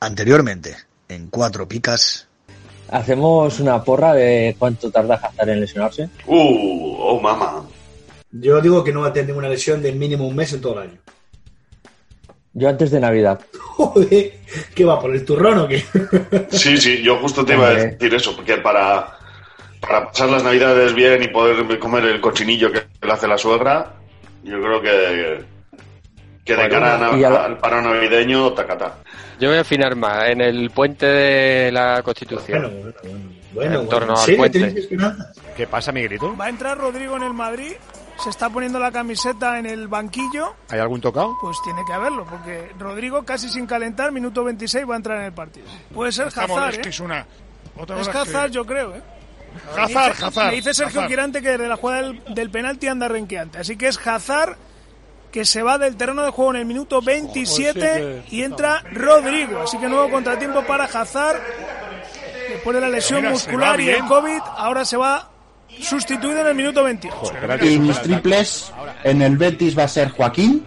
Anteriormente, en Cuatro Picas. ¿Hacemos una porra de cuánto tarda Hazard en lesionarse? Uh, oh mamá. Yo digo que no va a tener ninguna lesión de mínimo un mes en todo el año. Yo antes de Navidad. Joder, ¿qué va por el turrón o qué? Sí, sí, yo justo te iba a decir eso, porque para, para pasar las navidades bien y poder comer el cochinillo que le hace la suegra, yo creo que, que de Bueno, cara a la- al paro navideño, tacata. Yo voy a afinar más en el puente de la Constitución. Bueno, bueno, bueno. Bueno, En torno bueno. al ¿En serio puente. ¿Qué pasa, Miguelito? Va a entrar Rodrigo en el Madrid, se está poniendo la camiseta en el banquillo, ¿Hay algún tocado? pues tiene que haberlo, porque Rodrigo casi sin calentar, minuto 26 va a entrar en el partido. Puede ser Estamos, Hazard, es que ¿eh? es una. Otra Es que- Hazard, yo creo, ¿eh? Hazard, Me dice- Hazard. Me dice Sergio Hazard. Quirante que desde la jugada del, del penalti anda renqueante. Así que es Hazard que se va del terreno de juego en el minuto 27 Joder, sí que- y entra Rodrigo. Así que nuevo contratiempo para Hazard. Después de la lesión mira, muscular y el. COVID, ahora se va sustituido en el minuto 28. Y mis triples en el Betis va a ser Joaquín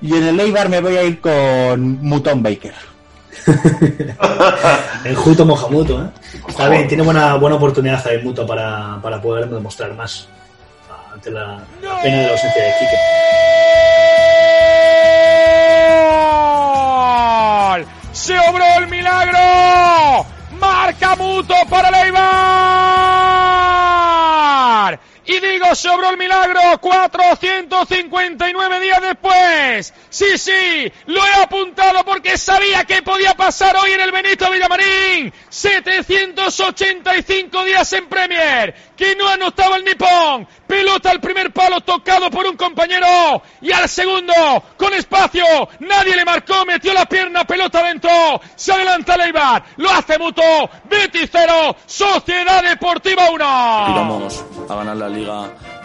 y en el Eibar me voy a ir con Mutton Baker. El Juto Mohamuto, ¿eh? Está bien, tiene buena, buena oportunidad ahí Muto para, para poder demostrar más ante la, la pena de la ausencia de Quique. ¡Se obró el milagro! ¡Marca Muto para el Eibar! Y digo, se obró el milagro 459 días después. Sí, sí, lo he apuntado porque sabía que podía pasar hoy en el Benito Villamarín. 785 días en Premier. Que no anotaba el nipón. Pelota al primer palo tocado por un compañero. Y al segundo, con espacio. Nadie le marcó, metió la pierna, pelota dentro. Se adelanta Leibar. Lo hace Muto. Betis 0, Sociedad Deportiva 1. Iramos a ganar la liga.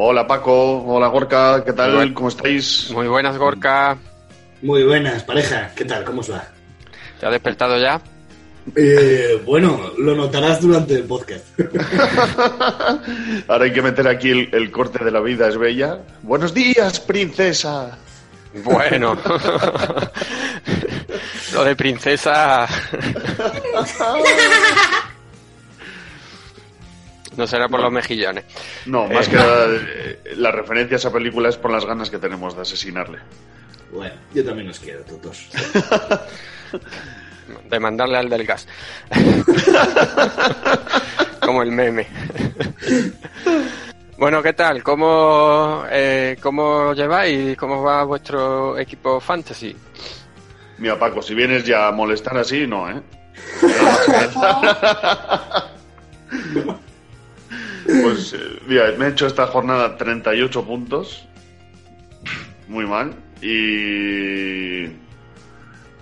Hola Paco, hola Gorka, ¿qué tal? ¿Cómo estáis? muy buenas Gorka. Muy buenas, pareja. ¿Qué tal? ¿Cómo os va? ¿Te has despertado ya? Eh, bueno, lo notarás durante el podcast. Ahora hay que meter aquí el, el corte de la vida es bella. Buenos días, princesa. Bueno, lo de princesa no será por los mejillones. No, más Eh. que nada, eh, la referencia a esa película es por las ganas que tenemos de asesinarle. Bueno, yo también os quiero, todos. De mandarle al del gas. Como el meme. Bueno, ¿qué tal? ¿Cómo, eh, ¿Cómo lleváis? ¿Cómo va vuestro equipo fantasy? Mira, Paco, si vienes ya a molestar así, no, ¿eh? Pues, eh, mira, me he hecho esta jornada 38 puntos. Muy mal. Y.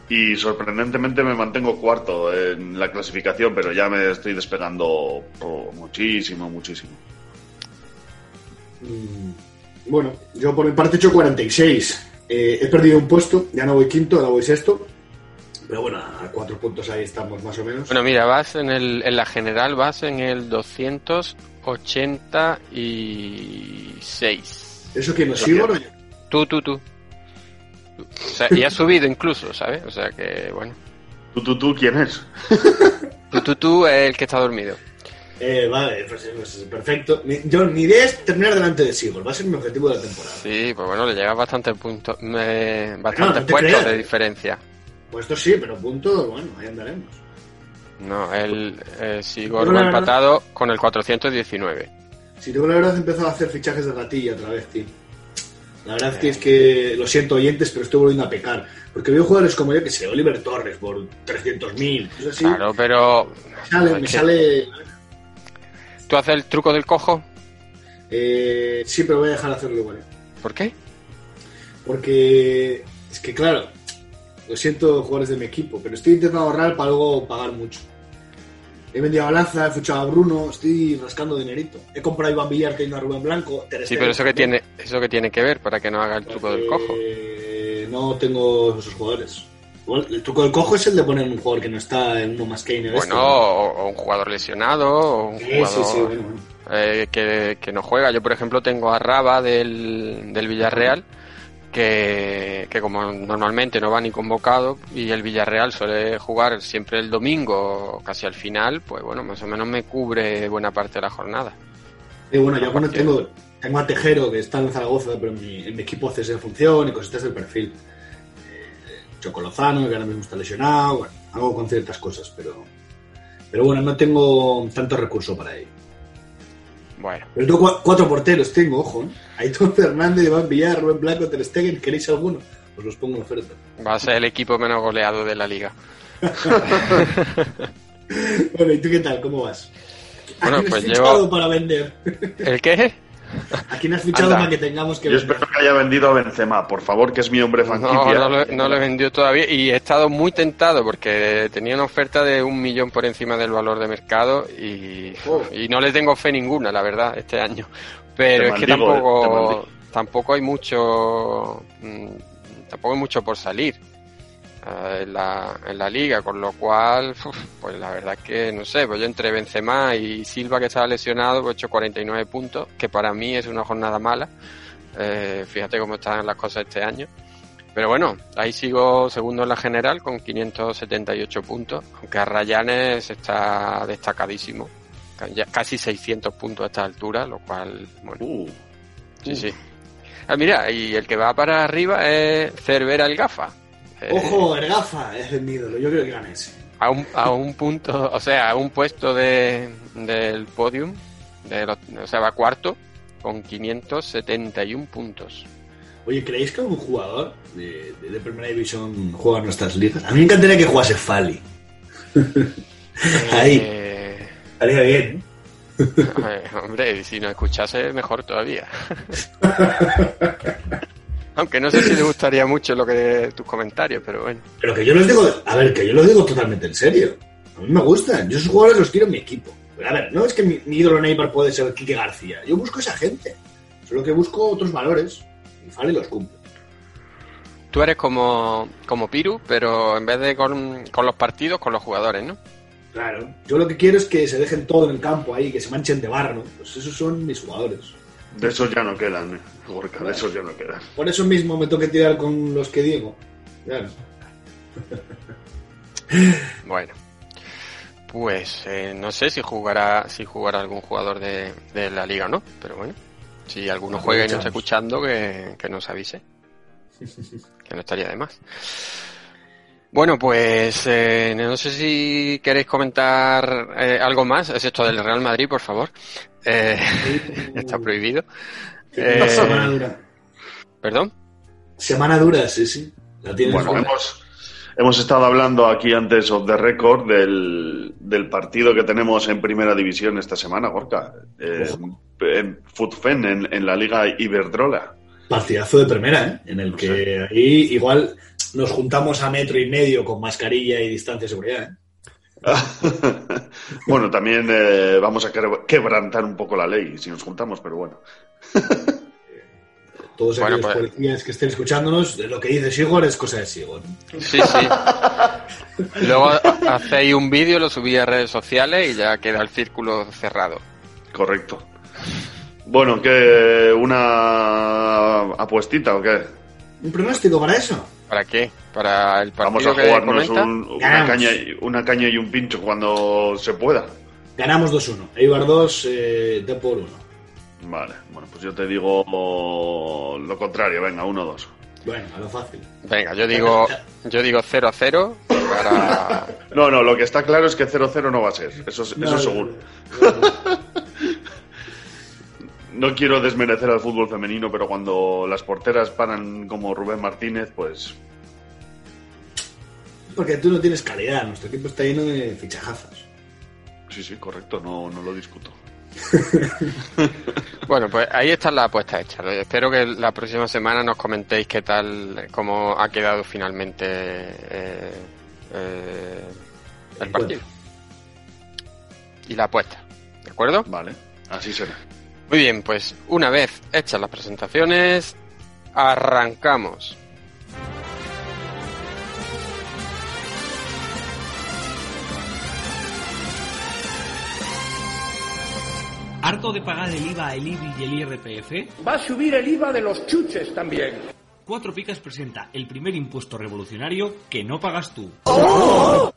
Y sorprendentemente me mantengo cuarto en la clasificación, pero ya me estoy despegando oh, muchísimo, muchísimo. Mm, Bueno, yo por mi parte he hecho 46. Eh, he perdido un puesto, ya no voy quinto, ahora voy sexto. Pero bueno, a cuatro puntos ahí estamos más o menos. Bueno, mira, vas en, el, en la general, vas en el 286. ¿Eso quién nos sigo? o yo? Tú, tú, tú. O sea, y has subido incluso, ¿sabes? O sea que, bueno. ¿Tú, tú, tú, quién es? Tú, tú, tú, es el que está dormido. Eh, vale, pues, pues, perfecto. Mi, yo, mi idea es terminar delante de Sigurd, va a ser mi objetivo de la temporada. Sí, pues bueno, le llevas bastantes puntos, eh, No, bastantes no puestos creas. de diferencia. Pues esto sí, pero puntos, bueno, ahí andaremos. No, el eh, Sigor va verdad- empatado con el 419. Si tengo la verdad, he empezado a hacer fichajes de ratilla otra vez, tío. La verdad que es que, lo siento oyentes, pero estoy volviendo a pecar. Porque veo jugadores como yo, que sé, Oliver Torres por 300.000. cosas así. Claro, pero Me sale, me que- sale... ¿tú haces el truco del cojo? Eh, sí, pero voy a dejar de hacerlo igual. ¿eh? ¿Por qué? Porque es que, claro, lo siento, jugadores de mi equipo, pero estoy intentando ahorrar para luego pagar mucho. He vendido a Lanza, he fichado a Bruno, estoy rascando dinerito. He comprado a Iván Villar, que hay una Rubén Blanco. Ter Sí, pero eso que tiene, eso que tiene que ver para que no haga el truco del cojo. No tengo esos jugadores. El truco del cojo es el de poner un jugador que no está en uno más que en el Bueno, o, o un jugador lesionado, o un Sí, jugador sí, sí, bueno, bueno. eh, que, que no juega. Yo, por ejemplo, tengo a Raba del, del Villarreal, que, que como normalmente no va ni convocado, y el Villarreal suele jugar siempre el domingo, casi al final, pues bueno, más o menos me cubre buena parte de la jornada. Y bueno, yo bueno, tengo, tengo a Tejero, que está en Zaragoza, pero en mi, en mi equipo hace esa función y cositas del perfil. Eh, Chocolozano, que ahora mismo está lesionado, bueno, hago con ciertas cosas, pero, pero bueno, no tengo tanto recurso para ello. Bueno, Pero tengo cua- cuatro porteros, tengo, ojo, ¿eh? Aitor Fernández, Iván Villar, Rubén Blanco, Ter Stegen, ¿queréis alguno? Os los pongo en oferta. va a ser el equipo menos goleado de la liga. Bueno, ¿y tú qué tal? ¿Cómo vas? ¿A Bueno, quién pues has fichado llevo- para vender? ¿El qué? ¿A quién has fichado Anda. para que tengamos que Yo vender? espero que haya vendido a Benzema, por favor, que es mi hombre No, franquicia. no, lo, no lo he vendido todavía y he estado muy tentado porque tenía una oferta de un millón por encima del valor de mercado y, Oh. y no le tengo fe ninguna, la verdad, este año. Pero Te es que tampoco, tampoco hay mucho, mm, tampoco hay mucho por salir eh, en, la, en la liga, con lo cual, pues la verdad es que no sé, pues yo entre Benzema y Silva que estaba lesionado, pues he hecho 49 puntos, que para mí es una jornada mala. Eh, fíjate cómo están las cosas este año. Pero bueno, ahí sigo segundo en la general con 578 puntos, aunque a Rayanes está destacadísimo, ca- ya casi 600 puntos a esta altura, lo cual, bueno, Uh, sí, sí. Ah, mira, y el que va para arriba es Cervera el Gafa. Eh, Ojo, el gafa, es mi ídolo, yo creo que gana ese. a un, a un punto, o sea, a un puesto de, del podium, de los- o sea, va cuarto con 571 puntos. Oye, ¿creéis que algún jugador de, de, de Primera División juega en nuestras ligas? A mí me encantaría que jugase Fali. Ahí, Eh, estaría bien. eh, hombre, si no escuchase, mejor todavía. Aunque no sé si le gustaría mucho lo que tus comentarios, pero bueno. Pero que yo los digo, a ver, que yo lo digo totalmente en serio. A mí me gustan, yo esos jugadores los quiero en mi equipo. Pero a ver, no es que mi, mi ídolo Neymar puede ser Quique García. Yo busco esa gente. Solo que busco otros valores. Y Fali los cumple. Tú eres como, como Piru, pero en vez de con, con los partidos, con los jugadores, ¿no? Claro. Yo lo que quiero es que se dejen todo en el campo ahí, que se manchen de barro. Pues esos son mis jugadores. de esos ya no quedan, eh, Gorka, de esos ya no quedan. Por eso mismo me toque tirar con los que digo. Claro. Bueno. Pues eh, no sé si jugará si jugará algún jugador de, de la liga o no, pero bueno. Si alguno juega y no está escuchando, que, que nos avise. Que no estaría de más. Bueno, pues eh, no sé si queréis comentar eh, algo más, es esto del Real Madrid, por favor. Eh, está prohibido. Eh, Semana dura. ¿Perdón? Semana dura, sí, sí. La Bueno, hemos, hemos estado hablando aquí antes of the record del, del partido que tenemos en Primera División esta semana, Gorka. Eh, en Futfen, en, en la Liga Iberdrola. Partidazo de primera, ¿eh? En el que ahí igual nos juntamos a metro y medio con mascarilla y distancia de seguridad, ¿eh? bueno, también eh, vamos a quebr- quebrantar un poco la ley si nos juntamos, pero bueno. Todos Bueno, aquellos pues- policías que estén escuchándonos, lo que dice Sigor es cosa de Sigor. Sí, sí. Luego hacéis un vídeo, lo subí a redes sociales y ya queda el círculo cerrado. Correcto. Bueno, ¿qué? ¿Una apuestita o qué? ¿Un pronóstico para eso? ¿Para qué? ¿Para el Vamos partido a que jugarnos comenta? un- una, caña, y- una caña y un pincho cuando se pueda. Ganamos 2-1. Eibar 2, eh, de por 1. Vale, bueno, pues yo te digo lo contrario, venga, 1-2. Bueno, a lo fácil. Venga, yo digo yo digo 0-0 para... No, no, lo que está claro es que 0-0 no va a ser. Eso, eso No, no, seguro. No quiero desmerecer al fútbol femenino, pero cuando las porteras paran como Rubén Martínez, pues Porque tú no tienes calidad, nuestro equipo está lleno de fichajazos. sí, sí, correcto, no, no lo discuto. Bueno, pues ahí está la apuesta hecha. Espero que la próxima semana nos comentéis qué tal, cómo ha quedado finalmente eh, eh, el partido. Y la apuesta. ¿De acuerdo? Vale, así será. Muy bien, pues una vez hechas las presentaciones, arrancamos. ¿Harto de pagar el IVA, el IBI y el IRPF? Va a subir el IVA de los chuches también. Cuatro Picas presenta el primer impuesto revolucionario que no pagas tú.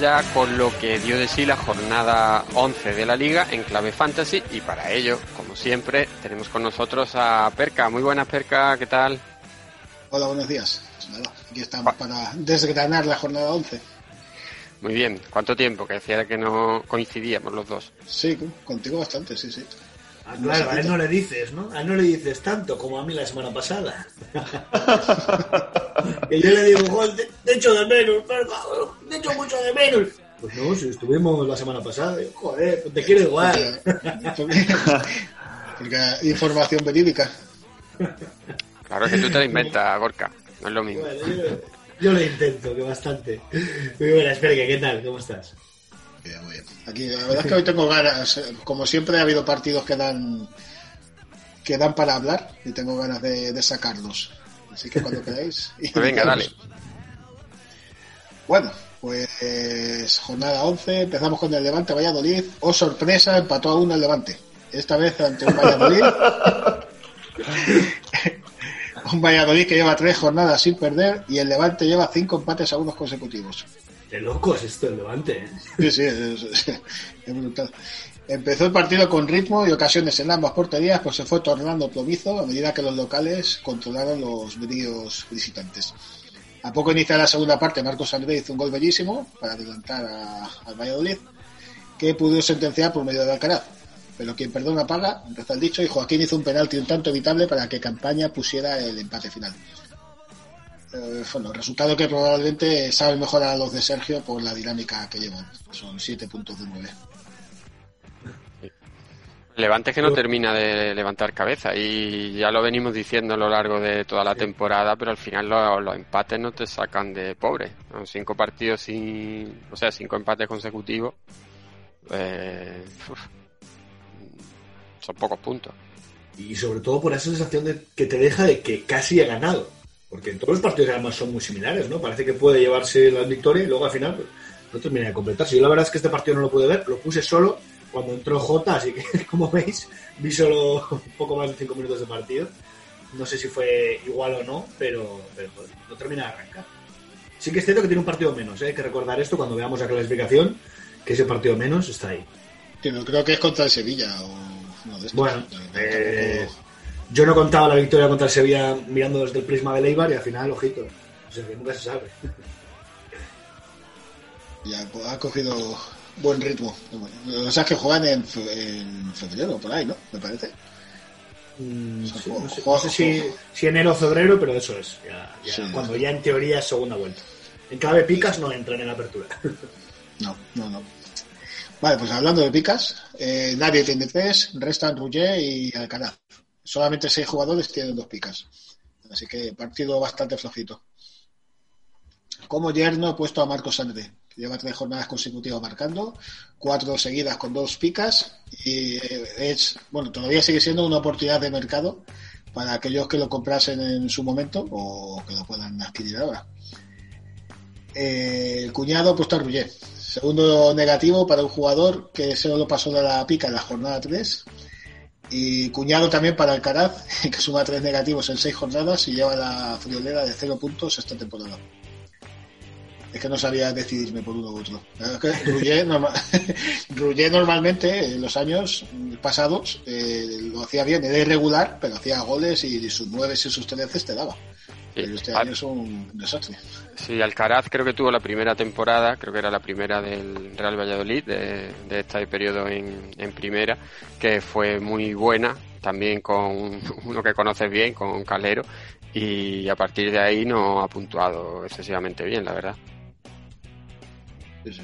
Ya con lo que dio de sí la jornada 11 de la liga en clave fantasy y para ello, como siempre, tenemos con nosotros a Perca. Muy buenas, Perca, ¿qué tal? Hola, buenos días. Aquí estamos para desgranar la jornada 11. Muy bien, ¿cuánto tiempo? Que decía que no coincidíamos los dos. Sí, contigo bastante, sí, sí. Ah, claro, a él no le dices, ¿no? A él no le dices tanto como a mí la semana pasada. que yo le digo, "Joder, te, te echo de menos, perca, te echo mucho de menos. Pues no, si estuvimos la semana pasada, yo, joder, pues te quiero igual. Porque información verídica. Claro que tú te la inventas, Gorka, no es lo mismo. Bueno, yo, yo lo intento, que bastante. Muy buena, espera, ¿qué tal? ¿Cómo estás? Bien, muy bien. Aquí, la verdad es que hoy tengo ganas. Como siempre ha habido partidos que dan que dan para hablar y tengo ganas de, de sacarlos. Así que cuando queráis. Pues venga, dale. Bueno, pues jornada 11, empezamos con el Levante Valladolid. Oh, sorpresa, empató a uno el Levante. Esta vez ante un Valladolid. un Valladolid que lleva tres jornadas sin perder y el Levante lleva cinco empates a unos consecutivos. De locos esto, el Levante. ¿eh? Empezó el partido con ritmo y ocasiones en ambas porterías, pues se fue tornando plomizo a medida que los locales controlaron los medios visitantes. A poco iniciar la segunda parte, Marcos André hizo un gol bellísimo para adelantar al Valladolid, que pudo sentenciar por medio de Alcaraz. Pero quien perdona paga, empezó el dicho, y Joaquín hizo un penalti un tanto evitable para que Campaña pusiera el empate final. Eh, bueno, resultado que probablemente sabe mejor a los de Sergio por la dinámica que llevan. Son 7 puntos de 9. Levante que no termina de levantar cabeza y ya lo venimos diciendo a lo largo de toda la temporada, pero al final lo- los, empates no te sacan de pobre. ¿no? Cinco partidos sin, o sea, cinco empates consecutivos, eh, uf, son pocos puntos. Y sobre todo por esa sensación de que te deja de que casi ha ganado. Porque en todos los partidos además son muy similares, ¿no? Parece que puede llevarse la victoria y luego al final pues, no termina de completarse. Yo la verdad es que este partido no lo pude ver, lo puse solo cuando entró Jota, así que como veis, vi solo un poco más de 5 minutos de partido. No sé si fue igual o no, pero, pero joder, no termina de arrancar. Sí que es cierto que tiene un partido menos, ¿eh? hay que recordar esto cuando veamos la clasificación, que ese partido menos está ahí. Pero creo que es contra el Sevilla o uno de estos. Bueno, Tampoco- eh, yo no contaba la victoria contra el Sevilla mirando desde el prisma de Leibar y al final, ojito. O sea, que nunca se sabe. Ya pues, ha cogido buen ritmo. O sea, que juegan en, fe- en febrero, por ahí, ¿no? Me parece. Mm, O sea, sí, juego- no sé, juego- no sé si, si enero o febrero, pero eso es. ya- ya, Sí. Cuando ya en teoría es segunda vuelta. En clave picas no entran en apertura. No, no, no. Vale, pues hablando de picas, eh, nadie tiene tres, restan Rouget y Alcaraz. Solamente seis jugadores tienen dos picas. Así que partido bastante flojito. Como yerno he puesto a Marcos André, que lleva tres jornadas consecutivas marcando, cuatro seguidas con dos picas y eh, es, bueno, todavía sigue siendo una oportunidad de mercado para aquellos que lo comprasen en su momento o que lo puedan adquirir ahora. Eh, el cuñado ha puesto a Rouget. Segundo negativo para un jugador que solo lo pasó de la pica en la jornada 3. Y cuñado también para Alcaraz, que suma tres negativos en seis jornadas y lleva la friolera de cero puntos esta temporada. Es que no sabía decidirme por uno u otro. Es que Rouget, norma- Rouget normalmente en los años pasados eh, lo hacía bien, era irregular, pero hacía goles y sus nueve y sus treces te daba. Pero este año es un desastre. Sí, Alcaraz creo que tuvo la primera temporada, creo que era la primera del Real Valladolid, de, de este periodo en, en primera, que fue muy buena, también con uno que conoces bien, con Calero, y a partir de ahí no ha puntuado excesivamente bien, la verdad. Sí, sí.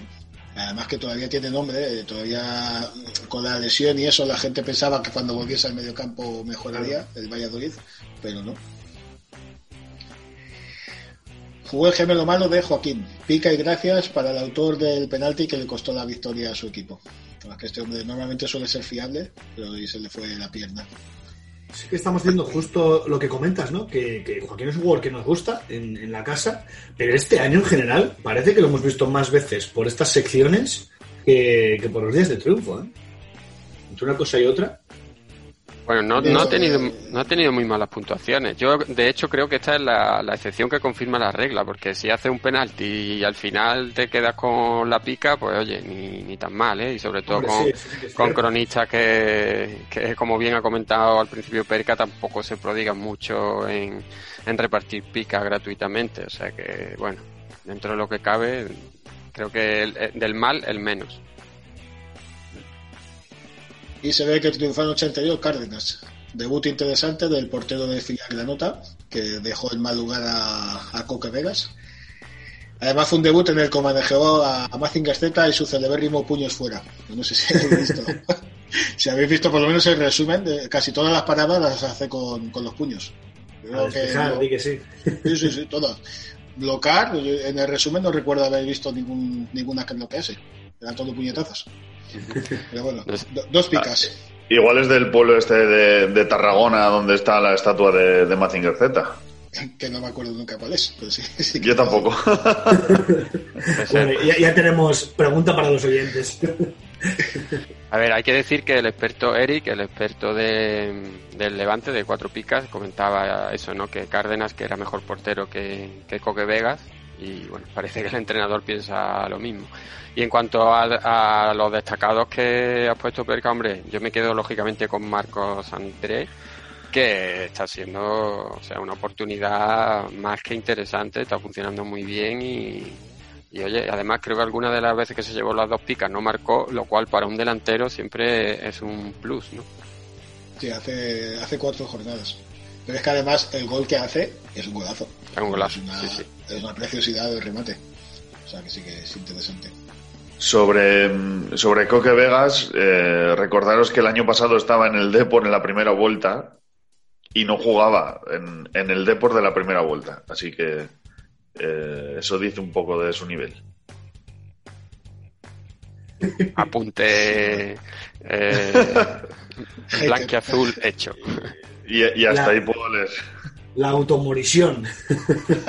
Además que todavía tiene nombre, eh, todavía con la lesión y eso la gente pensaba que cuando volviese al mediocampo mejoraría el Valladolid, pero no. Jugó el gemelo malo de Joaquín. Pica y gracias para el autor del penalti que le costó la victoria a su equipo. Este hombre normalmente suele ser fiable, pero hoy se le fue la pierna. Sí que estamos viendo justo lo que comentas, ¿no? Que, Joaquín es un jugador que nos gusta en, en la casa, pero este año en general parece que lo hemos visto más veces por estas secciones que, que por los días de triunfo, ¿eh? Entre una cosa y otra. Bueno, no, no, ha tenido, no ha tenido muy malas puntuaciones. Yo, de hecho, creo que esta es la, la excepción que confirma la regla, porque si hace un penalti y al final te quedas con la pica, pues oye, ni, ni tan mal, ¿eh? Y sobre todo Hombre, con, sí, sí, sí, es con cierto. cronistas que, que, como bien ha comentado al principio Perca, tampoco se prodigan mucho en, en repartir picas gratuitamente. O sea que, bueno, dentro de lo que cabe, creo que el- el- del mal, el menos. Y se ve que triunfaron 82 Cárdenas. Debut interesante del portero de Filial Granota, que dejó en mal lugar a, a Coque Vegas. Además fue un debut en el que manejó a, a Mazinger Z y su celebérrimo Puños Fuera. No sé si habéis visto. si habéis visto por lo menos el resumen, de casi todas las paradas las hace con, con los puños. Creo A despejar, lo- di que sí. Sí, sí, sí, todas. Blocar, en el resumen no recuerdo haber visto ningún, ninguna que bloquease. Eran todo puñetazos. Pero bueno, do- dos picas. Igual es del pueblo este de, de Tarragona donde está la estatua de, de Mazinger Z. que no me acuerdo nunca cuál es, pero sí. sí que- Yo tampoco. Bueno, ya, ya tenemos pregunta para los oyentes. A ver, hay que decir que el experto Eric, el experto de, del Levante de Cuatro Picas, comentaba eso, ¿no? Que Cárdenas, que era mejor portero que, que Coque Vegas, y bueno, parece que el entrenador piensa lo mismo. Y en cuanto a, a los destacados que has puesto Perca, hombre, yo me quedo lógicamente con Marcos André, que está siendo o sea, una oportunidad más que interesante, está funcionando muy bien y, oye, además creo que algunas de las veces que se llevó las dos picas no marcó, lo cual para un delantero siempre es un plus, ¿no? Sí, hace, hace cuatro jornadas. Pero es que además el gol que hace es un golazo. Es un golazo, Es una, sí, sí. es una preciosidad de remate. O sea que sí que es interesante. Sobre, sobre Coque Vegas, eh, recordaros que el año pasado estaba en el Depor en la primera vuelta y no jugaba en, en el Depor de la primera vuelta. Así que eh, eso dice un poco de su nivel. Apunte eh, blanqueazul hecho. Y, y hasta La- ahí puedo leer. La automorisión.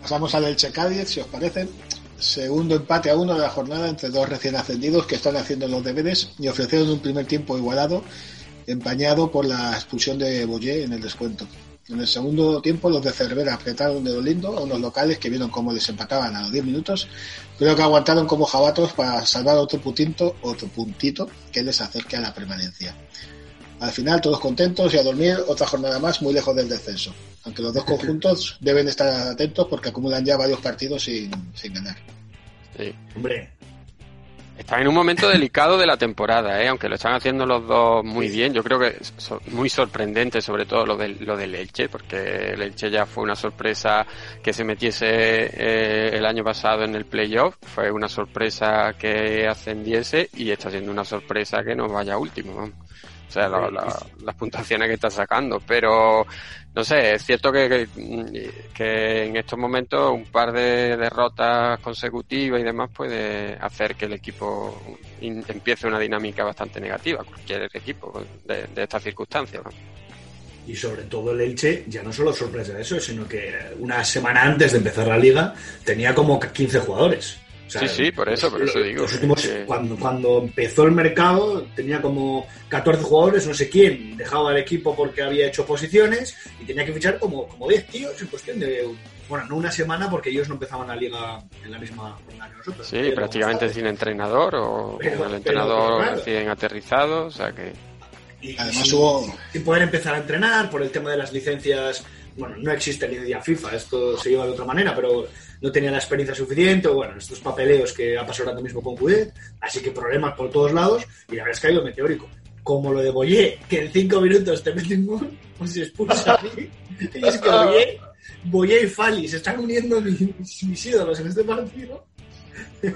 Pasamos al Elche Cádiz, si os parece. Segundo empate a uno de la jornada entre dos recién ascendidos que están haciendo los deberes y ofrecieron un primer tiempo igualado, empañado por la expulsión de Boyer en el descuento. En el segundo tiempo los de Cervera apretaron de lo lindo a unos locales que vieron cómo les empataban a los 10 minutos, pero que aguantaron como jabatos para salvar otro puntito, otro puntito que les acerque a la permanencia. Al final, todos contentos y a dormir otra jornada más muy lejos del descenso. Aunque los dos conjuntos deben estar atentos porque acumulan ya varios partidos sin, sin ganar. Sí. Hombre, Están en un momento delicado de la temporada, ¿eh? aunque lo están haciendo los dos muy bien. Yo creo que es so- muy sorprendente, sobre todo lo del, lo del Elche, porque el Elche ya fue una sorpresa que se metiese eh, el año pasado en el playoff, fue una sorpresa que ascendiese y está siendo una sorpresa que no vaya último. Sea, la- la- las puntuaciones que está sacando, pero no sé, es cierto que, que, que en estos momentos un par de derrotas consecutivas y demás puede hacer que el equipo in- empiece una dinámica bastante negativa, cualquier equipo de, de estas circunstancias. ¿no? y sobre todo el Elche, ya no solo sorpresa eso, sino que una semana antes de empezar la liga tenía como 15 jugadores. O sea, Sí, sí, por eso, por eso digo los últimos- que- cuando, cuando empezó el mercado tenía como 14 jugadores, no sé quién, dejaba el equipo porque había hecho posiciones y tenía que fichar como, como 10 tíos en cuestión de, bueno, no una semana porque ellos no empezaban la liga en la misma jornada que nosotros. Sí, Pero- prácticamente sin entrenador o Pero- con el entrenador pero claro. recién aterrizado, o sea que... Y, Además sin, hubo- sin poder empezar a entrenar por el tema de las licencias. Bueno, no existe licencia FIFA, esto se lleva de otra manera, pero no tenía la experiencia suficiente. o Bueno, estos papeleos que ha pasado ahora mismo con Cudet, así que problemas por todos lados y la verdad es que ha ido meteórico. Como lo de Boyé, que en cinco minutos te mete un gol, pues se expulsa. y es que Boyé, Boyé y Fali se están uniendo mis, mis ídolos en este partido.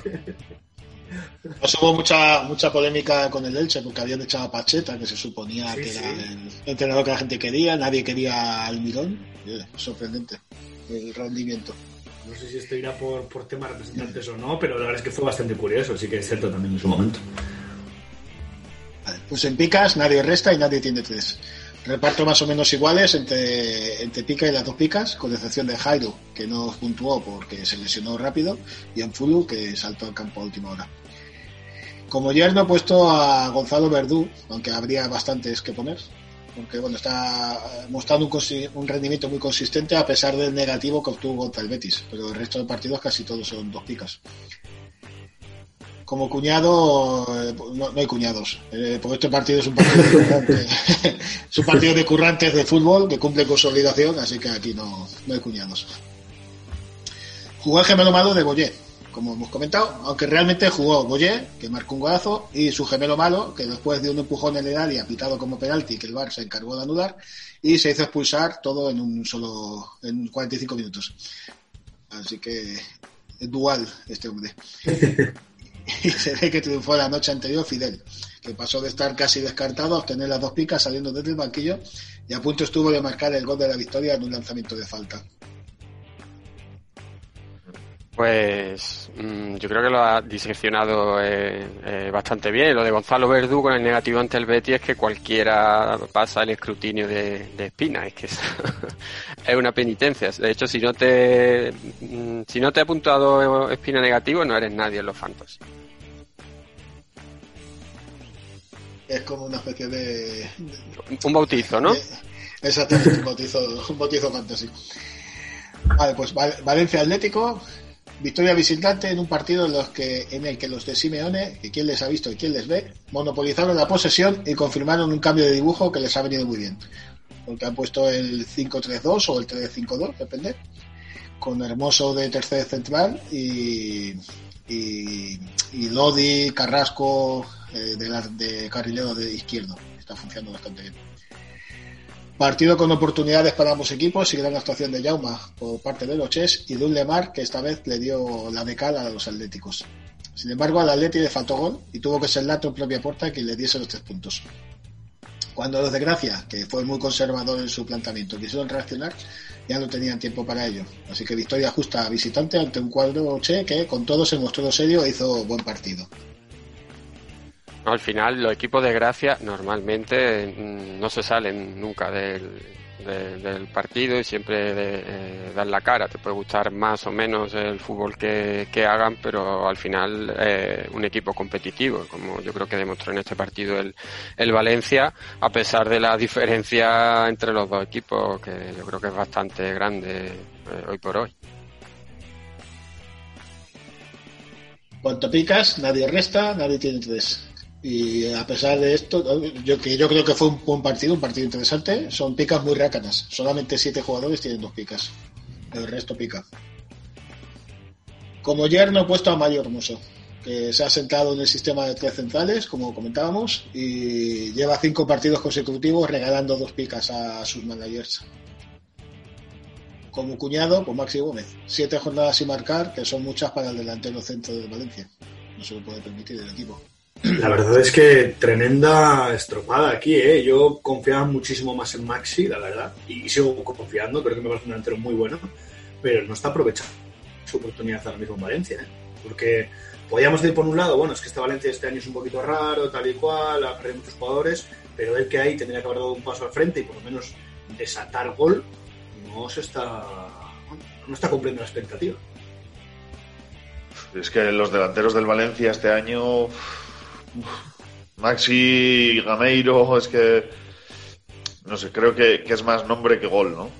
Pues hubo mucha mucha polémica con el Elche porque habían echado a Pacheta, que se suponía Sí, que sí. era el entrenador que la gente quería, nadie quería al Mirón. Eh, sorprendente el rendimiento. No sé si esto irá por, por temas representantes o no, pero la verdad es que fue bastante curioso, sí que es cierto también en su momento. Vale, pues en picas nadie resta y nadie tiene tres. Reparto más o menos iguales entre, entre pica y las dos picas, con excepción de Jairo, que no puntuó porque se lesionó rápido, y Anfulu, que saltó al campo a última hora. Como yerno he puesto a Gonzalo Verdú, aunque habría bastantes que poner, porque bueno, está mostrando un, rendimiento muy consistente a pesar del negativo que obtuvo contra el Betis, pero el resto de partidos casi todos son dos picas. Como cuñado, eh, no, no hay cuñados, eh, porque este partido es un partido de currante. es un partido de currantes de fútbol que cumple con su obligación, así que aquí no, no hay cuñados. Jugó el gemelo malo de Boyé, como hemos comentado, aunque realmente jugó Boyé, que marcó un golazo, y su gemelo malo, que después de un empujón en el área pitado como penalti, que el VAR se encargó de anular, y se hizo expulsar todo en un solo, en 45 minutos. Así que es dual este hombre. y se ve que triunfó la noche anterior Fidel, que pasó de estar casi descartado a obtener las dos picas saliendo desde el banquillo y a punto estuvo de marcar el gol de la victoria en un lanzamiento de falta. Pues mm, yo creo que lo ha diseccionado eh, eh, bastante bien. Lo de Gonzalo Verdú con el negativo ante el Betis es que cualquiera pasa el escrutinio de, de Espina. Es que es, es una penitencia. De hecho, si no te mm, si no te ha apuntado Espina negativo, no eres nadie en los Fantasy. Es como una especie de... Un bautizo, ¿no? Exactamente, un bautizo, un bautizo fantasy. Vale, pues Val- Valencia Atlético, victoria visitante en un partido en, los que, en el que los de Simeone, que quién les ha visto y quién les ve, monopolizaron la posesión y confirmaron un cambio de dibujo que les ha venido muy bien. Porque han puesto el 5-3-2 o el 3-5-2, depende, con Hermoso de tercer central y, y, y Lodi, Carrasco eh, de, la- de carrilero de izquierdo. Está funcionando bastante bien. Partido con oportunidades para ambos equipos y gran actuación de Jauma por parte de los Ches y de un Lemar que esta vez le dio la de cal a los atléticos. Sin embargo, al Atleti le faltó gol y tuvo que ser Lato en propia puerta quien le diese los tres puntos. Cuando los de Gracia, que fue muy conservador en su planteamiento, quisieron reaccionar, ya no tenían tiempo para ello. Así que victoria justa visitante ante un cuadro Che que con todo se mostró serio e hizo buen partido. Al final, los equipos de gracia normalmente mm, no se salen nunca del, de- del partido y siempre eh, dan la cara. Te puede gustar más o menos el fútbol que, hagan, pero al final eh, un equipo competitivo, como yo creo que demostró en este partido el, el Valencia, a pesar de la diferencia entre los dos equipos, que yo creo que es bastante grande eh, hoy por hoy. Cuanto picas, nadie resta, nadie tiene tres. Y a pesar de esto, yo, yo creo que fue un buen partido, un partido interesante, son picas muy rácanas. Solamente siete jugadores tienen dos picas. El resto pica. Como yerno he puesto a Mario Hermoso, que se ha sentado en el sistema de tres centrales, como comentábamos, y lleva cinco partidos consecutivos regalando dos picas a sus managers. Como cuñado, pues Maxi Gómez. Siete jornadas sin marcar, que son muchas para el delantero centro de Valencia. No se lo puede permitir el equipo. La verdad es que tremenda estropada aquí, ¿eh? Yo confiaba muchísimo más en Maxi, la verdad, y sigo confiando, creo que me parece un delantero muy bueno, pero no está aprovechando su oportunidad ahora mismo en Valencia, ¿eh? Porque podíamos decir por un lado, bueno, es que este Valencia este año es un poquito raro, tal y cual, ha perdido muchos jugadores, pero el que hay tendría que haber dado un paso al frente y por lo menos desatar gol, no se está, no está cumpliendo la expectativa. Es que los delanteros del Valencia este año Maxi Gameiro es que no sé, creo que, que, es más nombre que gol, ¿no?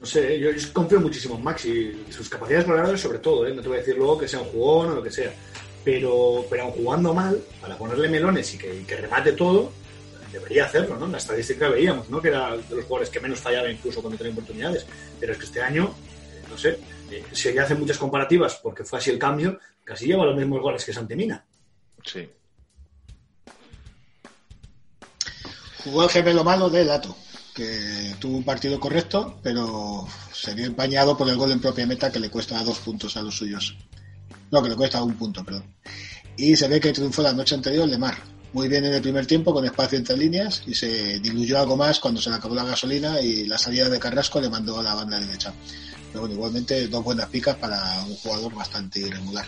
No sé, yo, yo confío muchísimo en Maxi, sus capacidades goleadoras sobre todo, ¿eh? no te voy a decir luego que sea un jugón o lo que sea, pero, pero aun jugando mal, para ponerle melones y que, que remate todo, debería hacerlo, ¿no? En la estadística veíamos, ¿no? Que era de los jugadores que menos fallaba incluso cuando tenía oportunidades, pero es que este año, eh, no sé, eh, si ya hacen muchas comparativas porque fue así el cambio, casi lleva los mismos goles que Santemina. Sí. Jugó el gemelo malo de Lato, que tuvo un partido correcto, pero se vio empañado por el gol en propia meta que le cuesta dos puntos a los suyos. No, que le cuesta un punto, perdón. Y se ve que triunfó la noche anterior Lemar. Muy bien en el primer tiempo, con espacio entre líneas, y se diluyó algo más cuando se le acabó la gasolina y la salida de Carrasco le mandó a la banda derecha. Pero bueno, igualmente dos buenas picas para un jugador bastante irregular.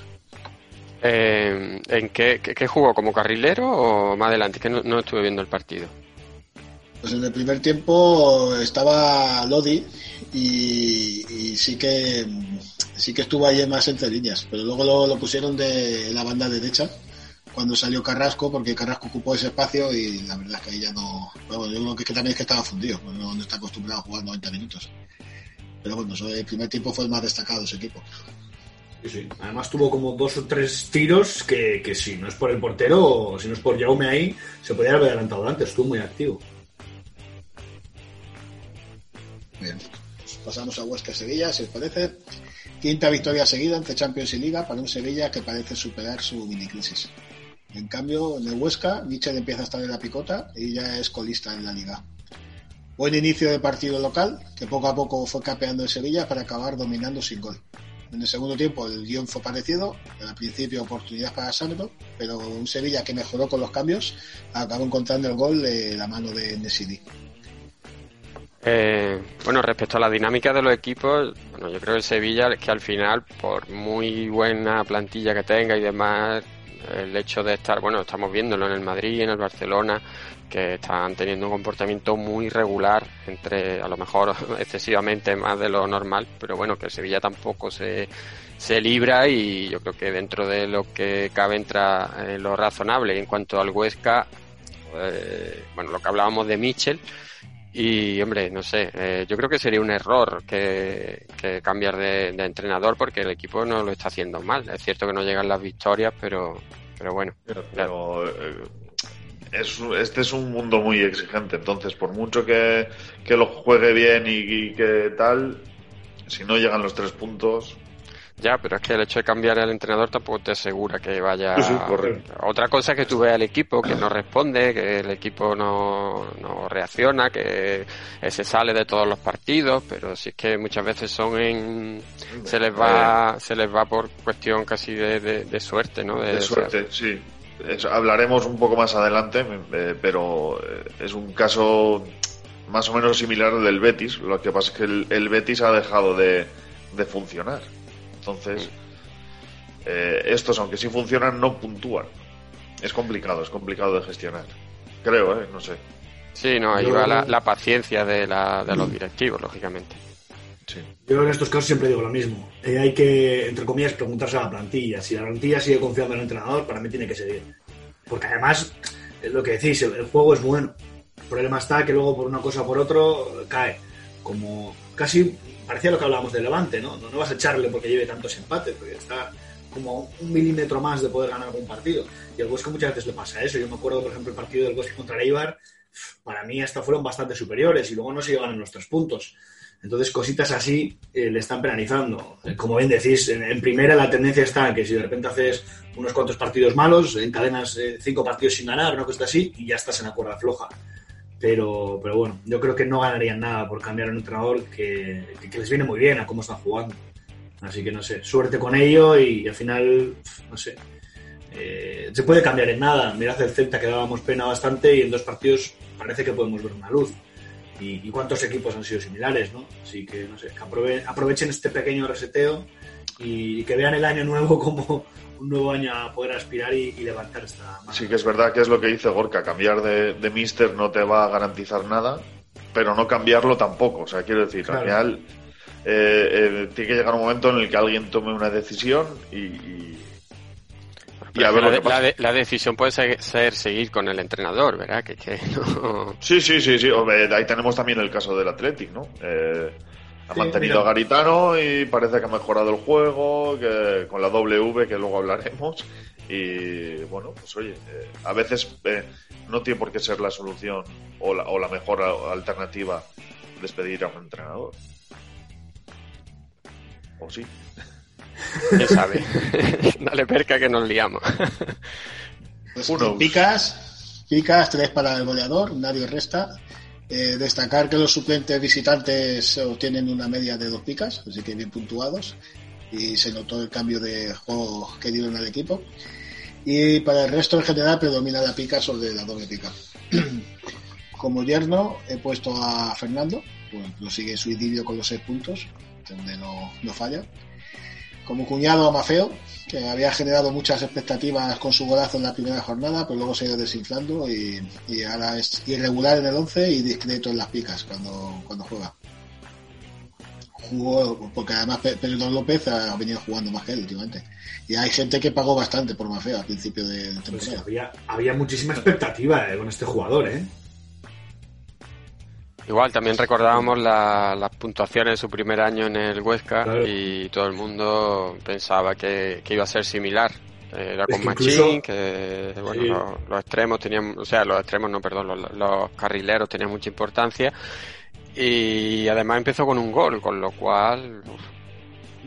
Eh, ¿En qué, jugó? ¿Como carrilero o más adelante? Que no estuve viendo el partido. Pues en el primer tiempo estaba Lodi y, sí que sí que estuvo ahí más entre líneas, pero luego lo, pusieron de la banda derecha cuando salió Carrasco, porque Carrasco ocupó ese espacio y la verdad es que ahí ya no. Bueno, yo creo que, también es que estaba fundido, no, no, está acostumbrado a jugar 90 minutos. Pero bueno, el primer tiempo fue el más destacado ese equipo. Sí, sí. Además tuvo como dos o tres tiros que, que si no es por el portero o si no es por Jaume ahí, se podría haber adelantado antes, estuvo muy activo. Bien, pasamos a Huesca Sevilla, si os parece. Quinta victoria seguida entre Champions y Liga para un Sevilla que parece superar su mini crisis. En cambio, en el Huesca, Mitchell empieza a estar en la picota y ya es colista en la liga. Buen inicio de partido local, que poco a poco fue capeando el Sevilla para acabar dominando sin gol. En el segundo tiempo el guion fue parecido, al principio oportunidad para Sandro, pero un Sevilla que mejoró con los cambios acabó encontrando el gol de la mano de Nesidi. Eh, bueno, respecto a la dinámica de los equipos, bueno, yo creo que el Sevilla es que al final, por muy buena plantilla que tenga y demás, el hecho de estar, bueno, estamos viéndolo en el Madrid, en el Barcelona, que están teniendo un comportamiento muy regular, entre a lo mejor excesivamente más de lo normal, pero bueno, que el Sevilla tampoco se, se libra y yo creo que dentro de lo que cabe entra en lo razonable. En cuanto al Huesca, eh, bueno, lo que hablábamos de Michel, y, hombre, no sé, eh, yo creo que sería un error que, que cambiar de, de, entrenador porque el equipo no lo está haciendo mal. Es cierto que no llegan las victorias, pero, pero bueno. Pero, pero eh, es, este es un mundo muy exigente, entonces por mucho que, que lo juegue bien y, y, que tal, si no llegan los tres puntos... Ya, pero es que el hecho de cambiar el entrenador tampoco te asegura que vaya. Sí, Otra cosa es que tú veas al equipo que no responde, que el equipo no, no reacciona, que se sale de todos los partidos, pero si es que muchas veces son en. se les va, se les va por cuestión casi de, de, de suerte, ¿no? De, de suerte, sí. Eso, hablaremos un poco más adelante, eh, pero es un caso más o menos similar al del Betis. Lo que pasa es que el, el Betis ha dejado de, de funcionar. Entonces, eh, estos, aunque sí funcionan, no puntúan. Es complicado, es complicado de gestionar. Creo, ¿eh? No sé. Sí, no, ahí va la, la paciencia de, la, de los directivos, lógicamente. Sí. Yo en estos casos siempre digo lo mismo. Eh, hay que, entre comillas, preguntarse a la plantilla. Si la plantilla sigue confiando en el entrenador, para mí tiene que seguir. Porque además, es lo que decís, el, el, juego es bueno. El problema está que luego por una cosa o por otro cae. Como casi parecía lo que hablábamos de Levante, ¿no? ¿no? No vas a echarle porque lleve tantos empates, porque está como un milímetro más de poder ganar algún partido. Y al Huesca muchas veces le pasa eso. Yo me acuerdo, por ejemplo, el partido del Huesca contra el Eibar, para mí hasta fueron bastante superiores y luego no se llegan en los tres puntos. Entonces, cositas así eh, le están penalizando. Como bien decís, en, en primera la tendencia está en que si de repente haces unos cuantos partidos malos, encadenas eh, cinco partidos sin ganar, una cosa así, y ya estás en la cuerda floja. Pero, pero bueno, yo creo que no ganarían nada por cambiar a un entrenador que, que- que les viene muy bien a cómo están jugando. Así que no sé, suerte con ello y, al final, no sé. eh, se puede cambiar en nada. Mirad el Celta que dábamos pena bastante y en dos partidos parece que podemos ver una luz. Y, y cuántos equipos han sido similares, ¿no? Así que no sé, que aprove- aprovechen este pequeño reseteo y que vean el año nuevo como un nuevo año a poder aspirar y, y levantar esta Sí que es verdad que es lo que dice Gorka, cambiar de, de Mister no te va a garantizar nada, pero no cambiarlo tampoco. O sea, quiero decir, al Claro. final eh, eh, tiene que llegar un momento en el que alguien tome una decisión y, y, y a ver la, de- la de- la decisión puede ser, ser seguir con el entrenador, ¿verdad? Que, que no... Sí, sí, sí, sí. Ahí tenemos también el caso del Athletic, ¿no? Eh, ha Sí, mantenido mira. a Garitano y parece que ha mejorado el juego, que con la W que luego hablaremos. Y bueno, pues oye, eh, a veces eh, no tiene por qué ser la solución o la, o la mejor alternativa despedir a un entrenador. O sí. ¿Quién sabe? Dale perca que nos liamos. Pues Uno. picas, picas, tres para el goleador, nadie resta. Eh, destacar que los suplentes visitantes obtienen una media de dos picas, así que bien puntuados. Y se notó el cambio de juego que dieron al equipo. Y para el resto en general predomina la pica sobre la doble pica. Como yerno he puesto a Fernando, pues lo sigue su idilio con los seis puntos, donde no, no falla. Como cuñado a Mafeo, que había generado muchas expectativas con su golazo en la primera jornada, pero luego se ha ido desinflando y, y ahora es irregular en el 11 y discreto en las picas cuando, cuando juega. Jugó, porque además Pe- Pedro López ha venido jugando más que él últimamente. Y hay gente que pagó bastante por Mafeo al principio de, Pues temporada. había, había muchísima expectativa eh, con este jugador, ¿eh? Igual, también recordábamos la- las puntuaciones de su primer año en el Huesca y todo el mundo pensaba que, que iba a ser similar. Era Es con que Machín, incluso- que bueno, Sí. los, los extremos tenían, o sea, los extremos no, perdón, los, los carrileros tenían mucha importancia y además empezó con un gol, con lo cual uf,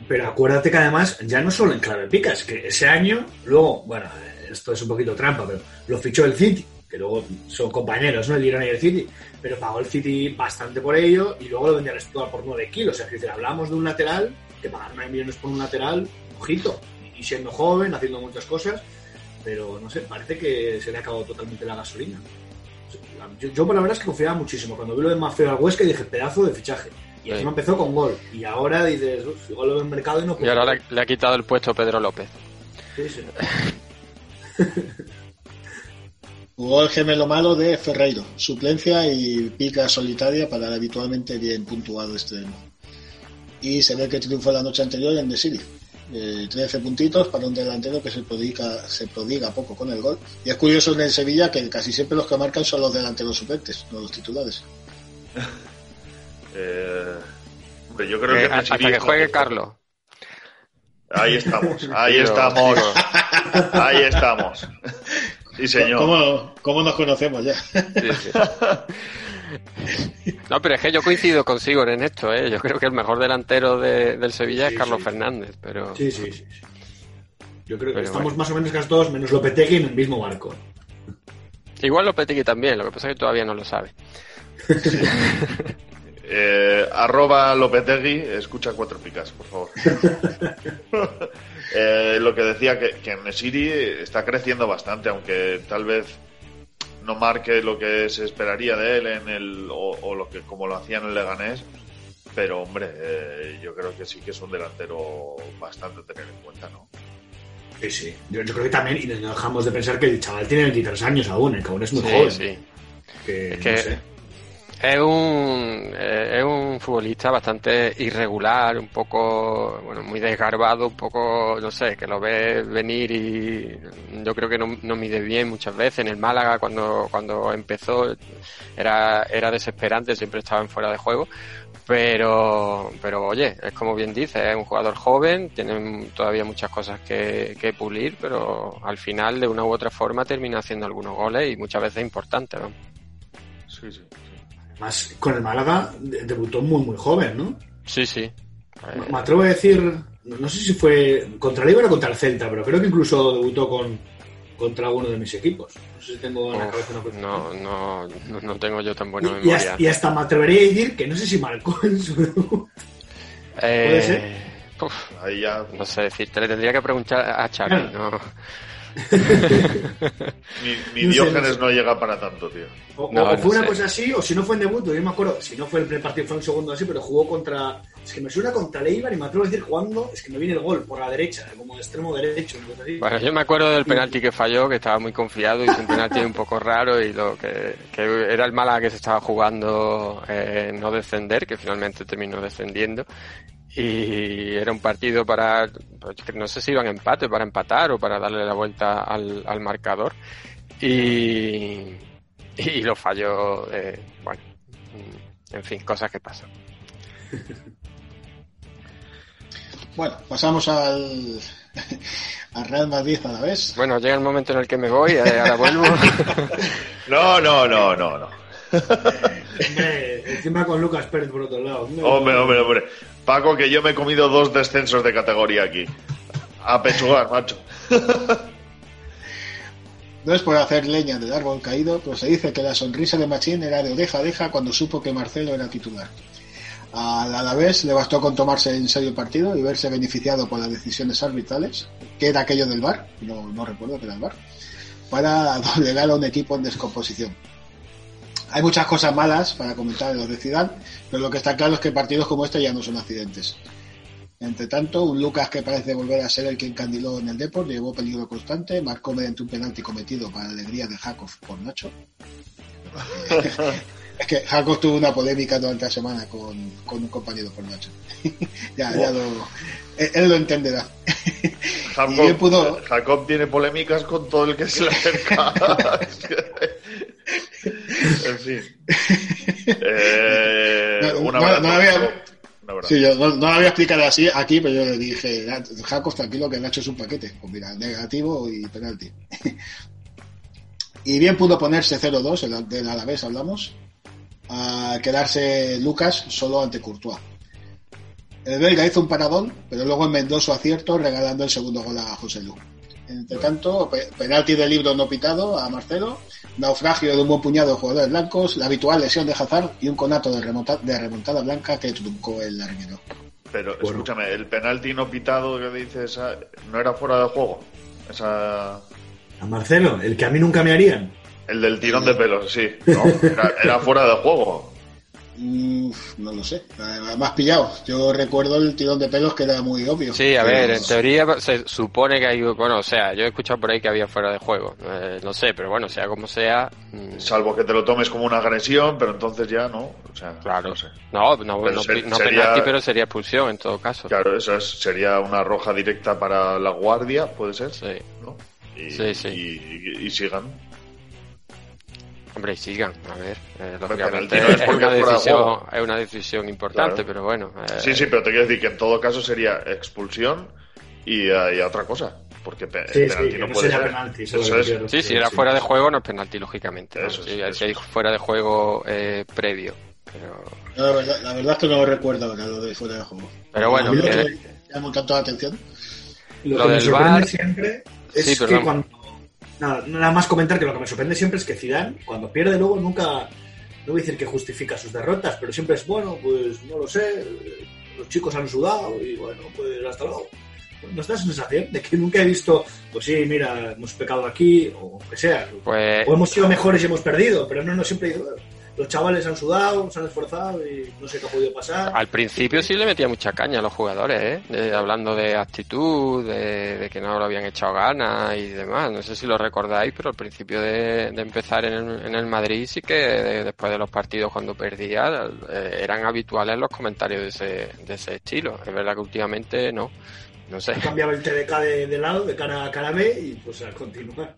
Pero acuérdate que además, ya no solo en clave pica, es que ese año, luego, bueno, esto es un poquito trampa, pero lo fichó el City, que luego son compañeros, ¿no? El Girona y el City, pero pagó el City bastante por ello y luego lo vendió al Stuttgart por 9 kilos. O sea, que decir, hablamos de un lateral que pagar 9 millones por un lateral, ojito, y siendo joven, haciendo muchas cosas, pero no sé, parece que se le ha acabado totalmente la gasolina. Yo, yo la verdad es que confiaba muchísimo. Cuando vi lo de Mafeo al Huesca dije, pedazo de fichaje. Y Sí. encima empezó con gol. Y ahora dices, "Uf, igual lo veo en mercado y no y ahora le, le ha quitado el puesto Pedro López. Sí, sí. Jugó el gemelo malo de Ferreiro, suplencia y pica solitaria para el habitualmente bien puntuado extremo. Y se ve que triunfó la noche anterior en The City. Eh, 13 puntitos para un delantero que se prodiga, se prodiga poco con el gol. Y es curioso en el Sevilla que casi siempre los que marcan son los delanteros suplentes, no los titulares. Eh, hombre, yo creo Eh, que hasta que juegue. Carlos. Ahí estamos, ahí estamos, ahí estamos. Sí, señor. ¿Cómo, cómo nos conocemos ya? No, pero es que yo coincido consigo en esto, ¿eh? Yo creo que el mejor delantero de- del Sevilla Sí, es Carlos sí. Fernández, pero... Sí, sí, sí. sí. Yo creo que Pero estamos bueno. más o menos casi todos, menos Lopetegui, en el mismo barco. Igual Lopetegui también, lo que pasa es que todavía no lo sabe. Eh, arroba Lopetegui, escucha cuatro picas, por favor. Eh, lo que decía que, que Nesiri está creciendo bastante, aunque tal vez no marque lo que se esperaría de él en el o, o lo que como lo hacía en el Leganés, pero hombre, eh, yo creo que sí que es un delantero bastante a tener en cuenta, ¿no? Sí, sí. Yo, yo creo que también, y no dejamos de pensar que el chaval tiene 23 años aún, ¿eh? que aún es muy Sí, joven. sí. Que, Es que no sé. Es un, eh, es un futbolista bastante irregular, un poco, bueno, muy desgarbado, un poco, no sé, que lo ves venir y yo creo que no, no mide bien muchas veces. En el Málaga, cuando, cuando empezó, era, era desesperante, siempre estaba en fuera de juego. Pero, pero oye, es como bien dice, es un jugador joven, tiene todavía muchas cosas que, que pulir, pero al final, de una u otra forma, termina haciendo algunos goles y muchas veces importantes. ¿no? Sí, sí. Además, con el Málaga de- debutó muy, muy joven, ¿no? Sí, sí. Me- Me atrevo a decir, no sé si fue contra el Eibar o contra el Celta, pero creo que incluso debutó con contra alguno de mis equipos. No sé si tengo en la cabeza una cosa. No, no, no, no tengo yo tan buena Y, y memoria. hasta, y hasta me atrevería a decir que no sé si marcó en su debut. ¿Puede ser? Eh, uf, Ahí ya. no sé decirte, le tendría que preguntar a Xavi, ¿no? No sé, Diógenes no sé. no llega para tanto, tío. O, No, o no fue una sé. cosa así, o si no fue en debut, yo me acuerdo, si no fue el primer partido, fue un segundo así, pero jugó contra. Es que me suena contra el Eibar y me atrevo a decir jugando, es que me viene el gol por la derecha, como de extremo derecho. una así. Bueno, yo me acuerdo del penalti que falló, que estaba muy confiado, hizo un penalti un poco raro y lo que, que era el Málaga que se estaba jugando eh, no descender, que finalmente terminó descendiendo. Y era un partido para, pues, no sé si iban a empate, para empatar o para darle la vuelta al, al marcador. Y, y lo falló, eh, bueno, en fin, cosas que pasan. Bueno, pasamos al, al Real Madrid a la vez. Bueno, llega el momento en el que me voy, eh, ahora vuelvo. No, no, no, no, no. Hombre, encima con Lucas Pérez por otro lado. Hombre, hombre, hombre. Paco, que yo me he comido dos descensos de categoría aquí. A pechugar, macho. No es por hacer leña del árbol caído, pero se dice que la sonrisa de Machín era de oreja a oreja cuando supo que Marcelo era titular. Al Alavés le bastó con tomarse en serio el partido y verse beneficiado por las decisiones arbitrales, que era aquello del VAR, no, no recuerdo que era el VAR, para doblegar a un equipo en descomposición. Hay muchas cosas malas para comentar de los de Zidane, pero lo que está claro es que partidos como este ya no son accidentes. Entre tanto, un Lucas que parece volver a ser el que encandiló en el Deport, llevó peligro constante, marcó mediante un penalti cometido para la alegría de Jakov por Nacho. es que Jakov tuvo una polémica durante la semana con, con un compañero por Nacho. ya, ya lo, él, él lo entenderá. Jacob, pudo- tiene polémicas con todo el que se le acerca. en fin. Eh, No, un no, abrazo. no había-. Sí, yo no, no lo había explicado así aquí, pero yo le dije, Jacos, tranquilo que Nacho es un paquete. Pues mira, negativo y penalti. y bien pudo ponerse 0-2, el del Alavés hablamos, a quedarse Lucas solo ante Courtois. El belga hizo un paradón, pero luego enmendó su acierto regalando el segundo gol a José Lu. Entre tanto, pe- penalti de libro no pitado a Marcelo, naufragio de un buen puñado de jugadores blancos, la habitual lesión de Hazard y un conato de, remonta- de remontada blanca que truncó el larguero. Pero escúchame, el penalti no pitado que dices no era fuera de juego. Esa... A Marcelo, el que a mí nunca me harían. El del tirón de pelos, sí. No, era, era fuera de juego. Uf, no lo sé, has pillado. Yo recuerdo el tirón de pelos que era muy obvio. Sí, a ver, Pero- en teoría se supone que hay, bueno, o sea, yo he escuchado por ahí que había fuera de juego, eh, no sé, pero bueno, sea como sea, mm, Salvo que te lo tomes como una agresión, pero entonces ya no. O sea, claro, no sé. no, no, Pero no, se- no sería- penalti, pero sería expulsión en todo caso. Claro, eso es- sería una roja directa para la guardia, puede ser. Sí. ¿no? Y, Sí, sí. Y, y- y sigan. Hombre, y sigan, a ver, eh, lógicamente no es una decisión, juego. es una decisión importante, Claro. pero bueno. eh, Sí, sí, pero te quiero decir que en todo caso sería expulsión y, eh, y otra cosa. Porque pe- Sí, el sí, penalti no puede ser. penalti, eso es. Sí, si era sí, fuera de juego no es penalti, lógicamente. ¿no? Eso es, Sí, eso si hay fuera de juego eh, previo. Pero, La verdad, la verdad es que no lo recuerdo ahora, lo de fuera de juego. pero bueno, que- me llama tanto la atención. Lo, Lo que me del sorprende VAR- siempre es Sí, que perdón. cuando. Nada, nada más comentar que lo que me sorprende siempre es que Zidane, cuando pierde luego, nunca. No voy a decir que justifica sus derrotas, pero siempre es bueno, pues no lo sé. Los chicos han sudado y bueno, pues hasta luego. ¿No da esa sensación de que nunca he visto, pues sí, mira, hemos pecado aquí, o lo que sea? pues O hemos sido mejores y hemos perdido, pero no, no siempre he ido. Los chavales han sudado, se han esforzado y no sé qué ha podido pasar. Al principio sí le metía mucha caña a los jugadores, ¿eh? De- hablando de actitud, de, de que no lo habían echado ganas y demás. No sé si lo recordáis, pero al principio de, de empezar en el, en el Madrid sí que de- después de los partidos cuando perdía eh, eran habituales los comentarios de ese, de ese estilo. Es verdad que últimamente no. No sé. Cambiaba el TDK de, de lado, de cara a cara B y pues a continuar.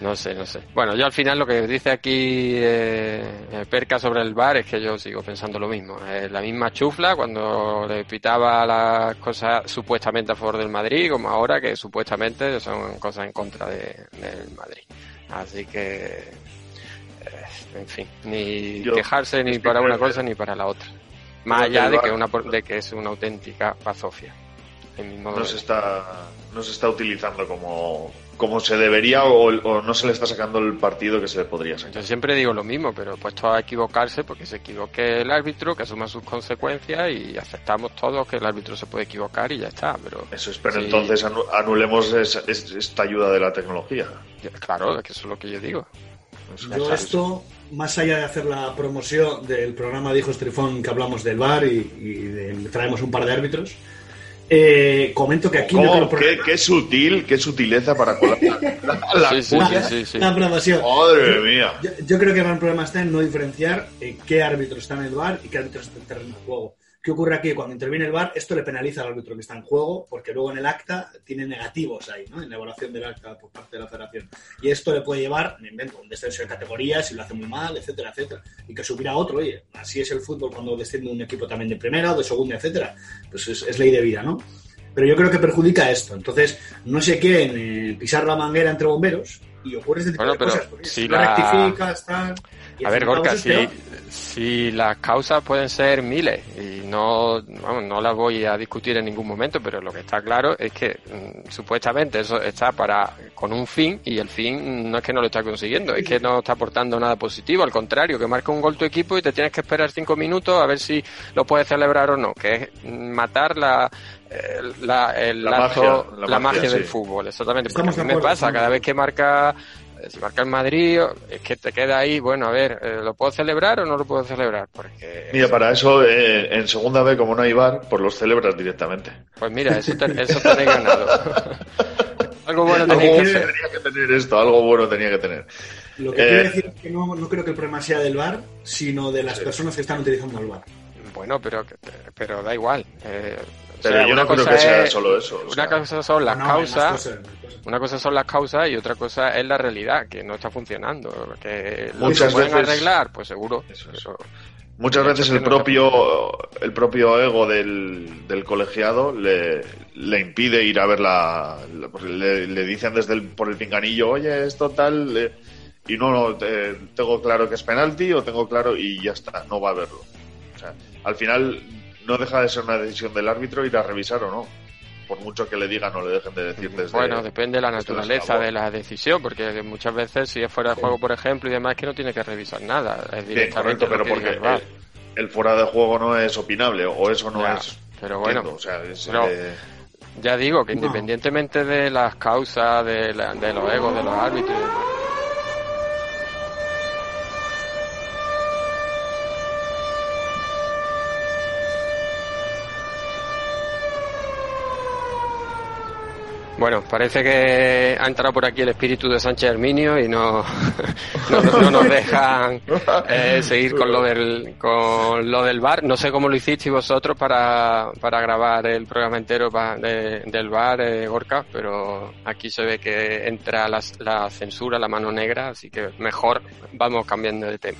No sé, no sé. Bueno, yo al final lo que dice aquí eh, eh, Perca sobre el bar es que yo sigo pensando lo mismo. Es la misma chufla cuando le pitaba las cosas supuestamente a favor del Madrid, como ahora que supuestamente son cosas en contra de- del Madrid. Así que, eh, en fin, ni Yo quejarse ni para una cosa ni para la otra. Más allá de que, una, de que es una auténtica modo no se ver. está no se está utilizando como, como se debería o, o no se le está sacando el partido que se le podría sacar. Yo siempre digo lo mismo, pero puesto a equivocarse, porque se equivoque el árbitro, que asuma sus consecuencias y aceptamos todos que el árbitro se puede equivocar y ya está. Pero Eso es, pero Sí. entonces anu- anulemos esa- es- esta ayuda de la tecnología. Claro, que eso es lo que yo digo. Yo esto, más allá de hacer la promoción del programa de Hijos Trifón que hablamos del bar y, y de- traemos un par de árbitros, eh, comento que aquí no ¿Cómo? creo qué, qué sutil, qué sutileza para colar la, la Sí, sí, cuña. sí, sí, sí. La promoción. Madre mía. Yo, yo creo que el gran problema está en no diferenciar eh, qué árbitro está en el bar y qué árbitro está en el terreno de juego. ¿Qué ocurre aquí? Cuando interviene el bar, esto le penaliza al árbitro que está en juego, porque luego en el acta tiene negativos ahí, ¿no? En la evaluación del acta por parte de la federación. Y esto le puede llevar, me invento, un descenso de categorías si lo hace muy mal, etcétera, etcétera. Y que subirá otro, oye, así es el fútbol cuando desciende un equipo también de primera o de segunda, etcétera. Pues es, es ley de vida, ¿no? Pero yo creo que perjudica esto. Entonces, no se quieren eh, pisar la manguera entre bomberos y ocurre este tipo Bueno, de pero cosas. si la- rectificas, tal. A ver, Gorka, si, si las causas pueden ser miles y no, vamos, no las voy a discutir en ningún momento, pero lo que está claro es que mm, supuestamente eso está para con un fin y el fin no es que no lo está consiguiendo, es que no está aportando nada positivo, al contrario, que marca un gol tu equipo y te tienes que esperar cinco minutos a ver si lo puedes celebrar o no, que es matar la la, el La magia, la la magia, magia del sí. fútbol, exactamente. Porque a mí me pasa, cada vez que marca si marca el Madrid, es que te queda ahí, bueno, a ver, eh, ¿lo puedo celebrar o no lo puedo celebrar? Porque, Mira, para eso eh, en segunda B, como no hay bar, pues los celebras directamente. pues mira, eso, te, eso tenéis ganado. Algo bueno que tenía que tener esto, algo bueno tenía que tener. Lo que Eh, quiero decir es que no, no creo que el problema sea del bar, sino de las personas que están utilizando el bar. Bueno, pero, pero da igual. eh, o Pero sea, yo una no creo cosa que sea es- solo eso. o Una sea, cosa son las No, más causas, una cosa son las causas y otra cosa es la realidad, que no está funcionando. Que lo Muchas pueden veces- arreglar, pues seguro. pero- Muchas Pero veces el propio, el propio ego del, del colegiado le, le impide ir a ver la... le, le dicen desde el, por el pinganillo, oye, esto tal... y no, no, te- tengo claro que es penalti o tengo claro y ya está, no va a verlo. O sea, al final no deja de ser una decisión del árbitro ir a revisar o no. Por mucho que le digan o le dejen de decir desde... Bueno, depende de la naturaleza de la decisión, porque muchas veces si es fuera de juego, por ejemplo, y demás, es que no tiene que revisar nada. Es directamente correcto, pero porque el fuera de juego no es opinable o eso no Ya, es... pero bueno, entiendo, o sea, es, pero- eh, Ya digo que independientemente de las causas, de, la- de los egos de los árbitros, y demás, Bueno, parece que ha entrado por aquí el espíritu de Sánchez Herminio y no, no, no nos dejan eh, seguir con lo del con lo del bar. No sé cómo lo hicisteis vosotros para, para grabar el programa entero de- del bar, eh, Gorka, pero aquí se ve que entra la, la censura, la mano negra, así que mejor vamos cambiando de tema.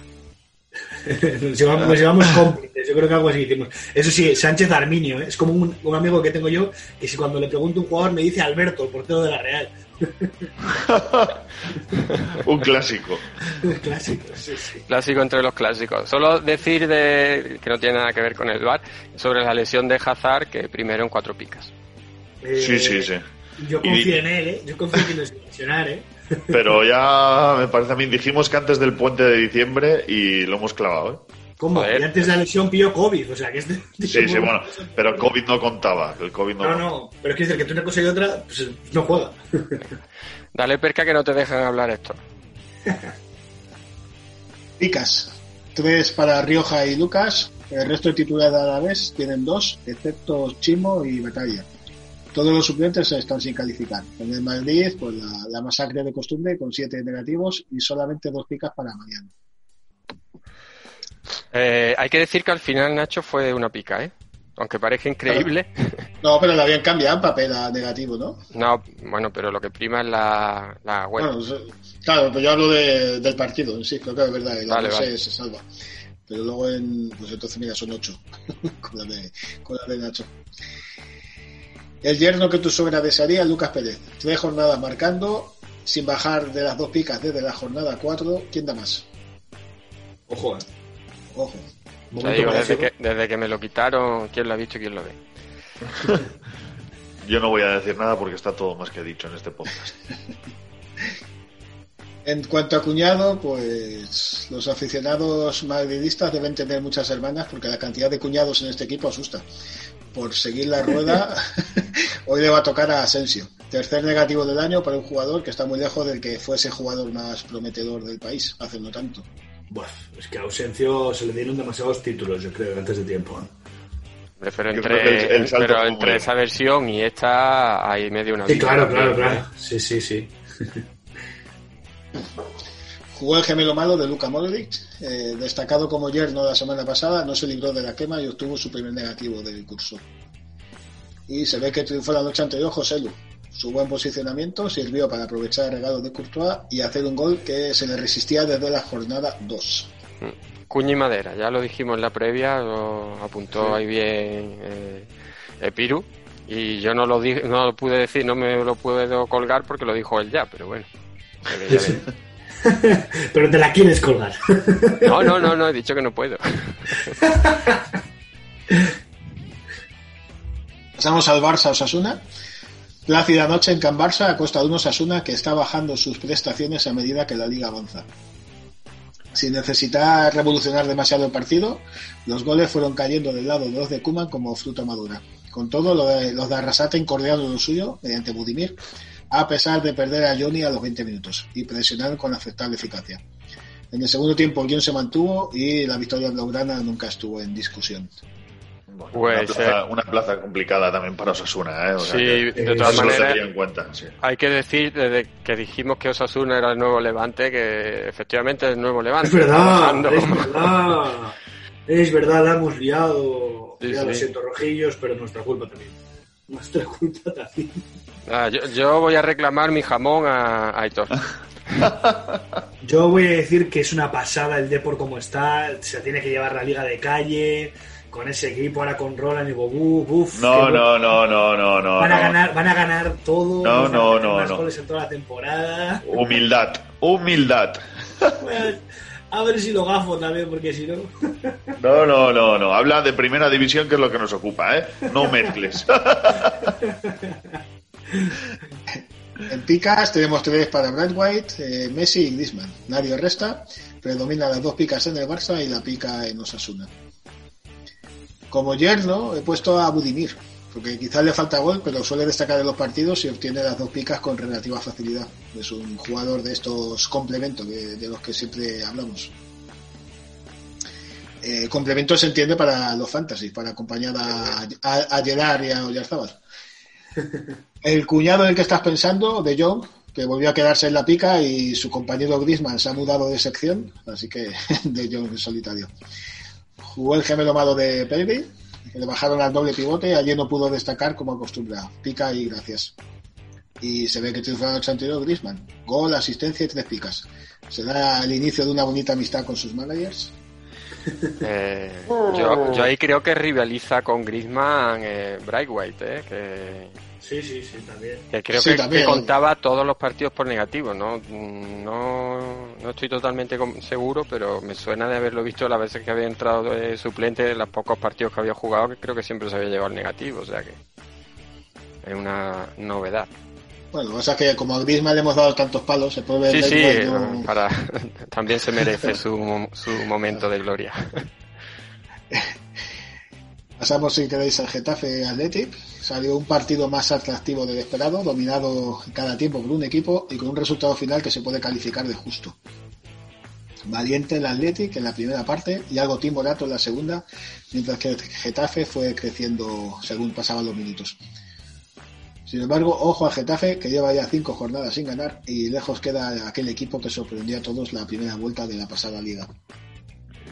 Nos, llevamos, nos llevamos cómplices, yo creo que algo así hicimos. Eso sí, Sánchez Arminio, ¿eh? es como un, un amigo que tengo yo que si cuando le pregunto a un jugador me dice Alberto, el portero de la Real. un clásico. Clásico, sí, sí. Clásico entre los clásicos. Solo decir de, que no tiene nada que ver con el bar sobre la lesión de Hazard, que primero en cuatro picas. Eh, Sí, sí, sí. Yo Y- confío en él, ¿eh? yo confío en que nos lesionar, ¿eh? Pero ya me parece a mí, dijimos que antes del puente de diciembre y lo hemos clavado, ¿eh? ¿Cómo? Y antes de la lesión pilló COVID, o sea que este... Sí, sí, bueno, pero el COVID no contaba, el COVID no, No, no, pero quiero decir que entre una cosa y otra pues, no juega. Dale perca que no te dejan hablar esto. Picas. Tres para Rioja y Lucas. El resto de titulares de Alavés tienen dos, excepto Chimo y Batalla. Todos los suplentes están sin calificar. En el Madrid, pues la, la masacre de costumbre con siete negativos y solamente dos picas para mañana. Eh, hay que decir que al final Nacho fue una pica, ¿eh? Aunque parezca increíble. No, pero lo habían cambiado en papel a negativo, ¿no? No, bueno, pero lo que prima es la, la web. Bueno, claro, pero yo hablo de- del partido, sí, creo que es verdad, el Vale, se, vale. se salva. Pero luego en, pues entonces mira, son ocho, con, la de, con la de Nacho. El yerno que tu suegra desearía, Lucas Pérez. Tres jornadas marcando, sin bajar de las dos picas desde la jornada cuatro. ¿Quién da más? Ojo, eh. Ojo. Ya digo, desde que, desde que me lo quitaron, ¿quién lo ha visto y quién lo ve? Yo no voy a decir nada porque está todo más que dicho en este podcast. En cuanto a cuñado, pues los aficionados madridistas deben tener muchas hermanas porque la cantidad de cuñados en este equipo asusta. Por seguir la rueda, hoy le va a tocar a Asensio. Tercer negativo del año para un jugador que está muy lejos del que fuese jugador más prometedor del país, hace no tanto. Buah, es que a Ausencio se le dieron demasiados títulos, yo creo, antes de tiempo. ¿eh? Pero entre, el- el pero esa versión y esta hay medio una Sí, vida claro, claro, claro. Sí, sí, sí. Jugó el gemelo malo de Luka Modric, eh, destacado como yerno la semana pasada, no se libró de la quema y obtuvo su primer negativo del curso. Y se ve que triunfó la noche anterior José Lu. Su buen posicionamiento sirvió para aprovechar el regalo de Courtois y hacer un gol que se le resistía desde la jornada 2. Cuña y madera, ya lo dijimos en la previa, lo apuntó Sí. ahí bien eh, Epiru. Y yo no lo, di- no lo pude decir, no me lo puedo colgar porque lo dijo él ya, pero bueno. ya. Pero te la quieres colgar. No, no, no, no, he dicho que no puedo. Pasamos al Barça Osasuna. Plácida noche en Can Barça a costa de un Osasuna que está bajando sus prestaciones a medida que la liga avanza. Sin necesitar revolucionar demasiado el partido, los goles fueron cayendo del lado de los de Kuman como fruta madura. Con todo, lo de- los de Arrasate encordearon lo suyo mediante Budimir, a pesar de perder a Johnny a los 20 minutos y presionar con aceptable eficacia. En el segundo tiempo el guion se mantuvo y la victoria blaugrana nunca estuvo en discusión. Una Pues, plaza, eh, una plaza complicada también para Osasuna, ¿eh? O sea Sí, que de todas maneras- tendría en cuenta, sí. Hay que decir, desde que dijimos que Osasuna era el nuevo Levante, que efectivamente es el nuevo Levante. Es verdad, es verdad. Es verdad, la hemos liado. Sí, ya lo sí. siento, rojillos, pero nuestra culpa también. Nuestra culpa también. Ah, yo, yo voy a reclamar mi jamón a, a Aitor. Yo voy a decir que es una pasada el Depor como está. Se tiene que llevar la liga de calle. Con ese equipo ahora con Roland y Bobú. Uf, No, no, no, no, no, no. van, a no. ganar, van a ganar todo. No, no, no, más no. goles en toda la temporada. Humildad, humildad. Bueno, a ver si lo gafo también, porque si no. No, no, no, no. Habla de primera división, que es lo que nos ocupa, ¿eh? No mezcles. En picas tenemos tres para Brad White, eh, Messi y Griezmann. Nadie resta. Predomina las dos picas en el Barça y la pica en Osasuna. Como yerno he puesto a Budimir, porque quizás le falta gol, pero suele destacar en los partidos y obtiene las dos picas con relativa facilidad. Es un jugador de estos complementos de los que siempre hablamos. Eh, complemento se entiende para los fantasy, para acompañar a, a, a Gerard y a Oyarzábal. El cuñado en el que estás pensando, de Jong, que volvió a quedarse en la pica y su compañero Griezmann se ha mudado de sección, así que de Jong en solitario. Jugó el gemelo malo de Perry, que le bajaron al doble pivote, ayer no pudo destacar como acostumbra. Pica y gracias. Y se ve que triunfó la noche anterior Griezmann. Gol, asistencia y tres picas. ¿Será el inicio de una bonita amistad con sus managers? Eh, yo, yo ahí creo que rivaliza con Griezmann eh, Brightwhite, eh, que, Sí, sí, sí, también. que creo Sí, que, también. que contaba todos los partidos por negativo, ¿no? No, no estoy totalmente seguro, pero me suena de haberlo visto las veces que había entrado de suplente en los pocos partidos que había jugado, que creo que siempre se había llevado el negativo, o sea que es una novedad. Bueno, pasa es que como a Griezmann le hemos dado tantos palos, el pobre Sí, sí, no- para, también se merece su, mo- su momento de gloria. Pasamos, si queréis, al Getafe Athletic. Salió un partido más atractivo del esperado, dominado cada tiempo por un equipo y con un resultado final que se puede calificar de justo. Valiente el Athletic en la primera parte y algo timorato en la segunda, mientras que el Getafe fue creciendo según pasaban los minutos. Sin embargo, ojo a Getafe, que lleva ya cinco jornadas sin ganar y lejos queda aquel equipo que sorprendió a todos la primera vuelta de la pasada liga.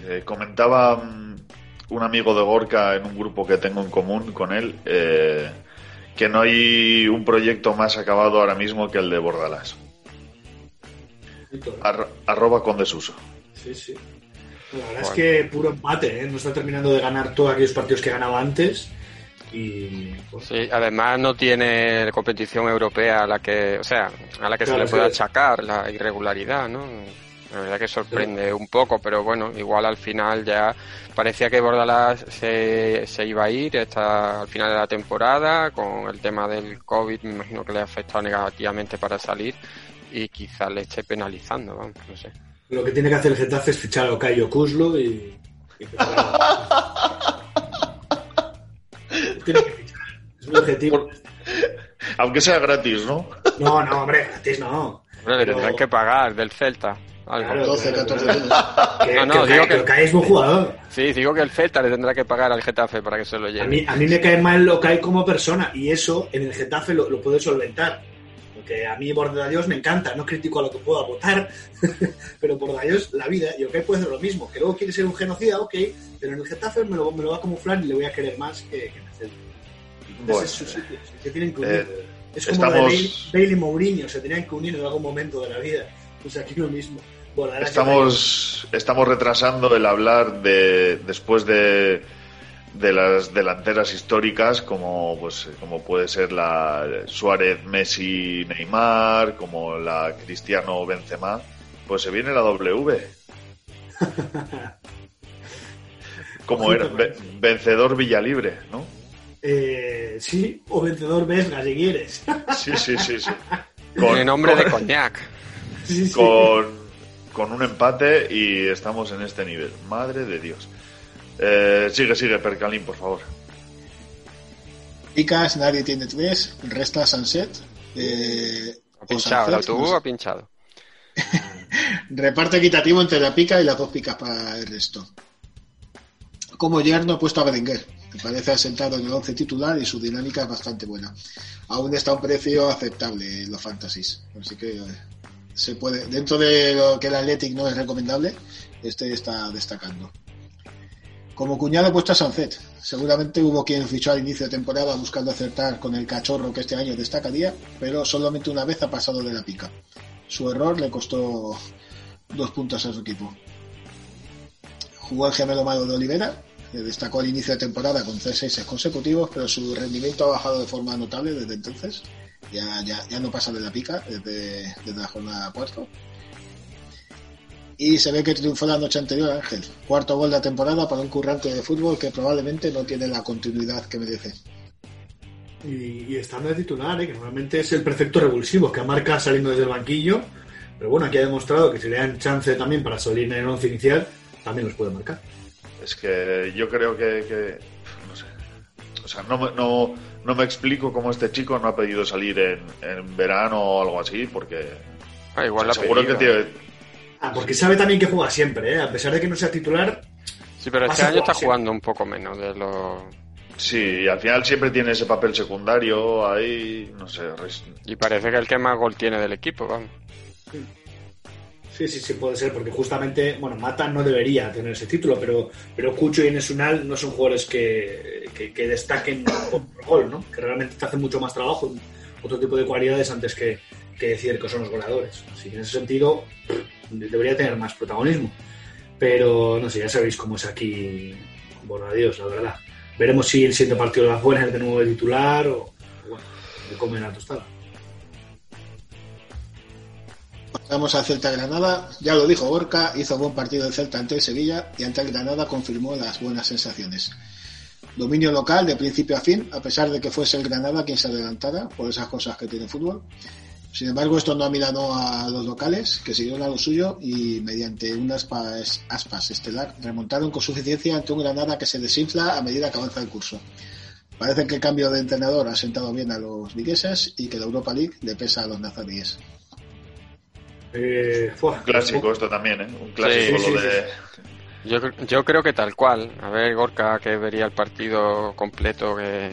Eh, comentaba mm, un amigo de Gorka en un grupo que tengo en común con él eh, que no hay un proyecto más acabado ahora mismo que el de Bordalas. Ar- arroba con desuso. Sí, sí. La verdad es que puro empate, ¿eh? No está terminando de ganar todos aquellos partidos que ganaba antes. Y. pues, Sí, además no tiene competición europea a la que, o sea, a la que Claro, se le pueda sí. achacar la irregularidad, ¿no? La verdad que sorprende un poco, pero bueno, igual al final ya parecía que Bordalas se, se iba a ir hasta al final de la temporada, con el tema del COVID, me imagino que le ha afectado negativamente para salir y quizás le esté penalizando, vamos, no sé. Lo que tiene que hacer el Getafe es fichar a Ocayo Kuzlo y. Tiene que fichar. Es mi objetivo. Aunque sea gratis, ¿no? No, no, hombre, gratis no. Hombre, le Pero- tendrán que pagar del Celta. Algo. Claro, 12, claro, 14 claro. Que- No, no, que digo Ocayo- que que Ocayo es buen jugador. Sí, digo que el Celta le tendrá que pagar al Getafe para que se lo lleve. A mí, a mí me cae mal Ocayo como persona y eso en el Getafe lo, lo puedo solventar. Porque a mí Bordallos me encanta, no critico a lo que pueda votar, pero Bordallos la vida y Ocayo puede hacer lo mismo. Que luego quiere ser un genocida, ok, pero en el Getafe me lo, me lo va a camuflar y le voy a querer más que, que en el Celta. Entonces Bueno, es su sitio, se tienen que unir. eh, es como estamos- Bailey, Bailey y Mourinho, se tenían que unir en algún momento de la vida. Pues aquí lo mismo. Estamos, estamos retrasando el hablar de después de, de las delanteras históricas como pues como puede ser la Suárez, Messi, Neymar, como la Cristiano Benzema, pues se viene la W. Como era ve- vencedor Villalibre, ¿no? Eh, sí, o vencedor Vesga, si quieres. Sí, sí, sí, sí. Tiene nombre de coñac. Sí, sí. con, con un empate y estamos en este nivel. Madre de Dios. Eh, sigue, sigue, Percalín, por favor. Picas, nadie tiene tres, resta Sunset. Eh, Ha pinchado, el autobús ha pinchado. Reparte equitativo entre la pica y las dos picas para el resto. Como yerno he puesto a Berenguer, que parece asentado en el 11 titular y su dinámica es bastante buena. Aún está a un precio aceptable en los fantasies. Así que eh, se puede, dentro de lo que el Athletic no es recomendable, este está destacando. Como cuñado he puesto a Sunset. Seguramente hubo quien fichó al inicio de temporada buscando acertar con el cachorro que este año destacaría, pero solamente una vez ha pasado de la pica. Su error le costó dos puntos a su equipo. Jugó el gemelo malo de Olivera, que destacó al inicio de temporada con tres seises consecutivos, pero su rendimiento ha bajado de forma notable desde entonces. Ya, ya, ya no pasa de la pica desde, desde la jornada 4. Y se ve que triunfó la noche anterior Ángel. Cuarto gol de la temporada para un currante de fútbol que probablemente no tiene la continuidad que merece. Y, y estando de titular, ¿eh? que normalmente es el perfecto revulsivo, que marca saliendo desde el banquillo. Pero bueno, aquí ha demostrado que si le dan chance también para salir en el once inicial, también los puede marcar. Es que yo creo que, que- no sé. O sea, no, no me explico cómo este chico no ha pedido salir en, en verano o algo así, porque Ah, igual o sea, la seguro que tiene, Ah, porque sabe también que juega siempre, ¿eh? a pesar de que no sea titular. Sí, pero este año está jugando un poco menos de lo... Sí, y al final siempre tiene ese papel secundario ahí, no sé. res- Y parece que el que más gol tiene del equipo, vamos. Sí, sí, sí, puede ser, porque justamente, bueno, Mata no debería tener ese título, pero, pero Cucho y Nesunal no son jugadores que, que, que destaquen por gol, ¿no? Que realmente te hacen mucho más trabajo, otro tipo de cualidades antes que, que decir que son los goleadores. Así que en ese sentido debería tener más protagonismo. Pero no sé, ya sabéis cómo es aquí Borradios, la verdad. Veremos si el siguiente partido de las buenas es de nuevo de titular o, bueno, de comer la tostada. Pasamos al Celta Granada. Ya lo dijo Borca, hizo buen partido el Celta ante el Sevilla y ante el Granada confirmó las buenas sensaciones. Dominio local de principio a fin, a pesar de que fuese el Granada quien se adelantara por esas cosas que tiene el fútbol. Sin embargo, esto no amilanó a los locales, que siguieron a lo suyo y mediante unas aspas, aspas estelar remontaron con suficiencia ante un Granada que se desinfla a medida que avanza el curso. Parece que el cambio de entrenador ha sentado bien a los vigueses y que la Europa League le pesa a los nazaríes. Eh, Clásico esto también, ¿eh? Un clásico Sí, lo sí, de... Yo, yo creo que tal cual. A ver, Gorka, que vería el partido completo. que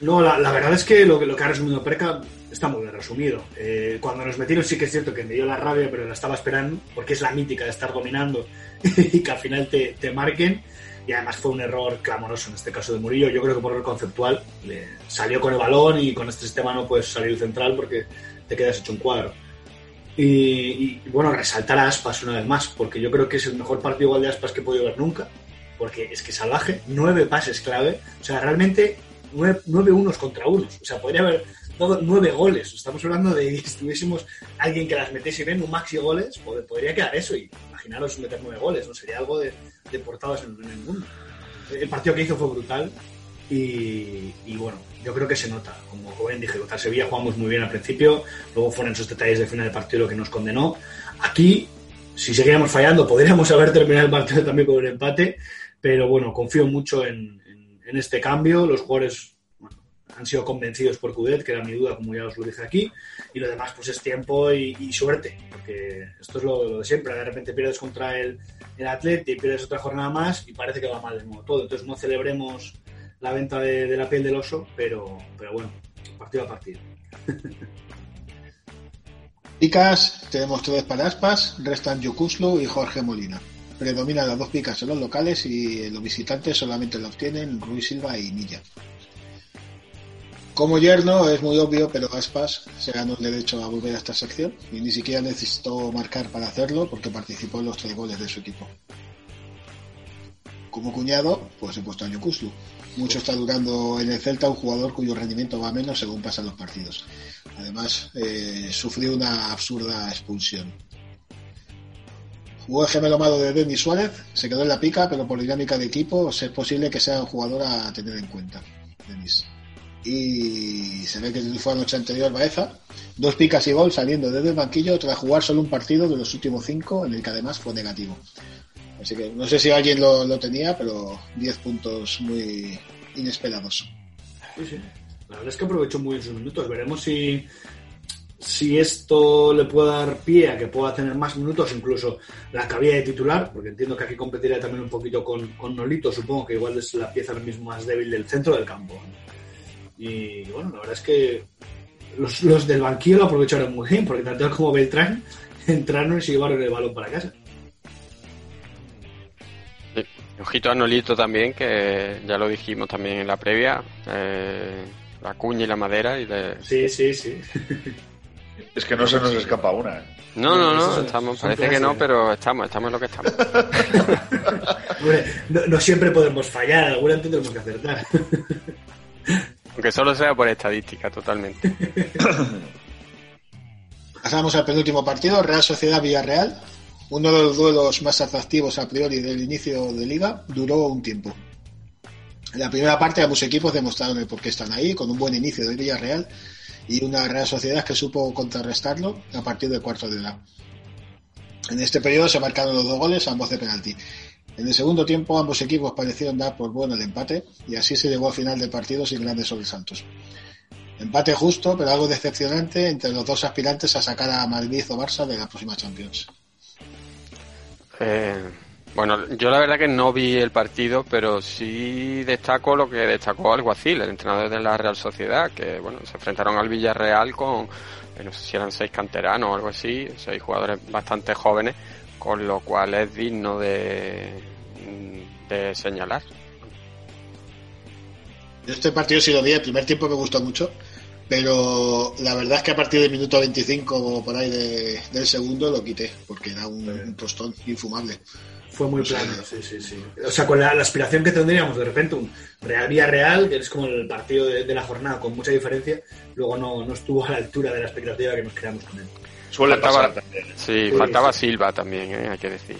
No, la, la verdad es que lo, que lo que ha resumido Perca está muy bien resumido. Eh, cuando nos metieron sí que es cierto que me dio la rabia, pero la estaba esperando, porque es la mítica de estar dominando y que al final te, te marquen. Y además fue un error clamoroso en este caso de Murillo. Yo creo que por error conceptual salió con el balón y con este sistema no puedes salir central porque te quedas hecho un cuadro. Y, y, bueno, resaltar a Aspas una vez más, porque yo creo que es el mejor partido igual de Aspas que he podido ver nunca. Porque es que salvaje, nueve pases clave. O sea, realmente nueve, nueve unos contra unos. O sea, podría haber dado nueve goles. Estamos hablando de si tuviésemos alguien que las metiese bien, un maxi goles, pod- podría quedar eso. Y imaginaros meter nueve goles, ¿no? Sería algo de, de portadas en, en el mundo. El partido que hizo fue brutal. Y, y bueno, yo creo que se nota. Como joven dije, contra Sevilla jugamos muy bien al principio, luego fueron esos detalles de final del partido lo que nos condenó. Aquí, si seguíamos fallando, podríamos haber terminado el partido también con un empate, pero bueno, confío mucho en, en- este cambio. Los jugadores han sido convencidos por Cudet, que era mi duda, como ya os lo dije aquí, y lo demás pues es tiempo y, suerte, porque esto es lo, de siempre. De repente pierdes contra el, el Atleti pierdes otra jornada más y parece que va mal de nuevo todo. Entonces no celebremos la venta de, la piel del oso, pero, pero bueno, partido a partido. Picas, tenemos tres para Aspas, restan Yukuslu y Jorge Molina. Predominan las dos picas en los locales y los visitantes solamente lo obtienen Ruiz Silva y Milla. Como yerno es muy obvio, pero Aspas se ganó el derecho a volver a esta sección y ni siquiera necesitó marcar para hacerlo porque participó en los tres goles de su equipo. Como cuñado, pues he puesto a Yukuslu. Mucho está durando en el Celta un jugador cuyo rendimiento va menos según pasan los partidos. Además, eh, sufrió una absurda expulsión. Jugó el gemelo malo de Denis Suárez, se quedó en la pica, pero por dinámica de equipo es posible que sea un jugador a tener en cuenta. Denis. Y se ve que fue la noche anterior Baeza. Dos picas y gol saliendo desde el banquillo tras jugar solo un partido de los últimos cinco, en el que además fue negativo. Así que no sé si alguien lo, tenía, pero 10 puntos muy inesperados. La verdad es que aprovechó muy bien sus minutos. Veremos si, si esto le puede dar pie a que pueda tener más minutos, incluso la cabida de titular, porque entiendo que aquí competiría también un poquito con, con Nolito, supongo que igual es la pieza mismo más débil del centro del campo. Y bueno, la verdad es que los, los del banquillo lo aprovecharon muy bien, porque tanto como Beltrán entraron y se llevaron el balón para casa. Ojito a Nolito también, que ya lo dijimos también en la previa. eh, la cuña y la madera. Y de... Sí, sí, sí. Es que no se nos escapa una. ¿eh? No, no, no, estamos, parece que no, pero estamos, estamos en lo que estamos. Hombre, no, no siempre podemos fallar, alguna tendremos que acertar. Aunque solo sea por estadística, totalmente. Pasamos al penúltimo partido, Real Sociedad Villarreal. Uno de los duelos más atractivos a priori del inicio de liga duró un tiempo. En la primera parte ambos equipos demostraron el por qué están ahí, con un buen inicio del Villarreal y una Real Sociedad que supo contrarrestarlo a partir del cuarto de hora. En este periodo se marcaron los dos goles, ambos de penalti. En el segundo tiempo ambos equipos parecieron dar por bueno el empate y así se llegó al final del partido sin grandes sobresaltos. Empate justo, pero algo decepcionante entre los dos aspirantes a sacar a Madrid o Barça de la próxima Champions. Eh, bueno, yo la verdad que no vi el partido, pero sí destaco lo que destacó Alguacil, el entrenador de la Real Sociedad, que bueno, se enfrentaron al Villarreal con, eh, no sé si eran seis canteranos o algo así, seis jugadores bastante jóvenes, con lo cual es digno de, señalar. Este partido sí lo vi, el primer tiempo me gustó mucho, pero la verdad es que a partir del minuto 25 o por ahí de- del segundo lo quité, porque era un, un tostón infumable. Fue muy O sea, plano, sí, sí, sí. O sea, con la, la aspiración que tendríamos de repente, un Real Vía Real, que es como el partido de, de la jornada con mucha diferencia, luego no, no estuvo a la altura de la expectativa que nos creamos con él. Suele Faltaba- pasar también. Sí, Sí, faltaba sí. Silva también, eh, hay que decir.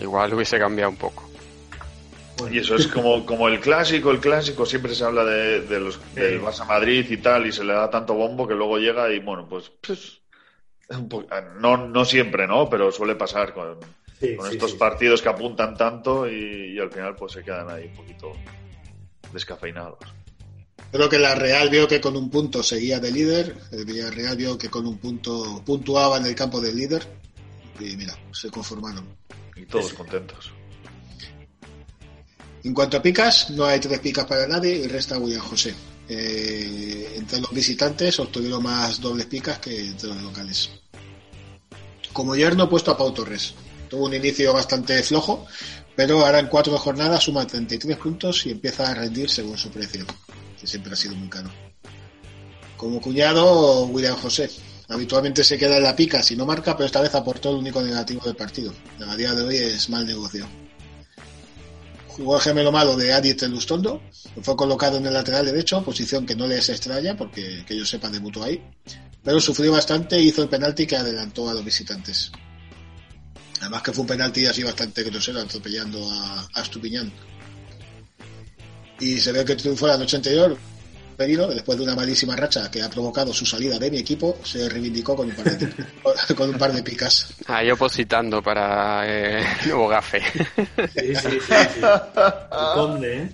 Igual hubiese cambiado un poco. Y eso es como, como el clásico, el clásico, siempre se habla de, de los, del Barça Madrid y tal, y se le da tanto bombo que luego llega y bueno, pues, pues, po- no, no siempre, ¿no? Pero suele pasar con, Sí, con sí, estos partidos que apuntan tanto y, y al final pues se quedan ahí un poquito descafeinados. Creo que la Real vio que con un punto seguía de líder, el Villarreal vio que con un punto puntuaba en el campo del líder y mira, se conformaron. Y todos contentos. En cuanto a picas, no hay tres picas para nadie y resta William José. Eh, entre los visitantes obtuvieron más dobles picas que entre los locales. Como yerno he puesto a Pau Torres. Tuvo un inicio bastante flojo, pero ahora en cuatro jornadas suma 33 puntos y empieza a rendir según su precio, que siempre ha sido muy caro. Como cuñado, William José. Habitualmente se queda en la pica si no marca, pero esta vez aportó el único negativo del partido. A día de hoy es mal negocio. Jugó el gemelo malo de Adit Lustondo, fue colocado en el lateral derecho, posición que no le es extraña porque que yo sepa debutó ahí, pero sufrió bastante y hizo el penalti que adelantó a los visitantes. Además que fue un penalti así bastante grosero, atropellando a, a Estupiñán. Y se ve que triunfó la noche anterior, Perino, después de una malísima racha que ha provocado su salida de mi equipo, se reivindicó con un par de, con un par de picas. Ah, yo positando para eh, el nuevo gafe. Sí, sí, sí. sí. Conde, ¿eh?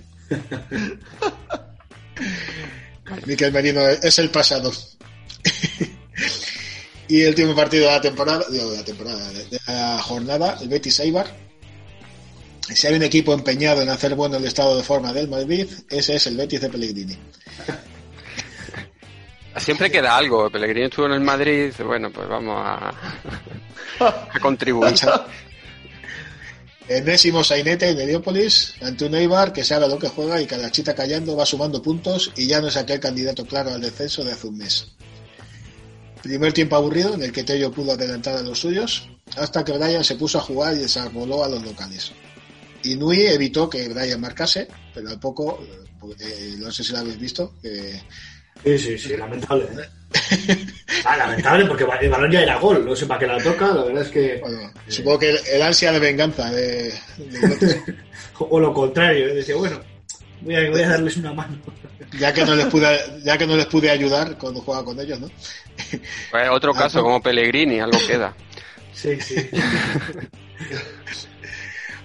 Miquel Merino es el pasado. y el último partido de la temporada, digo, de la temporada, de la jornada, el Betis Eibar. Si hay un equipo empeñado en hacer bueno el estado de forma del Madrid, ese es el Betis de Pellegrini. Siempre queda algo. Pellegrini estuvo en el Madrid, bueno, pues vamos a, a contribuir. Enésimo sainete en Heliópolis ante un Eibar que sabe lo que juega y cada chita callando va sumando puntos y ya no es aquel candidato claro al descenso de hace un mes. Primer tiempo aburrido en el que Tello pudo adelantar a los suyos hasta que Brian se puso a jugar y desarboló a los locales. Inui evitó que Brian marcase, pero al poco, eh, no sé si lo habéis visto, eh, Sí, sí, sí, lamentable. ¿eh? Ah, lamentable porque el balón ya era gol, no sé para qué la toca, la verdad es que... bueno, supongo que el, el ansia de venganza de, de- O lo contrario, ¿eh? decía, bueno, voy a, voy a darles una mano. ya que no les pude ya que no les pude ayudar cuando jugaba con ellos, ¿no? Pues otro caso como Pellegrini, algo queda. Sí, sí.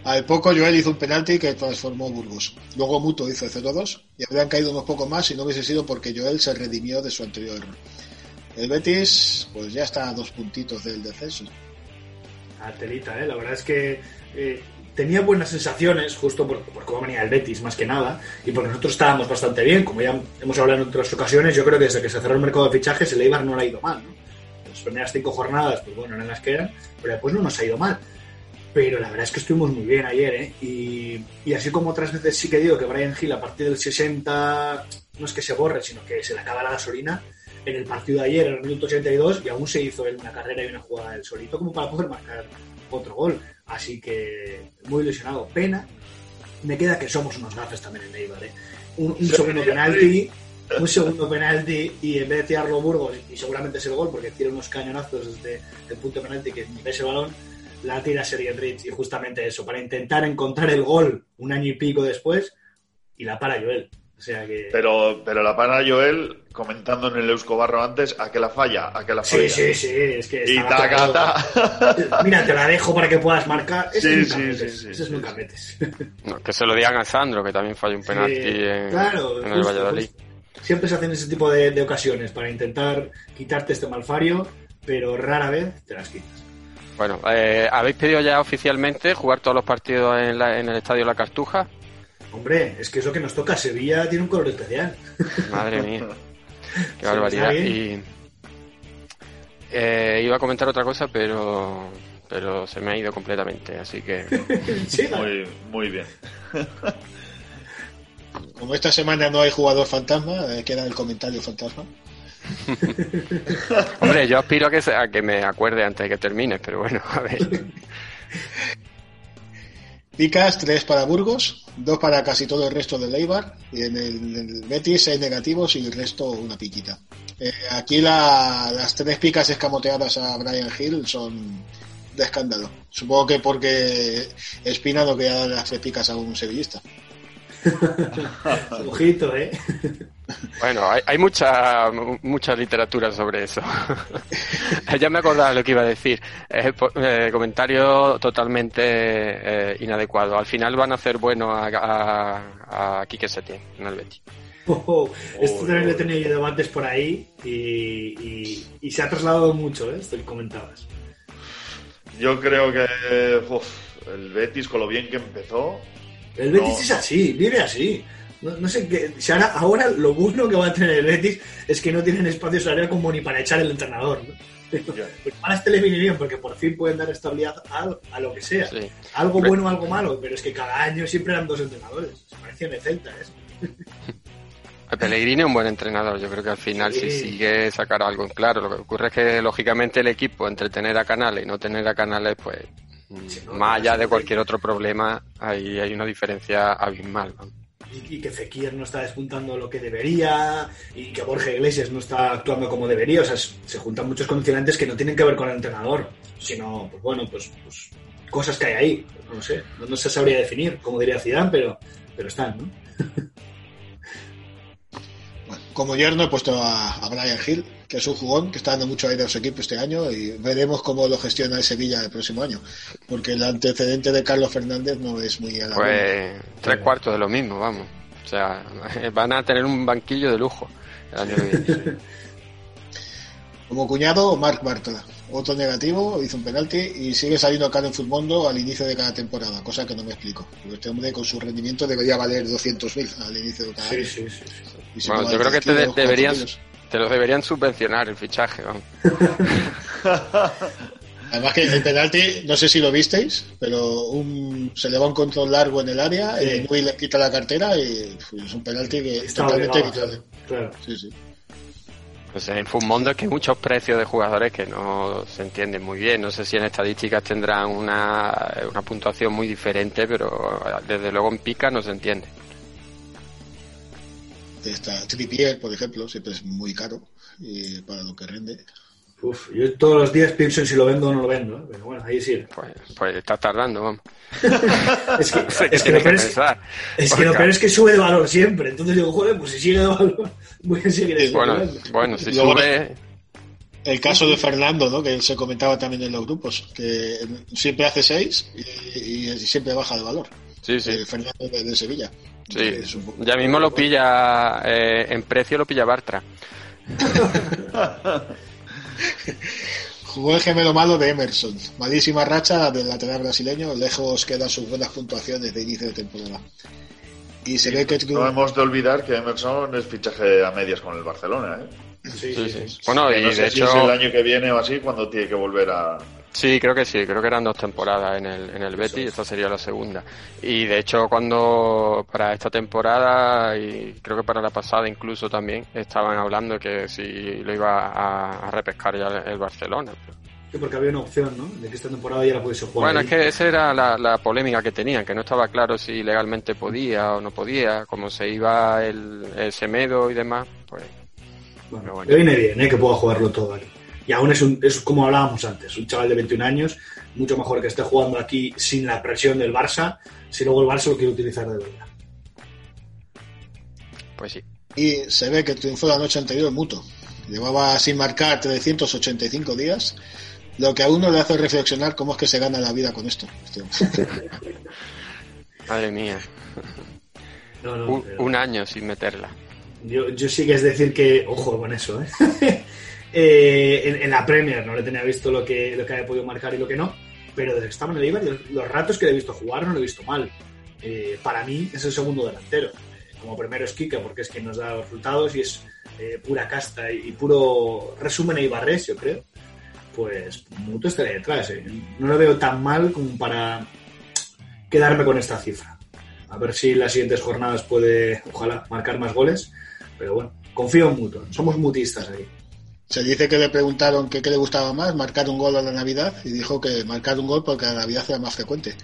Al poco Joel hizo un penalti que transformó Burgos. Luego Muto hizo el 0-2 y habrían caído unos pocos más si no hubiese sido porque Joel se redimió de su anterior error. El Betis, pues ya está a dos puntitos del descenso. A telita, ¿eh? La verdad es que eh, tenía buenas sensaciones, justo por, por cómo venía el Betis, más que nada, y porque nosotros estábamos bastante bien, como ya hemos hablado en otras ocasiones, yo creo que desde que se cerró el mercado de fichajes, el Eibar no le ha ido mal, ¿no? Las primeras cinco jornadas, pues bueno, eran las que eran, pero después no nos ha ido mal. Pero la verdad es que estuvimos muy bien ayer, ¿eh? Y, y así como otras veces sí que digo que Brian Hill a partir del 60 no es que se borre, sino que se le acaba la gasolina, en el partido de ayer, en el minuto 82, y aún se hizo él una carrera y una jugada del solito como para poder marcar otro gol. Así que muy ilusionado. Pena. Me queda que somos unos gafes también en Eibar, ¿eh? Un, un segundo penalti, un segundo penalti y en vez de tirarlo Burgos, y seguramente es el gol porque tira unos cañonazos desde el punto de penalti que ni ves el balón, la tira Sergio Rich y justamente eso, para intentar encontrar el gol un año y pico después y la para Joel. O sea que... Pero, pero la para Joel, comentando en el Euskobarro antes, a que la falla, a que la falla. Sí, sí, sí, es que Y taca, claro. ta. Mira, te la dejo para que puedas marcar. Ese Sí, nunca sí, metes. sí, sí, Ese sí, nunca metes. No, que se lo digan a Sandro, que también falló un penalti en, claro, en el justo, Valladolid. justo. Siempre se hacen ese tipo de, de ocasiones para intentar quitarte este malfario, pero rara vez te las quitas. Bueno, eh, ¿habéis pedido ya oficialmente jugar todos los partidos en, la- en el Estadio La Cartuja? Hombre, es que eso que nos toca, Sevilla tiene un color especial. Madre mía, qué Sí, barbaridad. Y eh, iba a comentar otra cosa, pero pero se me ha ido completamente, así que Muy, muy bien. Como esta semana no hay jugador fantasma, eh, queda el comentario fantasma. hombre, yo aspiro a que se- a que me acuerde antes de que termine, pero bueno, a ver. Picas, tres para Burgos, dos para casi todo el resto del Eibar, y en el, en el Betis seis negativos y el resto una piquita. Eh, aquí la- las tres picas escamoteadas a Brian Hill son de escándalo. Supongo que porque Espina no quería dar las tres picas a un sevillista. Ojito, ¿eh? Bueno, hay, hay mucha mucha literatura sobre eso. ya me acordaba lo que iba a decir. Eh, eh, comentario totalmente eh, inadecuado. Al final van a hacer bueno a, a, a Quique Setién en el Betis. Oh, esto también lo he tenido yo debates por ahí y, y- y se ha trasladado mucho, ¿eh? esto que comentabas. Yo creo que uf, el Betis, con lo bien que empezó, El Betis No. es así, vive así. No, no sé qué. Si ahora, ahora lo bueno que va a tener el Betis es que no tienen espacio salarial como ni para echar el entrenador. ¿no? Pues para este le viene bien porque por fin pueden dar estabilidad a, a lo que sea. Algo bueno o algo malo, pero es que cada año siempre eran dos entrenadores. Se parecían de Celta, ¿eh? Pellegrini es un buen entrenador. Yo creo que al final, Sí. si sigue, sacar algo en claro. Lo que ocurre es que, lógicamente, el equipo, entre tener a Canales y no tener a Canales, pues, más allá de cualquier otro problema, hay, hay una diferencia abismal. ¿no? Y, que Fekir no está despuntando lo que debería, y que Borja Iglesias no está actuando como debería. O sea, se juntan muchos condicionantes que no tienen que ver con el entrenador, sino, pues bueno, pues, pues cosas que hay ahí. No sé, no, no se sabría definir, como diría Zidane, pero, pero están, ¿no? Como yerno he puesto a Brian Hill, que es un jugón que está dando mucho aire a su equipo este año y veremos cómo lo gestiona el Sevilla el próximo año. Porque el antecedente de Carlos Fernández no es muy halagüeño. Pues tres cuartos de lo mismo, vamos. O sea, van a tener un banquillo de lujo el año que viene. Como cuñado, Marc Bartola. Otro negativo, hizo un penalti y sigue saliendo caro en Futmundo al inicio de cada temporada, cosa que no me explico. Porque este hombre con su rendimiento debería valer 200.000 al inicio de cada Sí, año. sí, sí. Bueno, no yo creo que te, de- 3 kilos, deberían, 4 kilos. Te lo deberían subvencionar el fichaje, vamos. Además que el penalti, no sé si lo visteis, pero un, se le va un control largo en el área, y Nui le quita la cartera y es un penalti que es Está totalmente evitable. Claro. Sí, sí. Pues en Fumondo es que hay muchos precios de jugadores que no se entienden muy bien. No sé si en estadísticas tendrán una, una puntuación muy diferente, pero desde luego en pica no se entiende. Está Trippier, por ejemplo, siempre es muy caro y para lo que rende. Uf, yo todos los días pienso en si lo vendo o no lo vendo, ¿eh? pero bueno, ahí sí. Pues, pues está tardando, vamos. Es que, es lo peor que es, que lo Porque- peor es que sube de valor siempre. Entonces digo, joder, pues si sigue de valor, voy a seguir Bueno, bueno, si Luego, sube, El caso de Fernando, ¿no? que se comentaba también en los grupos, que siempre hace 6 y, y siempre baja de valor. Sí, sí. Eh, Fernando de, de Sevilla. Sí. Poco- Ya mismo lo pilla, eh, en precio lo pilla Bartra. Jugó el gemelo malo de Emerson. Malísima racha del lateral brasileño. Lejos quedan sus buenas puntuaciones de inicio de temporada. Y se ve que no hemos de olvidar que Emerson es fichaje a medias con el Barcelona. ¿eh? Sí, Sí, sí. Bueno, Que y no sé de si hecho... es el año que viene o así cuando tiene que volver a... Sí, creo que sí, creo que eran dos temporadas en el, en el Betis esta sería la segunda. Y de hecho cuando para esta temporada y creo que para la pasada incluso también estaban hablando que si lo iba a, a repescar ya el, el Barcelona. Sí, porque había una opción, ¿no? De que esta temporada ya la pudiese jugar. Bueno, ahí. es que esa era la, la polémica que tenían, que no estaba claro si legalmente podía o no podía, como se iba el, el Semedo y demás, pues Bueno, bueno. viene bien, ¿eh? Que pueda jugarlo todo aquí. Y aún es, un, es como hablábamos antes, un chaval de 21 años, mucho mejor que esté jugando aquí sin la presión del Barça, si luego el Barça lo quiere utilizar de verdad. pues sí. Y se ve que triunfó la noche anterior Muto. Llevaba sin marcar 385 días, lo que a uno le hace reflexionar cómo es que se gana la vida con esto. Este. Madre mía, No, no, un, pero- un año sin meterla. Yo, yo sí que es decir que, ojo con eso, ¿eh? Eh, en, en la Premier no le tenía visto lo que, lo que había podido marcar y lo que no, pero desde que estaba en el Eibar, los, ratos que le he visto jugar no lo he visto mal. Eh, para mí es el segundo delantero. Como primero es Kika, porque es quien nos da los resultados y es eh, pura casta y, y puro resumen eibarres, yo creo. Pues Muto estaría detrás. ¿eh? No lo veo tan mal como para quedarme con esta cifra. A ver si las siguientes jornadas puede, ojalá, marcar más goles. Pero bueno, confío en Muto. Somos mutistas ahí. Se dice que le preguntaron que qué le gustaba más, marcar un gol a la Navidad, y dijo que marcar un gol porque la Navidad era más frecuente.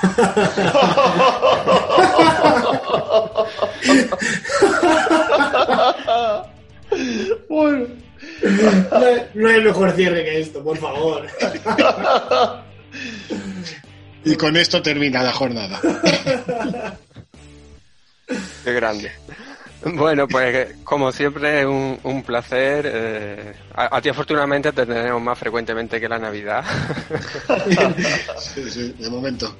bueno. No hay mejor cierre que esto, por favor. Y con esto termina la jornada. Qué grande. Bueno, pues como siempre, un, un placer. eh, a, a ti afortunadamente te tenemos más frecuentemente que la Navidad. Sí, sí, de momento.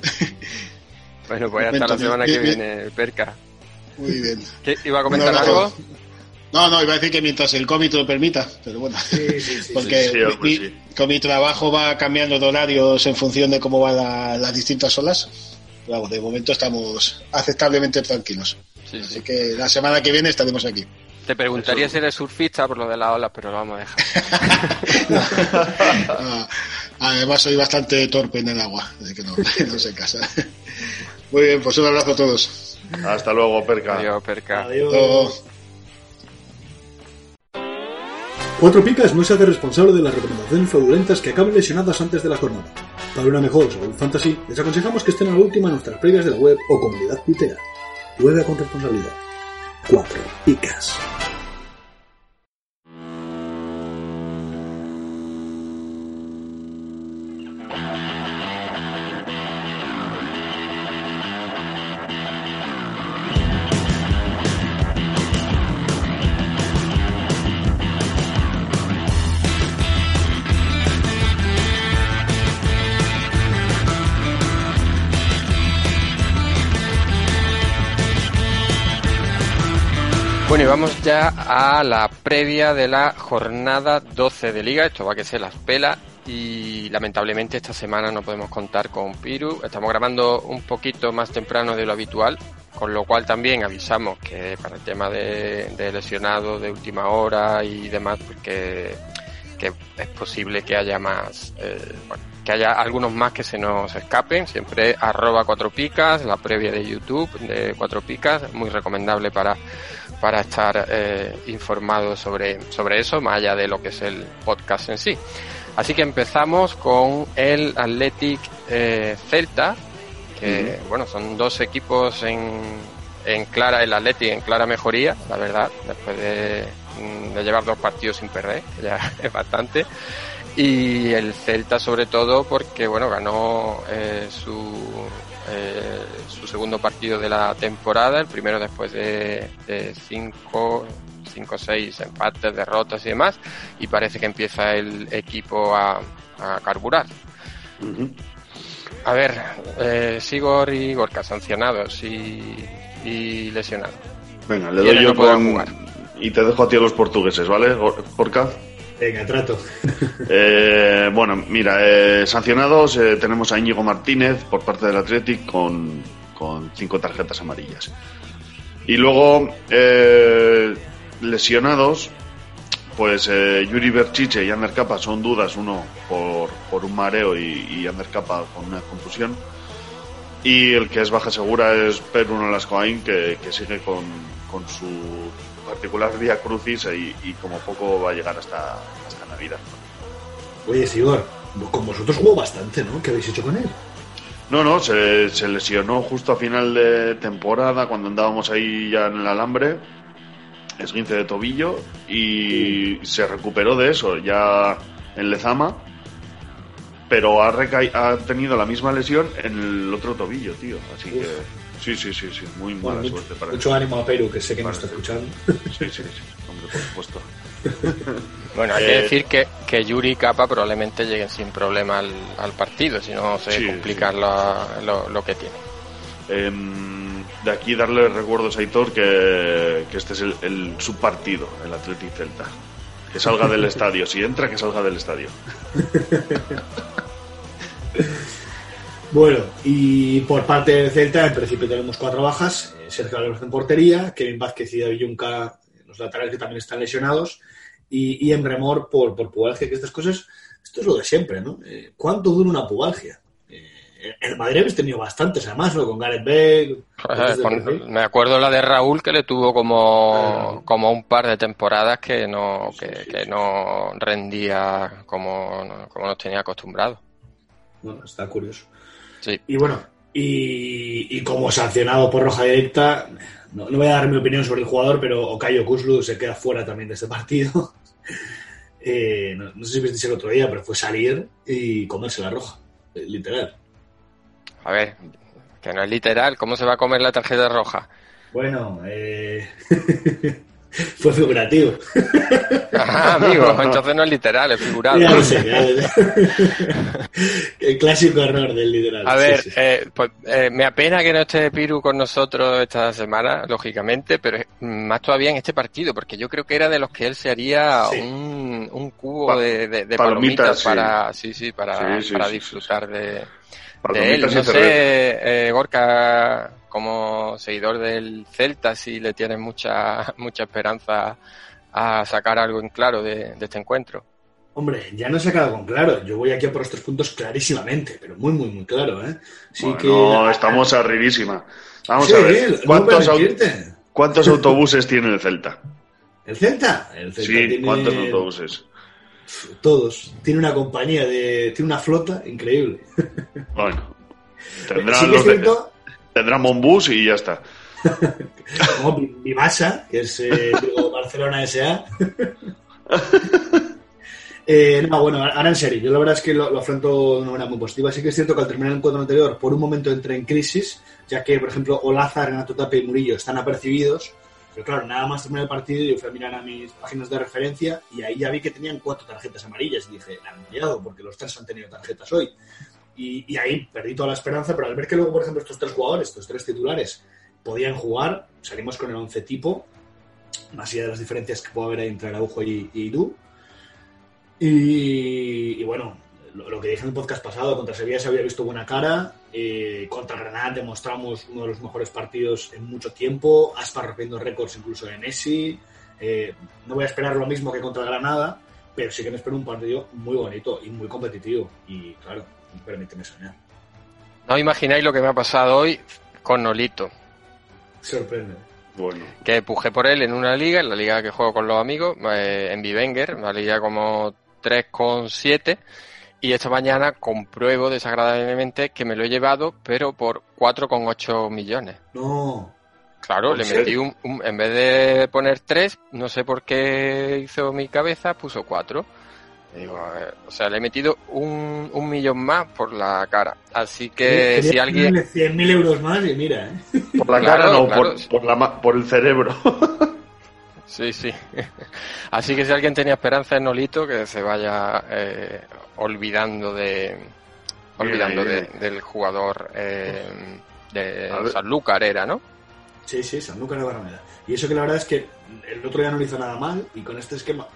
bueno, pues hasta Momento, la semana bien, que bien. viene, Perca. Muy bien. ¿Qué, ¿Iba a comentar algo? No, no, iba a decir que mientras el cómic lo permita, pero bueno. Porque Sí, sí, hombre, mi- sí. con mi trabajo va cambiando de horarios en función de cómo van la- las distintas olas. Pero vamos, de momento estamos aceptablemente tranquilos. Así que la semana que viene estaremos aquí. Te preguntaría si eres surfista por lo de la ola, pero lo vamos a dejar. Ah, Además soy bastante torpe en el agua, así que no, no se casa. Muy bien, pues un abrazo a todos. Hasta luego, Perca. Adiós, Perca. Adiós. Cuatro Picas no se hace responsable de las recomendaciones fraudulentas que acaben lesionadas antes de la jornada. Para una mejor salud fantasy, les aconsejamos que estén a la última en nuestras previas de la web o comunidad tuitera. Juega con responsabilidad. Cuatro Picas. Vamos ya a la previa de la jornada 12 de Liga. Esto va que se las pela. Y lamentablemente esta semana no podemos contar con Piru. Estamos grabando un poquito más temprano de lo habitual. Con lo cual también avisamos que para el tema de, de lesionados de última hora y demás, pues que, es posible que haya más, eh, que haya algunos más que se nos escapen. Siempre arroba cuatro picas, la previa de YouTube de cuatro picas, muy recomendable para para estar eh, informado sobre, sobre eso, más allá de lo que es el podcast en sí. Así que empezamos con el Athletic eh, Celta, que bueno, son dos equipos en, en clara, el Athletic en clara mejoría, la verdad, después de, mm, de llevar dos partidos sin perder, que ya es bastante. Y el Celta sobre todo porque bueno, ganó eh, su, eh, su segundo partido de la temporada, el primero después de, de cinco, cinco o seis empates, derrotas y demás, y parece que empieza el equipo a, a carburar. A ver, eh, Sigor y Gorka sancionados y, y lesionados. Venga, le doy yo no jugar. Y te dejo a ti a los portugueses, ¿vale, Gor- Gorka? Venga, trato. Eh, bueno, mira, eh, sancionados eh, tenemos a Íñigo Martínez por parte del Athletic con, cinco tarjetas amarillas. Y luego, eh, lesionados, pues eh, Yuri Berchiche y Ander Capa son dudas, uno por, por un mareo y, y Ander Capa con una contusión. Y el que es baja segura es Pedro Lascoain, que, que sigue con, con su particular vía crucis y, y como poco va a llegar hasta, hasta Navidad. Oye, Sigor, con vosotros jugó bastante, ¿no? ¿Qué habéis hecho con él? No, no, se, se lesionó justo a final de temporada cuando andábamos ahí ya en el alambre, esguince de tobillo, y se recuperó de eso ya en Lezama, pero ha, ha tenido la misma lesión en el otro tobillo, tío. Así que sí, sí, sí, sí, muy Bueno, mala suerte para mucho él. ánimo a Perú, que sé que nos está escuchando. Sí, sí, sí, hombre, por supuesto. Bueno, hay que Eh, decir que, que Yuri y Capa probablemente lleguen sin problema al, al partido, si no se Sí, complica la- lo, lo que tiene. Em, de aquí darle recuerdos a Aitor que, que este es el, el subpartido, el Athletic Celta. Que salga del estadio. Si entra, que salga del estadio. Bueno, y por parte del Celta, en principio tenemos cuatro bajas. eh, Sergio Álvarez en portería, Kevin Vázquez y David Junca, los laterales que también están lesionados, y, y en remor por, por pubalgia, que estas cosas, esto es lo de siempre, ¿no? Eh, ¿Cuánto dura una pubalgia? Eh, en Madrid habéis tenido bastantes, además, ¿no? Con Gareth Bale. Con- me acuerdo la de Raúl que le tuvo como, como un par de temporadas que no, que, que no rendía como, como nos tenía acostumbrado. Bueno, está curioso. Sí. Y bueno, y, y como sancionado por roja directa, no, no voy a dar mi opinión sobre el jugador, pero Okayo Kuslu se queda fuera también de este partido. Eh, no, no sé si visteis el otro día, pero fue salir y comerse la roja, eh, literal. A ver, que no es literal, ¿cómo se va a comer la tarjeta roja? Bueno, eh, Fue figurativo. Ah, amigo, entonces no es literal, es figurado. Ya lo sé, ya lo sé. El clásico error del literal. A ver, sí. eh, pues, eh, me apena que no esté Piru con nosotros esta semana, lógicamente, pero más todavía en este partido, porque yo creo que era de los que él se haría Sí. un, un cubo Pa- de, de- de palomitas, palomitas, sí. para, sí, sí, para, Sí, sí, para sí, disfrutar de, de él. No sé, eh, Gorka, como seguidor del Celta, si le tienes mucha, mucha esperanza a sacar algo en claro de, de este encuentro. Hombre, ya no se ha quedado con claro. Yo voy aquí a por los tres puntos clarísimamente, pero muy, muy, muy claro, ¿eh? Bueno, que... estamos arribísima. Vamos Sí, a no ver. ¿Cuántos, autobuses tiene el Celta? ¿El Celta? El Celta Sí, tiene ¿cuántos autobuses? Todos. Tiene una compañía de... Tiene una flota increíble. Bueno, Sí tendrán, es los de- cierto, tendrán Monbus y ya está. como Vi- Vivasa, que es eh, digo, Barcelona S.A. Eh, no, bueno, ahora en serio, yo la verdad es que lo, lo afronto de una manera muy positiva. Sí que es cierto que al terminar el encuentro anterior, por un momento entré en crisis, ya que, por ejemplo, Olaza, Renato Tape y Murillo están apercibidos. Pero claro, nada más terminar el partido, yo fui a mirar a mis páginas de referencia y ahí ya vi que tenían cuatro tarjetas amarillas. Y dije, han fallado, porque los tres han tenido tarjetas hoy. Y, y ahí perdí toda la esperanza, pero al ver que luego, por ejemplo, estos tres jugadores, estos tres titulares, podían jugar, salimos con el once tipo, más allá de las diferencias que puede haber entre Araujo y, y Idu. Y, y bueno, lo, lo que dije en el podcast pasado, contra Sevilla se había visto buena cara, eh, contra Granada demostramos uno de los mejores partidos en mucho tiempo, Aspa rompiendo récords incluso en ESI, eh, no voy a esperar lo mismo que contra Granada, pero sí que me espero un partido muy bonito y muy competitivo. Y claro, permíteme soñar. No os imagináis lo que me ha pasado hoy con Nolito. Sorprende. Bueno, que pujé por él en una liga, en la liga que juego con los amigos, eh, en Vivenger, una liga como 3,7 y esta mañana compruebo desagradablemente que me lo he llevado, pero por 4,8 millones. No. Claro, ¿En le metí un, un- en vez de poner 3, no sé por qué hizo mi cabeza, puso 4. Digo, o sea, le he metido un, un millón más por la cara. Así que si alguien... 100.000 euros más y mira, ¿eh? por la Claro, cara no, claro. por, por la, ma- por el cerebro. Sí, sí. Así que si alguien tenía esperanza en Nolito, que se vaya eh, olvidando de olvidando Bien de- del jugador eh, de. Sanlúcar era, ¿no? Sí, sí, Sanlúcar de Barrameda. Y eso que la verdad es que el otro día no lo hizo nada mal y con este esquema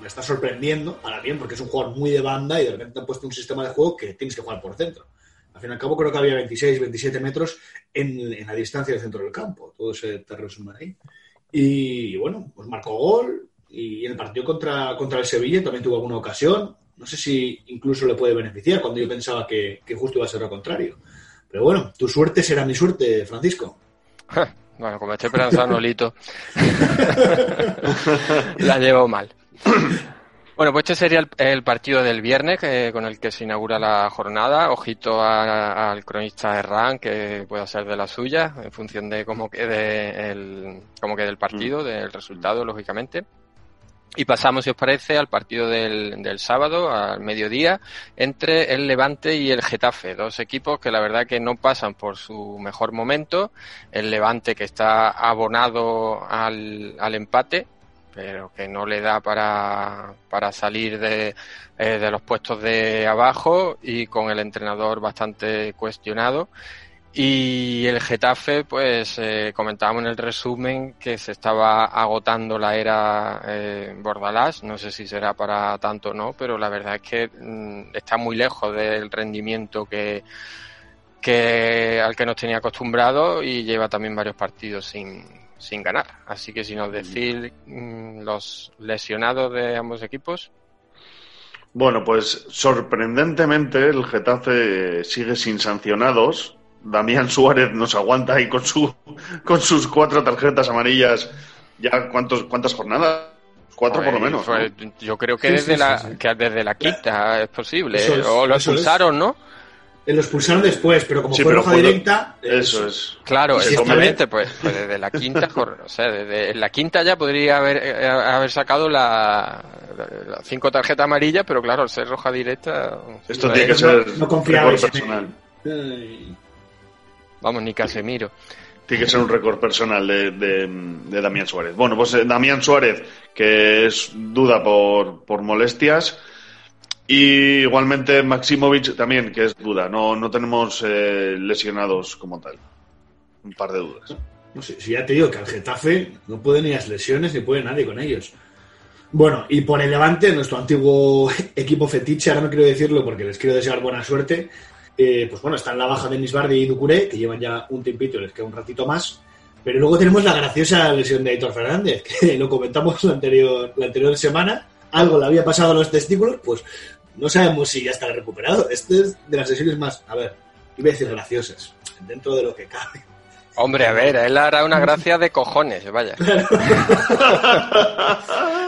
me está sorprendiendo, ahora bien, porque es un jugador muy de banda y de repente han puesto un sistema de juego que tienes que jugar por centro. Al fin y al cabo creo que había 26, 27 metros en, en la distancia del centro del campo. Todo se te resume ahí. Y bueno, pues marcó gol y en el partido contra, contra el Sevilla también tuvo alguna ocasión. No sé si incluso le puede beneficiar cuando yo pensaba que, que justo iba a ser lo contrario. Pero bueno, tu suerte será mi suerte, Francisco. Bueno, como estoy esperanzado en Nolito, la llevo mal. Bueno, pues este sería el, el partido del viernes que- con el que se inaugura la jornada. Ojito al cronista Herrán, que pueda ser de la suya, en función de cómo quede el, cómo quede el partido, del resultado, lógicamente. Y pasamos, si os parece, al partido del, del sábado, al mediodía, entre el Levante y el Getafe. Dos equipos que la verdad que no pasan por su mejor momento. El Levante que está abonado al, al empate, pero que no le da para, para salir de, eh, de los puestos de abajo y con el entrenador bastante cuestionado. Y el Getafe, pues eh, comentábamos en el resumen que se estaba agotando la era eh, Bordalás. No sé si será para tanto o no, pero la verdad es que mm, está muy lejos del rendimiento que, que al que nos tenía acostumbrado y lleva también varios partidos sin, sin ganar. Así que si nos decís mm, los lesionados de ambos equipos, Bueno, pues sorprendentemente el Getafe sigue sin sancionados. Damián Suárez nos aguanta ahí con su con sus cuatro tarjetas amarillas. Ya cuántos cuántas jornadas? Cuatro por lo menos. fue- ¿no? yo creo que Sí, desde sí, la sí, sí. que desde la quinta es posible. O lo es. expulsaron, ¿no? Eh, Lo expulsaron después, pero como Sí, fue pero roja directa. eh, Eso es. Claro, si exactamente, pues, pues desde la quinta, o sea, desde la quinta ya podría haber, eh, haber sacado la, las cinco tarjetas amarillas, pero claro, al ser roja directa. Esto no tiene que ser no confiabais récord personal. Vamos, ni Casemiro. Tiene que ser un récord personal de, de, de Damián Suárez. Bueno, pues eh, Damián Suárez, que es duda por, por molestias. Y igualmente Maximovic también, que es duda. No, no tenemos eh, lesionados como tal. Un par de dudas. No sé, si ya te digo que al Getafe no puede ni las lesiones ni puede nadie con ellos. Bueno, y por el Levante, nuestro antiguo equipo fetiche, ahora no quiero decirlo porque les quiero desear buena suerte, eh, pues bueno, está en la baja de Nisbardi y Ducuré, que llevan ya un tiempito les queda un ratito más. Pero luego tenemos la graciosa lesión de Aitor Fernández, que lo comentamos la anterior, la anterior semana. Algo le había pasado a los testículos, pues no sabemos si ya está recuperado. Este es de las lesiones más, a ver, iba a decir graciosas, dentro de lo que cabe. Hombre, a ver, él hará una gracia de cojones, vaya.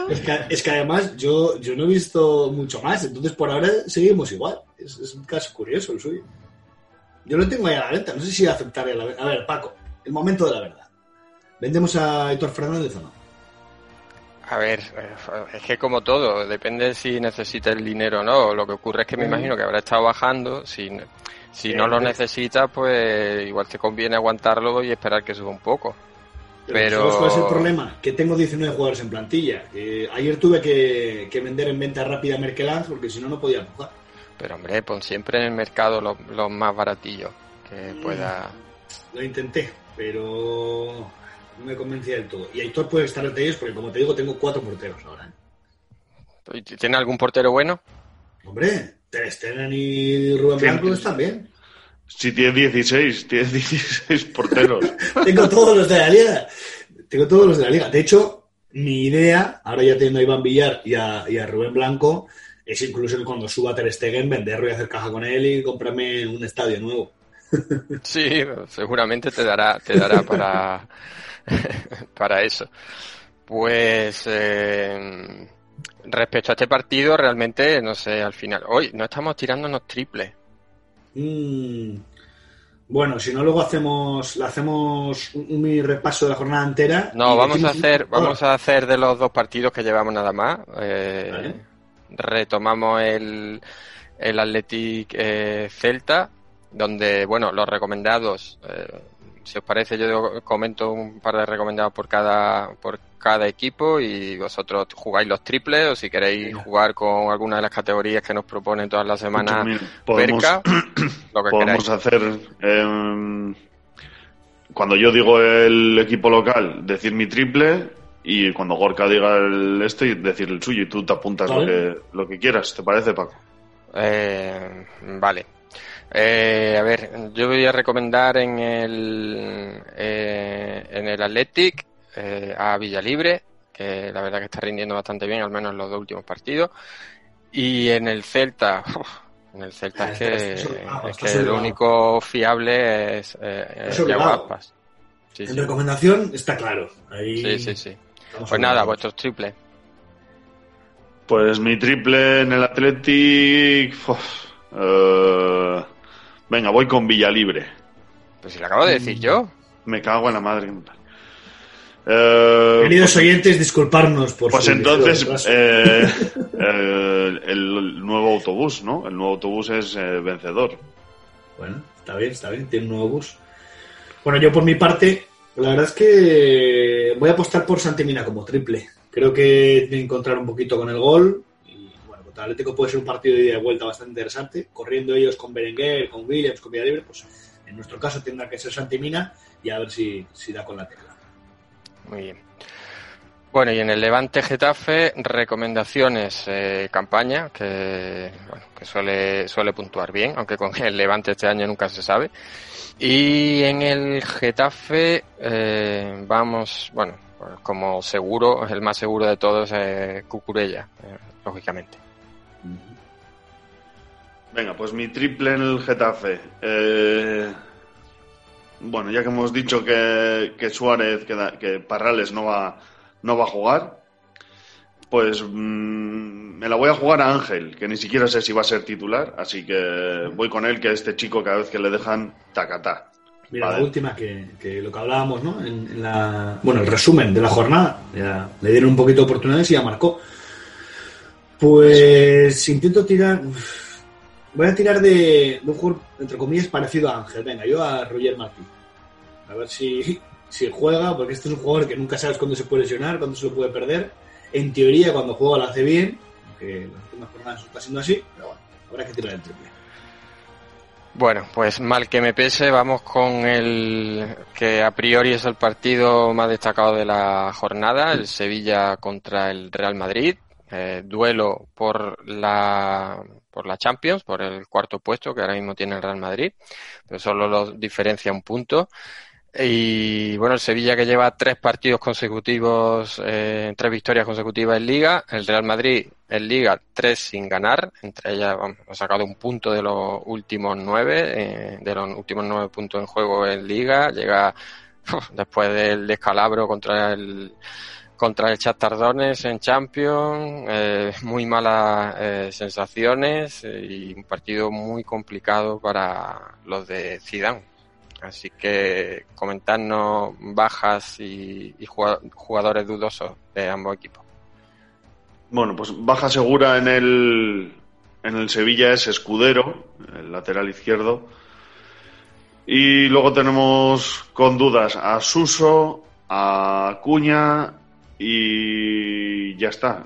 Es que, es que además yo, yo no he visto mucho más, entonces por ahora seguimos igual. Es, es un caso curioso el suyo. Yo lo tengo ahí a la venta, no sé si aceptaré la venta. A ver, Paco, el momento de la verdad. ¿Vendemos a Héctor Fernández o no? A ver, eh, es que como todo, depende si necesita el dinero o no. Lo que ocurre es que me imagino que habrá estado bajando. Si, si no lo hombre. necesita, pues igual te conviene aguantarlo y esperar que suba un poco. Pero. ¿Sabes cuál es el problema? Que tengo 19 jugadores en plantilla. Ayer tuve que, que vender en venta rápida a Merkelans porque si no, no podía empujar. Pero hombre, pon siempre en el mercado los, los más baratillos que Mm. pueda. Lo intenté, pero no me convencía del todo. Y Aitor puede estar entre ellos porque, como te digo, tengo cuatro porteros ahora. ¿eh? ¿Tiene algún portero bueno? Hombre, Ter Stegen y Rubén Sí. Blanco están bien. Si tienes 16, tienes 16 porteros. Tengo todos los de la liga. Tengo todos los de la liga. De hecho, mi idea, ahora ya teniendo a Iván Villar y a, y a Rubén Blanco, es incluso cuando suba Ter Stegen venderlo y hacer caja con él y comprarme un estadio nuevo. Sí, seguramente te dará, te dará para, para eso. Pues eh, respecto a este partido, realmente, no sé, al final, hoy no estamos tirándonos triples. Mm. Bueno, si no, luego hacemos, hacemos un, mini repaso de la jornada entera. No, vamos a hacer, vamos a hacer de los dos partidos que llevamos nada más. eh, Vale. Retomamos el, el Athletic eh, Celta, donde, bueno, los recomendados, eh, si os parece, yo comento un par de recomendados por cada, por cada equipo y vosotros jugáis los triples o si queréis jugar con alguna de las categorías que nos proponen todas las semanas Mira, podemos, cerca, lo que podemos queráis. hacer. em, cuando yo digo el equipo local, decir mi triple. Y cuando Gorka diga el este, decir el suyo. Y tú te apuntas lo, que, lo que quieras. ¿Te parece, Paco? Eh, vale. Eh, a ver, yo voy a recomendar en el eh, en el Athletic eh, a Villalibre, que la verdad que está rindiendo bastante bien, al menos en los dos últimos partidos. Y en el Celta, uf, en el Celta es que, es que sobrado. único fiable es, eh, es Está Yago sobrado. Aspas. Sí, En sí. recomendación está claro. Ahí Sí, sí, sí. Pues nada, vuestros triples. Pues mi triple en el Athletic. uf, eh, venga, voy con Villalibre. Pues si lo acabo de decir yo. Me cago en la madre. que me parió. Eh, Queridos oyentes, disculparnos por Pues su entonces, eh, eh, el nuevo autobús, ¿no? El nuevo autobús es eh, vencedor. Bueno, está bien, está bien, tiene un nuevo bus. Bueno, yo por mi parte, la verdad es que voy a apostar por Santimina como triple. Creo que tiene que encontrar un poquito con el gol. El Atlético puede ser un partido de ida y vuelta bastante interesante. Corriendo ellos con Berenguer, con Williams, con Villalibre, pues en nuestro caso tendrá que ser Santimina y a ver si, si da con la tecla. Muy bien. Bueno, y en el Levante Getafe, recomendaciones, eh, campaña, que, bueno, que suele, suele puntuar bien, aunque con el Levante este año nunca se sabe. Y en el Getafe, eh, vamos, bueno, pues como seguro, el más seguro de todos es Cucurella, eh, lógicamente. Venga, pues mi triple en el Getafe. Eh, bueno, ya que hemos dicho que, que Suárez, que, da- que Parrales no va, no va a jugar, pues mm, me la voy a jugar a Ángel, que ni siquiera sé si va a ser titular, así que voy con él, que este chico cada vez que le dejan, tacatá. Mira, Vale. la última que, que lo que hablábamos, ¿no? En, en la, bueno, el resumen de la jornada. Ya le dieron un poquito de oportunidades y ya marcó. Pues intento tirar. Voy a tirar de, un jugador, entre comillas, parecido a Ángel. Venga, yo a Roger Martí. A ver si, si juega, porque este es un jugador que nunca sabes cuándo se puede lesionar, cuándo se lo puede perder. En teoría, cuando juega lo hace bien, aunque las últimas jornadas está siendo así, pero bueno, habrá que tirar el triple. Bueno, pues mal que me pese, vamos con el que a priori es el partido más destacado de la jornada, el Sevilla contra el Real Madrid. Eh, duelo por la por la Champions, por el cuarto puesto que ahora mismo tiene el Real Madrid, pero solo lo diferencia un punto. Y bueno, el Sevilla que lleva tres partidos consecutivos, eh, tres victorias consecutivas en Liga, el Real Madrid en Liga tres sin ganar, entre ellas vamos, ha sacado un punto de los últimos nueve, eh, de los últimos nueve puntos en juego en Liga, llega después del descalabro contra el contra el Chatardones en Champions, eh, muy malas eh, sensaciones eh, y un partido muy complicado para los de Zidane. Así que comentarnos bajas y, y jugadores dudosos de ambos equipos. Bueno, pues baja segura en el, en el Sevilla es Escudero, el lateral izquierdo. Y luego tenemos con dudas a Suso, a Cuña y ya está.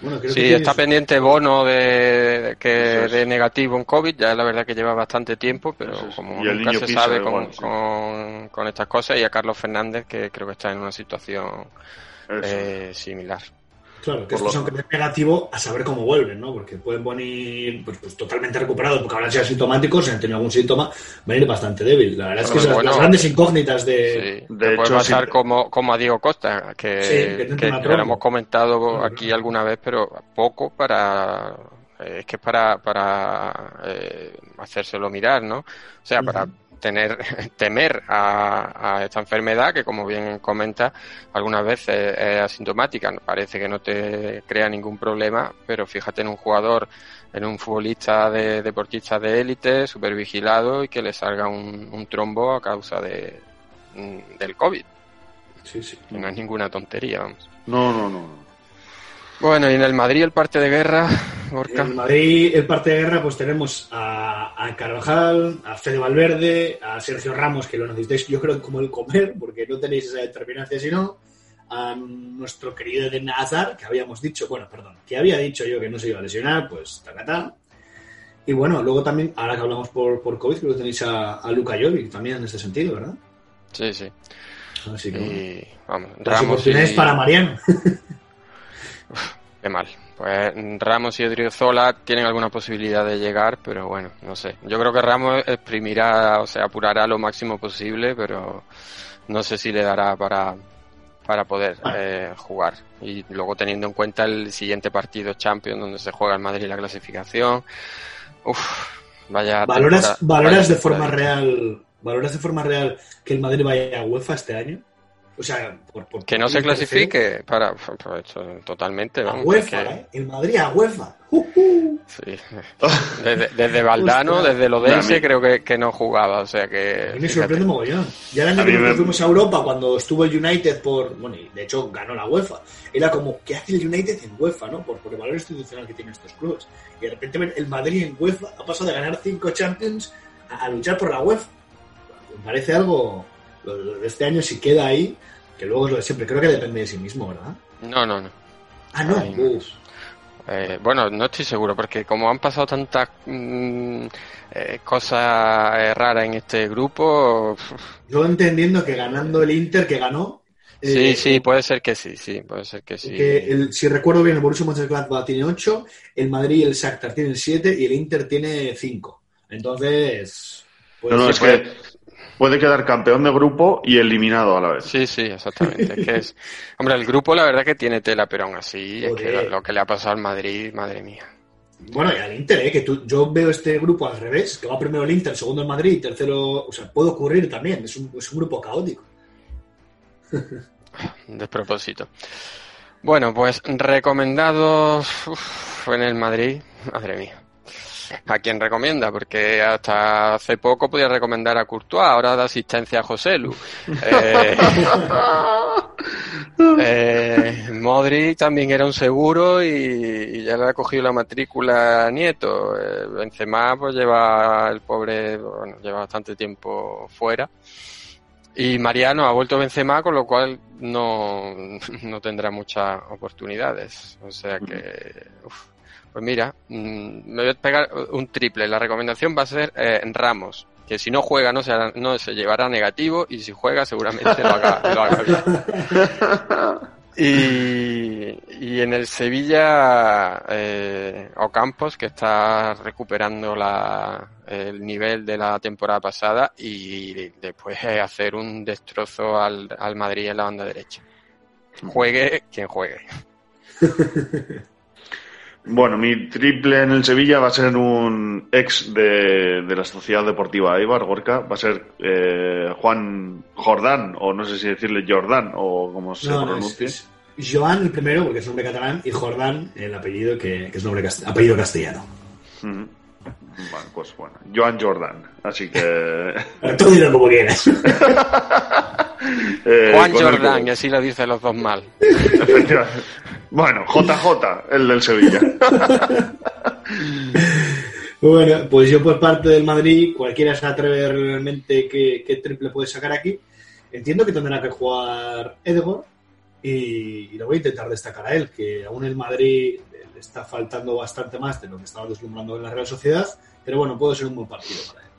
Bueno, sí, está pendiente Bono de, que de negativo en COVID, ya la verdad que lleva bastante tiempo, pero como nunca se sabe con, sí. con, con, estas cosas, y a Carlos Fernández, que creo que está en una situación eh, similar. Claro, que que es negativo a saber cómo vuelven, ¿no? Porque pueden venir pues, pues, totalmente recuperados, porque habrán sido asintomáticos, si han tenido algún síntoma, venir bastante débil. La verdad es que Bueno, son bueno, las grandes incógnitas de... Sí, te puede pasar como, como a Diego Costa, que, Sí, lo hemos comentado aquí alguna vez, pero poco para. eh, es que es para, para eh, hacérselo mirar, ¿no? O sea, para tener temer a, a esta enfermedad que, como bien comenta, algunas veces es asintomática. Parece que no te crea ningún problema, pero fíjate en un jugador, en un futbolista de deportista de élite, súper vigilado y que le salga un, un trombo a causa de, mm, del COVID. Sí, sí. No es ninguna tontería, vamos. No, no, no. Bueno, y en el Madrid el parte de guerra, En Madrid, el parte de guerra, pues tenemos a, a Carvajal, a Fede Valverde, a Sergio Ramos, que lo necesitáis, yo creo, como el comer, porque no tenéis esa determinación si no. A nuestro querido Eden Hazard, que habíamos dicho, bueno, perdón, que había dicho yo que no se iba a lesionar, pues tacatá. Y bueno, luego también, ahora que hablamos por, por COVID, creo que tenéis a, a Luka Jovic también en este sentido, ¿verdad? Sí, sí. Así que, Y, vamos, Las Ramos oportunidades y- para Mariano. Qué mal. Pues Ramos y Odriozola tienen alguna posibilidad de llegar, pero bueno, no sé. Yo creo que Ramos exprimirá, o sea, apurará lo máximo posible, pero no sé si le dará para, para poder eh, jugar. Y luego teniendo en cuenta el siguiente partido Champions, donde se juega el Madrid la clasificación. Uf, vaya. ¿Valoras, valoras vaya de forma real ¿Valoras de forma real que el Madrid vaya a UEFA este año? O sea, por, por- Que no se tercero. clasifique para, pues, eso, totalmente. A UEFA, es que- ¿eh? El Madrid a UEFA. Sí. Desde, desde Valdano, Ostras. desde Lodense, A mí- creo que, que no jugaba. O sea A que. mí me sorprende mogollón. Ya el año A que me- fuimos a Europa, cuando estuvo el United por. Bueno, y de hecho ganó la UEFA. Era como, ¿qué hace el United en UEFA, no? Por, por el valor institucional que tienen estos clubes. Y de repente el Madrid en UEFA ha pasado de ganar cinco Champions a, a luchar por la UEFA. Me parece algo. Lo, lo de este año, si queda ahí, que luego es lo de siempre. Creo que depende de sí mismo, ¿verdad? No, no, no. Ah, no. Ay. Eh, bueno, no estoy seguro, porque como han pasado tantas mm, eh, cosas eh, raras en este grupo. uf, Yo entendiendo que ganando el Inter que ganó. sí, eh, sí, puede ser que sí, sí, puede ser que sí. Que el- si recuerdo bien, el Borussia Mönchengladbach tiene 8, el Madrid y el Shakhtar tienen 7 y el Inter tiene 5. Entonces, pues No, no, sí es que puede quedar campeón de grupo y eliminado a la vez. Sí, sí, exactamente. Es que es... Hombre, el grupo la verdad que tiene tela, pero aún así es que lo que le ha pasado al Madrid, madre mía. Bueno, y al Inter, ¿eh? que tú, yo veo este grupo al revés, que va primero el Inter, segundo el Madrid, tercero, o sea, puede ocurrir también, es un, es un grupo caótico. Despropósito. Bueno, pues recomendados uf, en el Madrid, madre mía. ¿A quién recomienda? Porque hasta hace poco podía recomendar a Courtois, ahora da asistencia a José Lu. Eh, eh, Modric también era un seguro y, y ya le ha cogido la matrícula a Nieto. Eh, Benzema pues lleva el pobre, bueno, lleva bastante tiempo fuera Y Mariano ha vuelto Benzema, con lo cual no, no tendrá muchas oportunidades. O sea que, uf. Pues mira, mm, me voy a pegar un triple. La recomendación va a ser eh, Ramos, que si no juega no se, no se llevará negativo y si juega seguramente lo haga, lo haga bien. Y, y en el Sevilla, eh, Ocampos, que está recuperando la, el nivel de la temporada pasada y después eh, hacer un destrozo al, al Madrid en la banda derecha. Juegue quien juegue. Bueno, mi triple en el Sevilla va a ser un ex de, de la Sociedad Deportiva Eibar, Gorka. Va a ser eh, Juan Jordán, o no sé si decirle Jordán, o como se No, no, pronuncie. es, es Joan el primero, porque es nombre catalán, y Jordán el apellido, que, que es nombre cast- apellido castellano. Bueno, pues bueno, Joan Jordan. Así que. Tú dilo como quieras. eh, Juan con el- y así lo dicen los dos mal. Efectivamente. Bueno, JJ, el del Sevilla. Bueno, pues yo por parte del Madrid, cualquiera se atreve realmente qué, qué triple puede sacar aquí. Entiendo que tendrá que jugar Edgar y, y lo voy a intentar destacar a él, que aún el Madrid le está faltando bastante más de lo que estaba deslumbrando en la Real Sociedad, pero bueno, puede ser un buen partido para él.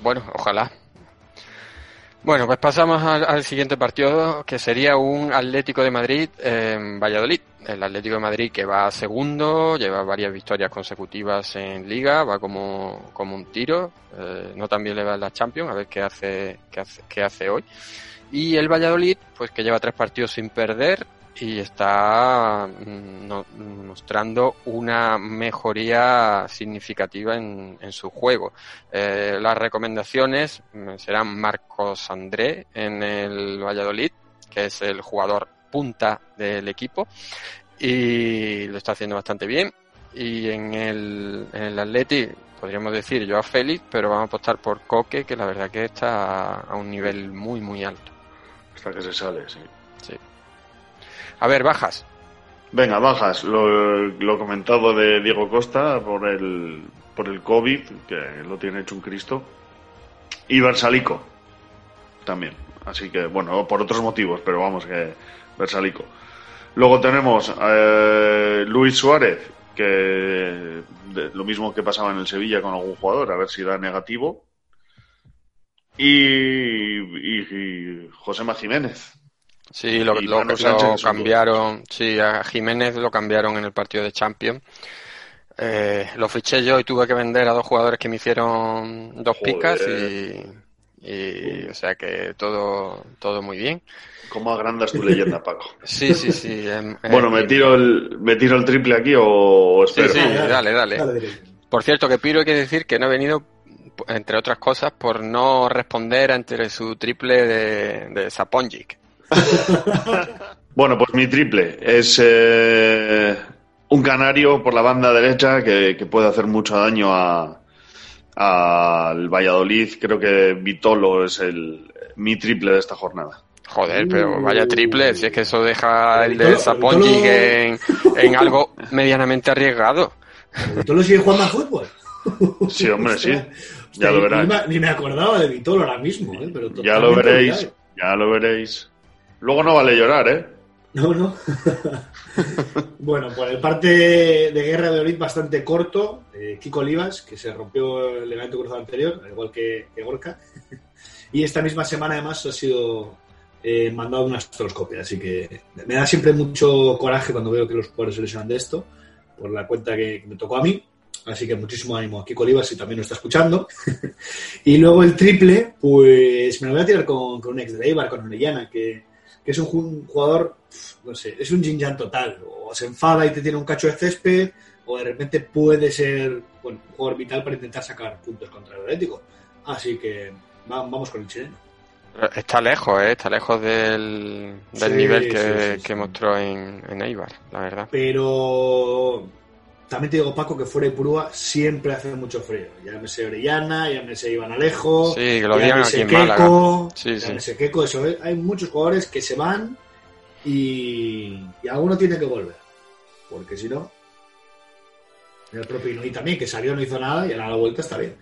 Bueno, ojalá. Bueno, pues pasamos al, siguiente partido, que sería un Atlético de Madrid en Valladolid. El Atlético de Madrid que va segundo, lleva varias victorias consecutivas en Liga, va como, como un tiro. eh, no tan bien le va en la Champions, a ver qué hace, qué hace, qué hace hoy. Y el Valladolid, pues que lleva tres partidos sin perder y está mm, no- mostrando una mejoría significativa en, en su juego. Eh, las recomendaciones mm, serán Marcos André en el Valladolid, que es el jugador punta del equipo, y lo está haciendo bastante bien. Y en el, en el Atleti podríamos decir yo a Félix, pero vamos a apostar por Coque, que la verdad que está a un nivel muy, muy alto. Hasta que se sale, sí. A ver, bajas. Venga, bajas. Lo, comentado de Diego Costa por el, por el COVID, que lo tiene hecho un Cristo. Y Versalico también. Así que, bueno, por otros motivos, pero vamos, que Versalico. Luego tenemos eh, Luis Suárez, que lo mismo que pasaba en el Sevilla con algún jugador, a ver si da negativo. Y, y, Josema Jiménez. Sí, lo, lo- cambiaron. Sí, a Jiménez lo cambiaron en el partido de Champions. Eh, lo fiché yo y tuve que vender a dos jugadores que me hicieron dos Joder. picas y, y, o sea que todo, todo muy bien. ¿Cómo agrandas tu leyenda, Paco? Sí, sí, sí. em, em, Bueno, ¿me tiro el, me tiro el triple aquí o, Sí, espero? sí, dale, dale. Por cierto, que Piro hay que decir que no he venido, entre otras cosas, por no responder ante su triple de, de Saponjic. Bueno, pues mi triple es eh, un canario por la banda derecha que, que puede hacer mucho daño a al Valladolid. Creo que Vitolo es el mi triple de esta jornada. Joder, pero vaya triple, si es que eso deja el de Vitolo- en, en algo medianamente arriesgado. ¿Vitolo sigue jugando a fútbol? Sí, hombre, sí. Ya lo ni verás. me- Ni me acordaba de Vitolo ahora mismo, ¿eh? Pero Ya lo veréis, ya lo veréis. Luego no vale llorar, ¿eh? No, no. bueno, por el parte de guerra de Olid bastante corto, Kiko Olivas, que se rompió el ligamento cruzado anterior, al igual que, que Gorka. y esta misma semana además ha sido eh, mandado una astroscopia, así que me da siempre mucho coraje cuando veo que los jugadores se lesionan de esto, por la cuenta que, que me tocó a mí. Así que muchísimo ánimo a Kiko Olivas si también lo está escuchando. y luego el triple, pues me lo voy a tirar con, con un ex de Eibar, con Orellana, que, que es un ju- jugador, no sé, es un yin yang total. O se enfada y te tiene un cacho de césped, o de repente puede ser bueno, un jugador vital para intentar sacar puntos contra el Atlético. Así que va- vamos con el chileno. Está lejos, ¿eh? Está lejos del, del Sí, nivel que, sí, sí, sí. que mostró en, en Eibar, la verdad. Pero también te digo, Paco, que fuera de Purúa siempre hace mucho frío. Llámese Orellana, llámese Iván Alejo, Sí, que lo llámese aquí en. Keco, Sí, sí. llámese Keco, eso es. Hay muchos jugadores que se van y, y alguno tiene que volver. Porque si no, el propio Inuit también, que salió no hizo nada y ahora a la vuelta está bien.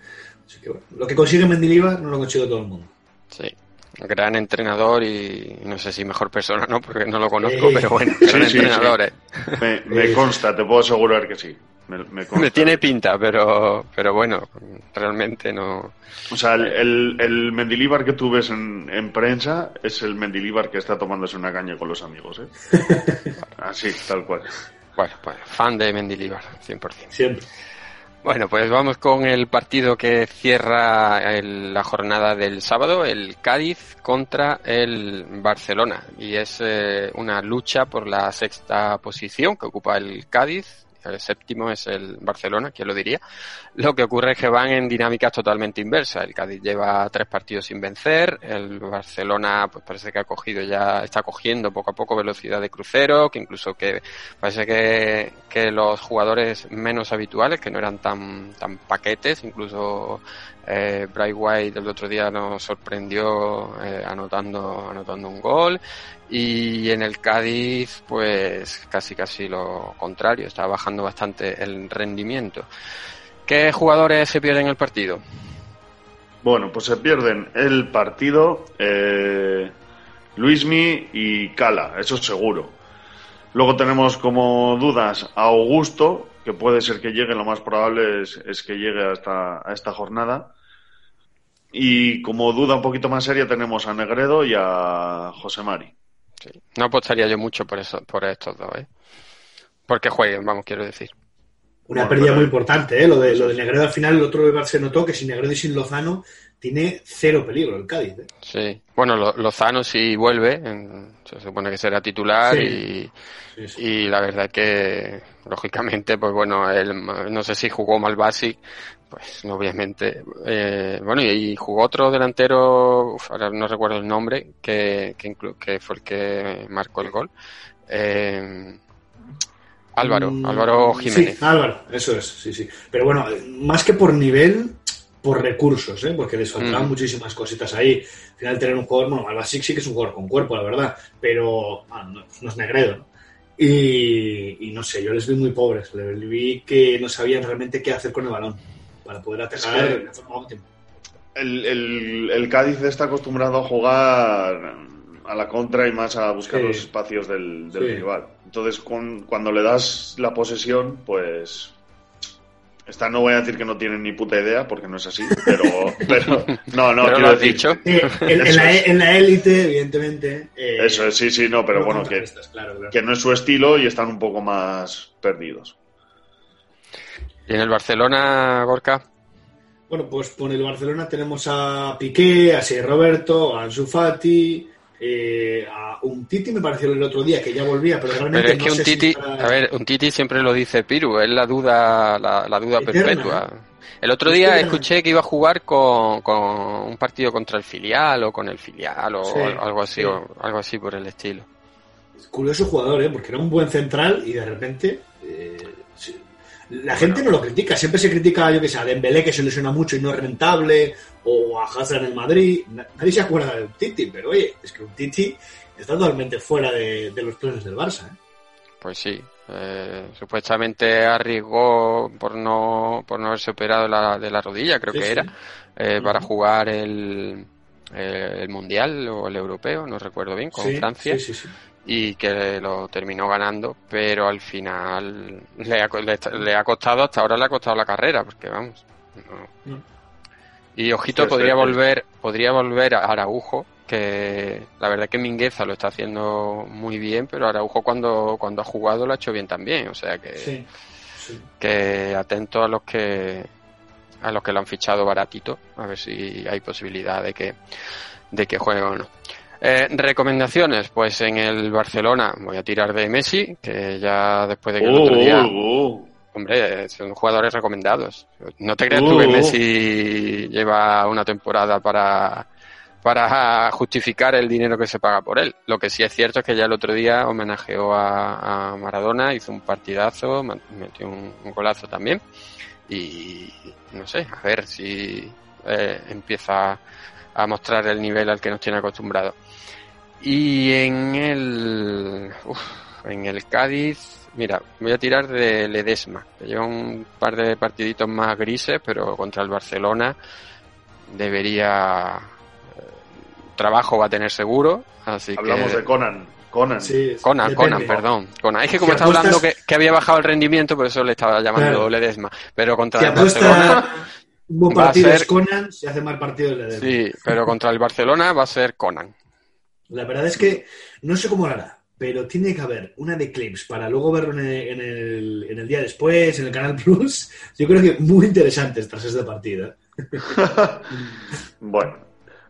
Así que bueno, lo que consigue Mendilibar no lo consigue todo el mundo. Sí. Gran entrenador y no sé si mejor persona, ¿no? Porque no lo conozco, pero bueno, sí, gran sí, entrenador. sí. eh. Me, me consta, te puedo asegurar que sí. Me, me consta. Me tiene pinta, pero, pero bueno, realmente no. O sea, el, el, el Mendilibar que tú ves en, en prensa es el Mendilibar que está tomándose una caña con los amigos, ¿eh? Así, tal cual. Bueno, pues fan de Mendilibar, 100%. Siempre. Bueno, pues vamos con el partido que cierra el- la jornada del sábado, el Cádiz contra el Barcelona. Y es eh, una lucha por la sexta posición que ocupa el Cádiz. El séptimo es el Barcelona, quién lo diría. Lo que ocurre es que van en dinámicas totalmente inversas. El Cádiz lleva tres partidos sin vencer. El Barcelona, pues parece que ha cogido ya, está cogiendo poco a poco velocidad de crucero, que incluso que parece que, que los jugadores menos habituales, que no eran tan, tan paquetes, incluso eh, White el otro día nos sorprendió eh, anotando, anotando un gol. Y en el Cádiz, pues casi casi lo contrario, está bajando bastante el rendimiento. ¿Qué jugadores se pierden el partido? Bueno, pues se pierden el partido eh, Luismi y Cala, eso seguro. Luego tenemos como dudas a Augusto, que puede ser que llegue, lo más probable es, es que llegue a esta, a esta jornada. Y como duda un poquito más seria tenemos a Negredo y a José Mari. No apostaría yo mucho por eso, por estos dos, ¿eh? Porque jueguen, vamos, quiero decir. Una Bueno, pérdida pero- muy importante, ¿eh? Lo de, lo de Negredo al final, el otro Bar se notó que sin Negredo y sin Lozano tiene cero peligro el Cádiz. ¿eh? Sí. Bueno, Lo- Lozano sí vuelve, en- se supone que será titular Sí. y, y la verdad que, lógicamente, pues bueno, él, no sé si jugó Malbasic, pues obviamente, eh, bueno, y, y jugó otro delantero, uf, ahora no recuerdo el nombre, que, que, que fue el que marcó el gol. Eh, Álvaro, Mm, Álvaro Jiménez. Sí, Álvaro, eso es, sí, sí. Pero bueno, más que por nivel, por recursos, ¿eh? porque les faltaban Mm. muchísimas cositas ahí. Al final tener un jugador, bueno, Albasic sí que es un jugador con cuerpo, la verdad, pero ah, no, no es Negredo, ¿no? Y, y no sé, yo les vi muy pobres, les vi que no sabían realmente qué hacer con el balón para poder atacar Es que- de forma óptima. El, el, el Cádiz está acostumbrado a jugar a la contra y más a buscar Sí. los espacios del, del Sí. rival. Entonces, con- cuando le das la posesión, pues. Esta no voy a decir que no tienen ni puta idea, porque no es así, pero. pero no, no, Pero quiero lo has decir. dicho. Eh, en, la, es. en la élite, evidentemente. eh, Eso es, sí, sí, no, pero no bueno, que, contrarrestas, claro, claro. que no es su estilo y están un poco más perdidos. Y en el Barcelona, Gorka, Bueno, pues por el Barcelona tenemos a Piqué, a Sergio Roberto, a Ansu Fati, eh, a un Titi me pareció el otro día que ya volvía, pero realmente Pero es no que un sé si Titi, a ver, un Titi siempre lo dice Piru, es la duda, la, la duda Eterna, perpetua. El otro día escuché que iba a jugar con, con un partido contra el filial o con el filial o Sí, algo así, sí. o algo así por el estilo. curioso jugador, ¿eh? porque era un buen central y de repente eh. La gente no lo critica. Siempre se critica, yo que sé, a Dembélé que se lesiona mucho y no es rentable, o a Hazard en el Madrid. Na- Nadie se acuerda del Titi, pero oye, es que un Titi está totalmente fuera de, de los planes del Barça. ¿eh? Pues sí, eh, supuestamente arriesgó por no, por no haberse operado la, de la rodilla, creo Sí, que sí. era, eh, para jugar el, eh, el mundial o el europeo, no recuerdo bien, con Sí, Francia. Y que lo terminó ganando, pero al final le ha, le, le ha costado, hasta ahora le ha costado la carrera, porque vamos. no. Mm. Y ojito, Sí, podría sí. volver, podría volver a Araujo, que la verdad que Mingueza lo está haciendo muy bien, pero Araujo cuando, cuando ha jugado lo ha hecho bien también, o sea que, Sí, sí. que atento a los que a los que lo han fichado baratito, a ver si hay posibilidad de que, de que juegue o no. Eh, recomendaciones, pues en el Barcelona voy a tirar de Messi, que ya después de que el otro día, Uh, hombre, son jugadores recomendados. No te creas tú que. Messi lleva una temporada para, para justificar el dinero que se paga por él. Lo que sí es cierto es que ya el otro día homenajeó a, a Maradona, hizo un partidazo, metió un, un golazo también. Y no sé, a ver si eh, empieza a mostrar el nivel al que nos tiene acostumbrado. Y en el, uf, en el Cádiz, mira, voy a tirar de Ledesma, que lleva un par de partiditos más grises, pero contra el Barcelona debería trabajo va a tener seguro. Así Hablamos que... de Conan. Conan. Conan, depende. Conan, perdón. Conan. Es que como Si está hablando que, que había bajado el rendimiento, por eso le estaba llamando Claro. Ledesma. Pero contra Si el Barcelona un buen partido ser- es Conan, si hace mal partido es Ledesma. Sí, pero contra el Barcelona va a ser Conan. La verdad es que no sé cómo lo hará, pero tiene que haber una de clips para luego verlo en el, en el- en el día después, en el Canal Plus. Yo creo que muy interesantes tras este partido. Bueno,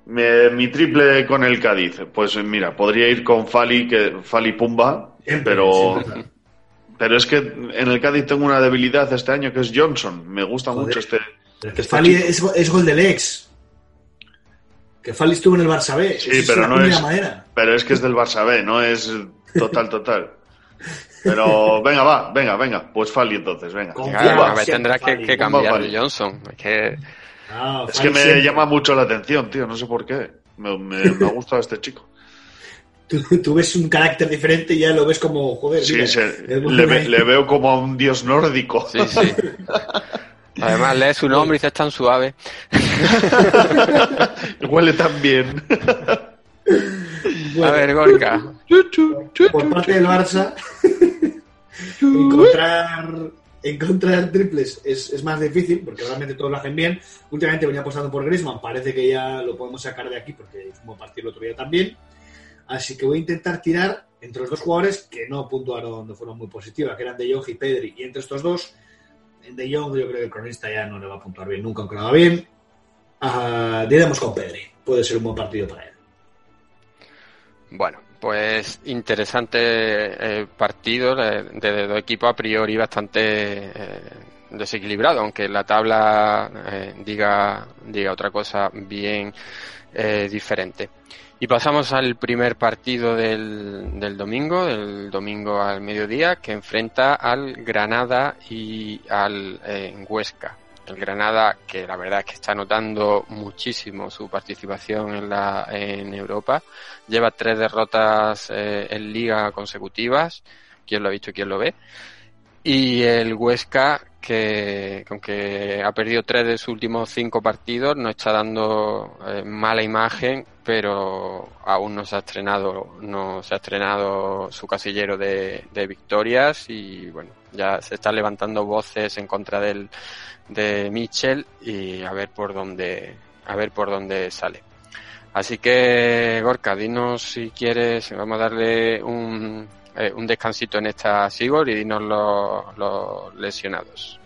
me- mi triple con el Cádiz. Pues mira, podría ir con Fali, que Fali Pumba, pero, siempre. pero es que en el Cádiz tengo una debilidad este año que es Johnson. Me gusta Joder. mucho este. Este Fali es, es gol del ex. Que Fali estuvo en el Barça B. Sí, Eso es pero una no primera es. manera. Pero es que es del Barça B, no es total, total. Pero venga, va, venga, venga. Pues Fali entonces, venga. Claro, ver, tendrás que, que cambiar. Johnson. Es que Ah, Es que me llama mucho la atención, tío, no sé por qué. Me, me, me ha gustado este chico. Tú, tú ves un carácter diferente y ya lo ves como, joder. Sí, mira, se- es bueno le, le veo como a un dios nórdico. Sí, sí. Además, lee su nombre y dice es tan suave. Huele tan bien. A ver, Gorka. Por parte del Barça, encontrar, encontrar triples es, es más difícil porque realmente todos lo hacen bien. Últimamente venía apostando por Griezmann, parece que ya lo podemos sacar de aquí porque como partido el otro día también. Así que voy a intentar tirar entre los dos jugadores que no puntuaron de forma muy positiva, que eran De Jong y Pedri. Y entre estos dos, De Jong yo creo que el cronista ya no le va a puntuar bien nunca, aunque lo haga bien. Ah, diremos con Pedri. Puede ser un buen partido para él. Bueno, pues interesante eh, partido de, de dos equipos a priori bastante eh, desequilibrado, aunque la tabla eh, diga, diga otra cosa bien eh, diferente. Y pasamos al primer partido del, del domingo, del domingo al mediodía, que enfrenta al Granada y al eh, Huesca. El Granada, que la verdad es que está notando muchísimo su participación en, la, en Europa, lleva tres derrotas eh, en liga consecutivas, quién lo ha visto y quién lo ve. Y el Huesca, que aunque ha perdido tres de sus últimos cinco partidos, no está dando eh, mala imagen, pero aún no se ha estrenado, no se ha estrenado su casillero de, de victorias y bueno, ya se están levantando voces en contra del, de Mitchell y a ver por dónde, a ver por dónde sale. Así que, Gorka, dinos si quieres, vamos a darle un, eh, un descansito en esta Sigor y dinos los, los lesionados.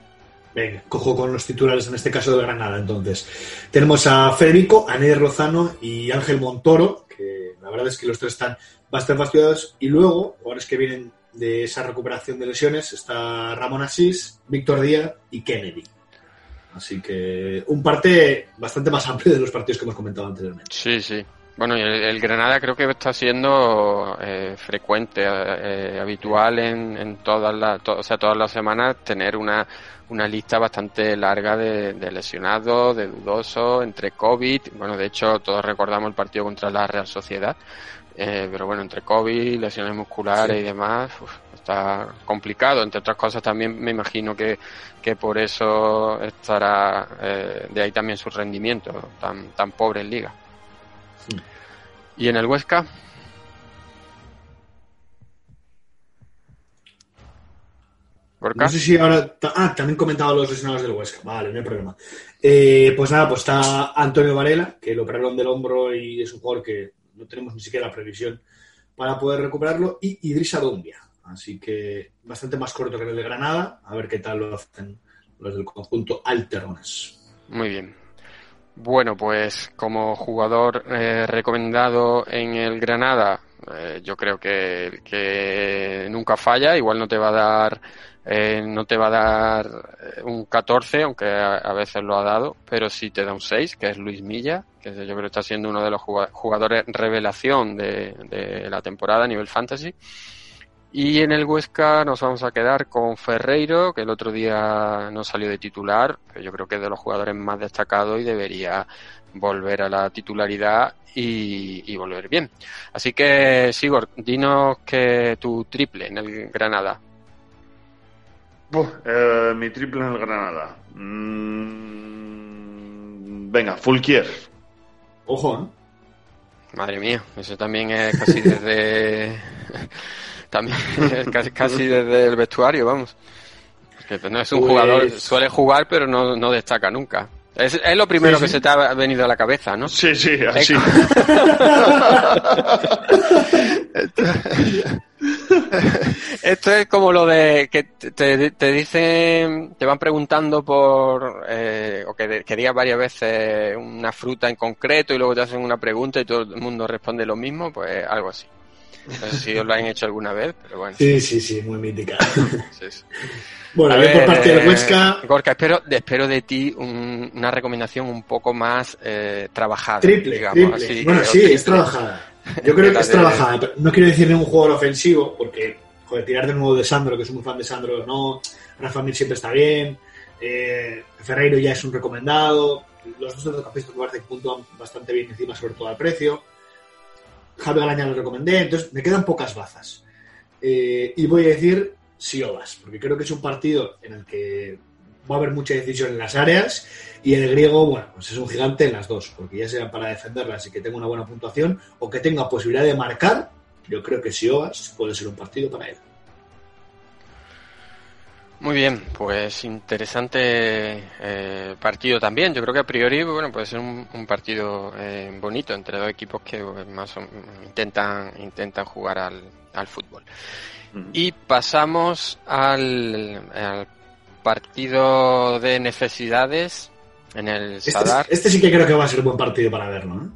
Venga, cojo con los titulares en este caso de Granada. Entonces, tenemos a Federico, a Neder Lozano y Ángel Montoro, que la verdad es que los tres están bastante fastidiados. Y luego, jugadores que vienen de esa recuperación de lesiones, está Ramón Asís, Víctor Díaz y Kennedy. Así que un parte bastante más amplio de los partidos que hemos comentado anteriormente. Sí, sí. Bueno, y el, el Granada creo que está siendo eh, frecuente, eh, habitual en, en todas las, to- o sea, todas las semanas tener una, una lista bastante larga de, de lesionados, de dudosos, entre COVID. Bueno, de hecho, todos recordamos el partido contra la Real Sociedad. Eh, pero bueno, entre COVID, lesiones musculares Sí. y demás, uf, está complicado. Entre otras cosas, también me imagino que, que por eso estará eh, de ahí también su rendimiento tan, tan pobre en liga. ¿Y en el Huesca? ¿Gorka? No sé si ahora. Ah, también comentaba los lesionados del Huesca. Vale, no hay problema. Eh, pues nada, pues está Antonio Varela, que lo operaron del hombro y es un jugador que no tenemos ni siquiera la previsión para poder recuperarlo. Y Idrissa Dumbia. Así que bastante más corto que el de Granada. A ver qué tal lo hacen los del conjunto Alternas. Muy bien. Bueno, pues como jugador eh, recomendado en el Granada, eh, yo creo que, que nunca falla. Igual no te va a dar, eh, no te va a dar eh, un 14, aunque a, veces lo ha dado, pero sí te da un 6, que es Luis Milla, que yo creo que está siendo uno de los juga- jugadores revelación de, de la temporada a nivel fantasy. Y en el Huesca nos vamos a quedar con Ferreiro, que el otro día no salió de titular, pero yo creo que es de los jugadores más destacados y debería volver a la titularidad y, y volver bien. Así que, Sigor, dinos que tu triple en el Granada. Buf, eh, mi triple en el Granada. Mm, venga, Fulquier. Ojo, ¿eh? Madre mía, eso también es casi desde. también casi, casi desde el vestuario, vamos. Que no es un Pues- jugador, suele jugar, pero no, no destaca nunca. Es, es lo primero Sí, que se te ha venido a la cabeza, ¿no? Sí, sí, así. Esto es como lo de que te, te dicen, te van preguntando por, eh, o que, que digas varias veces una fruta en concreto y luego te hacen una pregunta y todo el mundo responde lo mismo, pues algo así. No sé si os lo han hecho alguna vez, pero bueno. Sí, sí, sí, muy mítica. Sí, sí. Bueno, A yo por ver, parte de eh, Huesca, Gorka, espero, espero de ti un- una recomendación un poco más eh, trabajada. triple, digamos, triple. así, bueno, sí, triple. es trabajada. Yo creo que es trabajada. pero No quiero decir ningún jugador ofensivo, porque, joder, tirar de nuevo de Sandro, que soy muy fan de Sandro, no. Rafa Mir siempre está bien. Eh, Ferreiro ya es un recomendado. Los dos centrocampistas que puntúan bastante bien encima, sobre todo al precio. Javi Galaña lo recomendé, entonces me quedan pocas bazas. Eh, y voy a decir Siobas, porque creo que es un partido en el que va a haber mucha decisión en las áreas y el griego, bueno, pues es un gigante en las dos, porque ya sea para defenderlas y que tenga una buena puntuación o que tenga posibilidad de marcar, yo creo que Siobas puede ser un partido para él. Muy bien, pues interesante eh, partido también. Yo creo que a priori, bueno, puede ser un, un partido eh, bonito entre dos equipos que pues, más o- intentan intentan jugar al, al fútbol. Y pasamos al, al partido de necesidades en el Este, Sadar. este sí que creo que va a ser un buen partido para verlo, ¿no?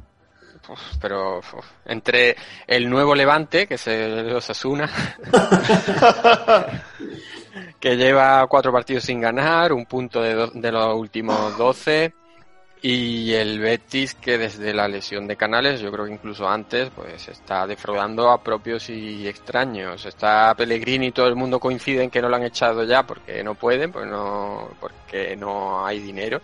Uf, pero uf, entre el nuevo Levante, que es el Osasuna, que lleva cuatro partidos sin ganar, un punto de, los últimos 12, y el Betis, que desde la lesión de Canales, yo creo que incluso antes, pues está defraudando a propios y extraños. Está Pellegrini y todo el mundo coincide en que no lo han echado ya porque no pueden, pues no, porque no hay dinero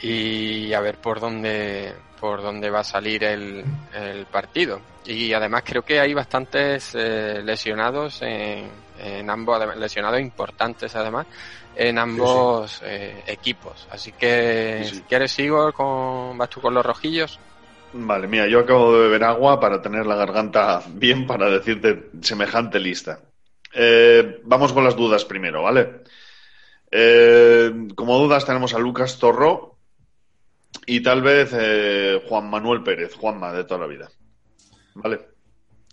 y a ver por dónde por dónde va a salir el, el partido y además creo que hay bastantes eh, lesionados en, en ambos lesionados importantes además en ambos eh, equipos así que Sí, si quieres Igor con vas tú con los rojillos Vale, mira, yo acabo de beber agua para tener la garganta bien para decirte semejante lista. Eh, vamos con las dudas primero, ¿vale? Eh, como dudas tenemos a Lucas Torro y tal vez Juan Manuel Pérez, Juanma de toda la vida. ¿Vale?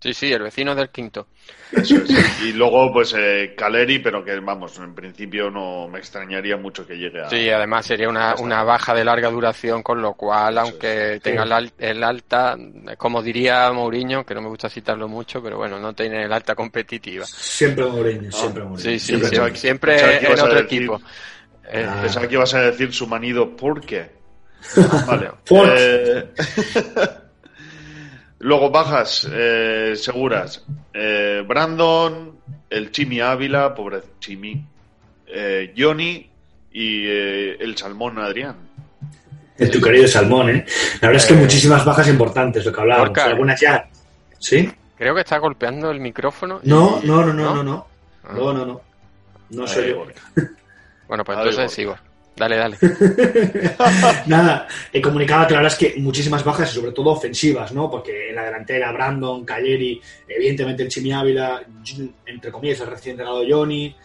Sí sí el vecino del quinto Eso es. Y luego, pues, eh, Caleri, pero que, vamos, en principio no me extrañaría mucho que llegue a... Sí, además sería una, una baja de larga duración, con lo cual, aunque tenga el, al- el alta, como diría Mourinho, que no me gusta citarlo mucho, pero bueno, no tiene el alta competitiva. Siempre Mourinho, siempre Mourinho. Sí, sí, Siempre en otro decir- equipo. Eh, Ah. Pensaba que ibas a decir su manido, ¿por qué? Vale. Por- Eh, Luego bajas eh, seguras. Eh, Brandon, el Chimi Ávila, pobre Chimi, eh, Johnny y eh, el Salmón Adrián. El tu querido Salmón, ¿eh? La verdad es que muchísimas bajas importantes, lo que hablábamos. Algunas ya. ¿Sí? Creo que está golpeando el micrófono. y- No, no, no, no, no, no. Ah. No, no, no. No soy yo. Bueno, pues entonces Gorka. Dale, dale. Nada, he comunicado que la verdad es que muchísimas bajas y sobre todo ofensivas, ¿no? Porque en la delantera, Brandon, Cagliari, evidentemente el Chimi Ávila, entre comillas, el recién llegado Johnny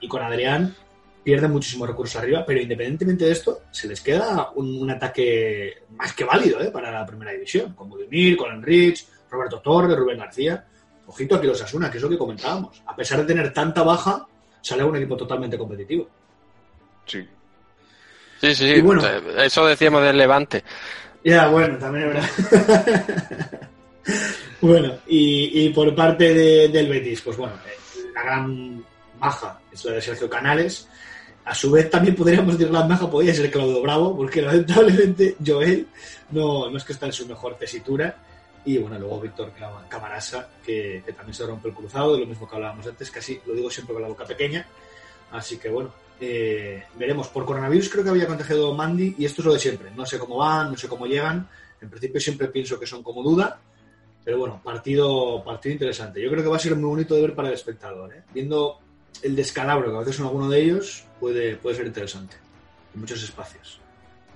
y con Adrián, pierden muchísimos recursos arriba, pero independientemente de esto, se les queda un, un ataque más que válido, ¿eh? Para la primera división, con Budimir, con Enrich, Roberto Torres, Rubén García. Ojito aquí los Asuna, que es lo que comentábamos. A pesar de tener tanta baja, sale un equipo totalmente competitivo. Sí. Sí, sí, Y bueno. eh, eso decíamos del Levante. Ya, bueno, también es verdad. bueno, y, y por parte de- del Betis, pues bueno, eh, la gran baja es la de Sergio Canales. A su vez, también podríamos decir la baja podría ser Claudio Bravo, porque lamentablemente Joel no, no es que está en su mejor tesitura. Y bueno, luego Víctor Cam- Camarasa, que, que también se rompe el cruzado, lo mismo que hablábamos antes, casi lo digo siempre con la boca pequeña. Así que bueno, eh, veremos. Por coronavirus creo que había contagiado Mandy y esto es lo de siempre. No sé cómo van, no sé cómo llegan. En principio siempre pienso que son como duda. Pero bueno, partido, partido interesante. Yo creo que va a ser muy bonito de ver para el espectador. ¿eh? Viendo el descalabro que a veces son alguno de ellos, puede, puede ser interesante. En muchos espacios.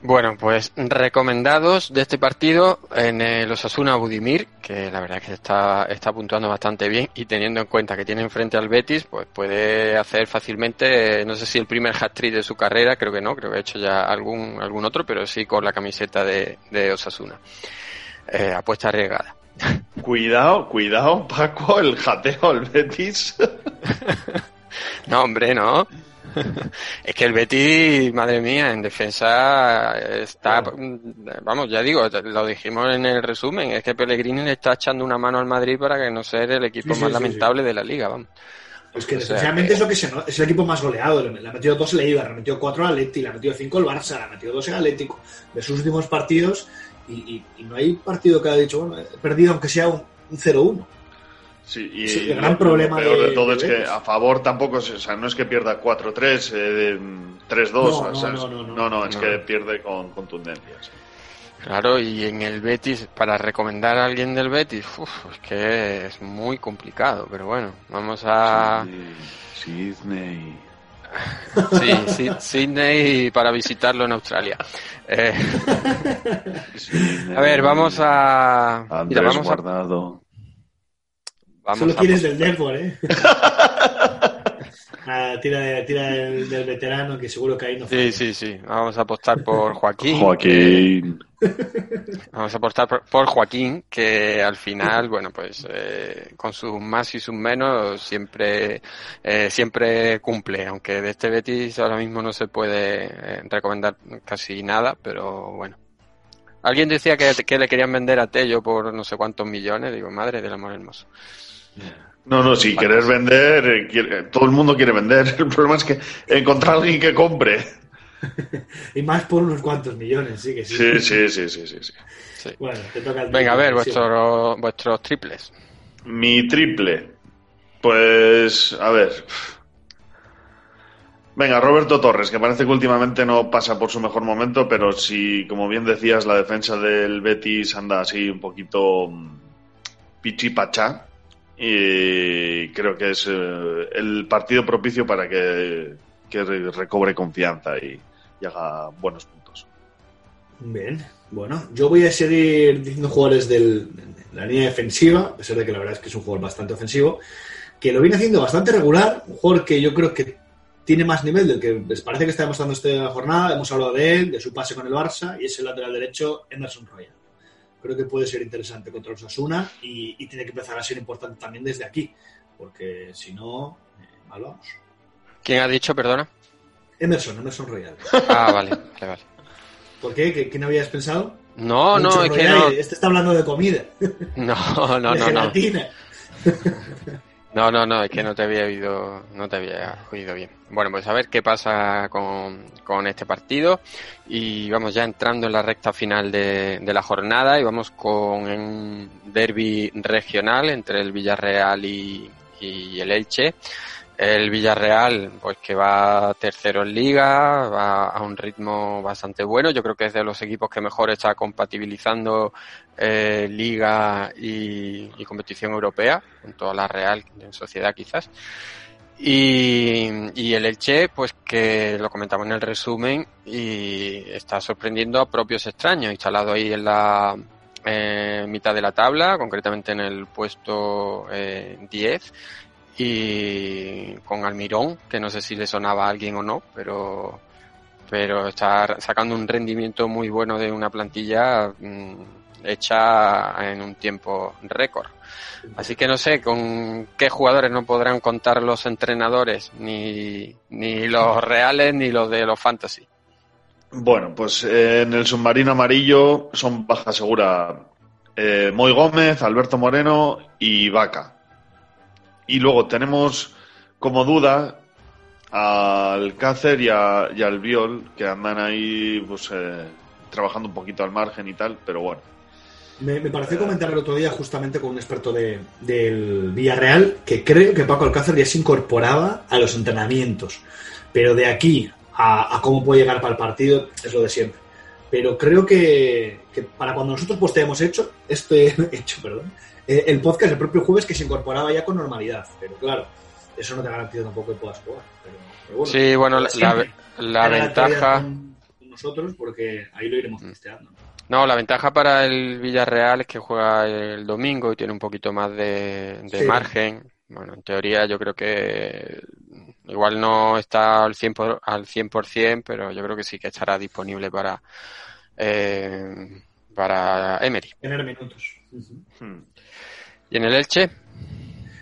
Bueno, pues recomendados de este partido en el Osasuna Budimir, que la verdad es que está, está puntuando bastante bien y teniendo en cuenta que tiene enfrente al Betis, pues puede hacer fácilmente, no sé si el primer hat-trick de su carrera, creo que no, creo que ha hecho ya algún, algún otro, pero sí con la camiseta de, de Osasuna. Eh, apuesta arriesgada. Cuidado, cuidado, Paco, el jateo al Betis. No, hombre, no. Es que el Betis, madre mía, en defensa está, vamos, ya digo, lo dijimos en el resumen, es que Pellegrini le está echando una mano al Madrid para que no sea el equipo Sí, más sí, lamentable de la liga, vamos. Es que O sea, defensivamente que- es lo que se no- es el equipo más goleado. Le, ha metido dos el Eibar, le ha metido cuatro al Atleti, le ha metido cinco el Barça, le ha metido dos el Atlético. De sus últimos partidos, y, y- y no hay partido que haya dicho, bueno, he perdido aunque sea un, un 0-1. Sí, y Sí, el lo- gran lo problema peor de, de- todo de es que a favor tampoco, es- o sea, no es que pierda 4-3, eh, 3-2, No, o sea, no, es- no, no, no, no, es no. que pierde con contundencia. sí. Claro, y en el Betis, para recomendar a alguien del Betis, uf, es que es muy complicado, pero bueno, vamos a... Sidney. Sí, sí, Sydney para visitarlo en Australia. Eh, a ver, vamos a... Mira, Andrés vamos a... Guardado. Vamos Solo a quieres del ¿eh? Ah, tira tira del, del veterano, que seguro que ahí no Sí, sí, sí. Vamos a apostar por Joaquín. Joaquín. Vamos a apostar por, por Joaquín, que al final, bueno, pues eh, con sus más y sus menos siempre eh, siempre cumple, aunque de este Betis ahora mismo no se puede eh, recomendar casi nada, pero bueno. Alguien decía que, que le querían vender a Tello por no sé cuántos millones, digo, madre del amor hermoso. No, no, si querer vender, eh, quiere- todo el mundo quiere vender. El problema es que encontrar a alguien que compre. Y más por unos cuantos millones, sí que sí. Sí, sí, sí, sí, sí. sí. Bueno, te toca el Venga, a ver, vuestros vuestros triples. Mi triple. Pues, a ver. Venga, Roberto Torres, que parece que últimamente no pasa por su mejor momento, pero si, como bien decías, la defensa del Betis anda así un poquito mm, pichipachá, y creo que es eh, el partido propicio para que, que re- recobre confianza y, y haga buenos puntos. Bien, bueno, yo voy a seguir diciendo jugadores de la línea defensiva, a pesar de que la verdad es que es un jugador bastante ofensivo, que lo viene haciendo bastante regular, un jugador que yo creo que tiene más nivel del que les parece que está demostrando esta jornada, hemos hablado de él, de su pase con el Barça, y es el lateral derecho Emerson Royal. Creo que puede ser interesante contra los Asuna y, y tiene que empezar a ser importante también desde aquí, porque si no, eh, mal vamos. ¿Quién ha dicho, perdona? Emerson, Emerson Royal. Ah, vale, vale, vale. ¿Por qué? ¿Qué- ¿Quién habías pensado? No, no, es que no. Este está hablando de comida. No, no, de no, no. gelatina. No, no, no, es que no te había oído, no te había oído bien. Bueno, pues a ver qué pasa con, con este partido y vamos ya entrando en la recta final de, de la jornada y vamos con un derby regional entre el Villarreal y, y el Elche. El Villarreal, pues que va tercero en liga, va a un ritmo bastante bueno. Yo creo que es de los equipos que mejor está compatibilizando eh, liga y, competición europea, junto a la Real en sociedad quizás. Y, y el Elche, pues que lo comentamos en el resumen y está sorprendiendo a propios extraños, instalado ahí en la eh, mitad de la tabla, concretamente en el puesto eh, 10 y con Almirón, que no sé si le sonaba a alguien o no, pero pero está sacando un rendimiento muy bueno de una plantilla mm, hecha en un tiempo récord. Así que no sé con qué jugadores no podrán contar los entrenadores, ni, ni los reales ni los de los fantasy. Bueno, pues eh, en el submarino amarillo son baja segura eh, Moy Gómez, Alberto Moreno y Vaca. Y luego tenemos como duda al Cácer y, al Viol, que andan ahí pues eh, trabajando un poquito al margen y tal, pero bueno. Me, pareció comentar el otro día justamente con un experto de- del Villarreal que creo que Paco Alcácer ya se incorporaba a los entrenamientos. Pero de aquí a, cómo puede llegar para el partido es lo de siempre. Pero creo que, que para cuando nosotros pues te hemos hecho, este hecho, perdón, el podcast el propio jueves que se incorporaba ya con normalidad. Pero claro, eso no te garantiza tampoco que puedas jugar. Pero, pero bueno, Sí, bueno, la, ventaja... con nosotros porque ahí lo iremos testeando. No, la ventaja para el Villarreal es que juega el domingo y tiene un poquito más de, de Sí. margen. Bueno, en teoría yo creo que igual no está al 100%, por- al 100%, pero yo creo que sí que estará disponible para, eh, para Emery. Tener minutos. ¿Y en el Elche?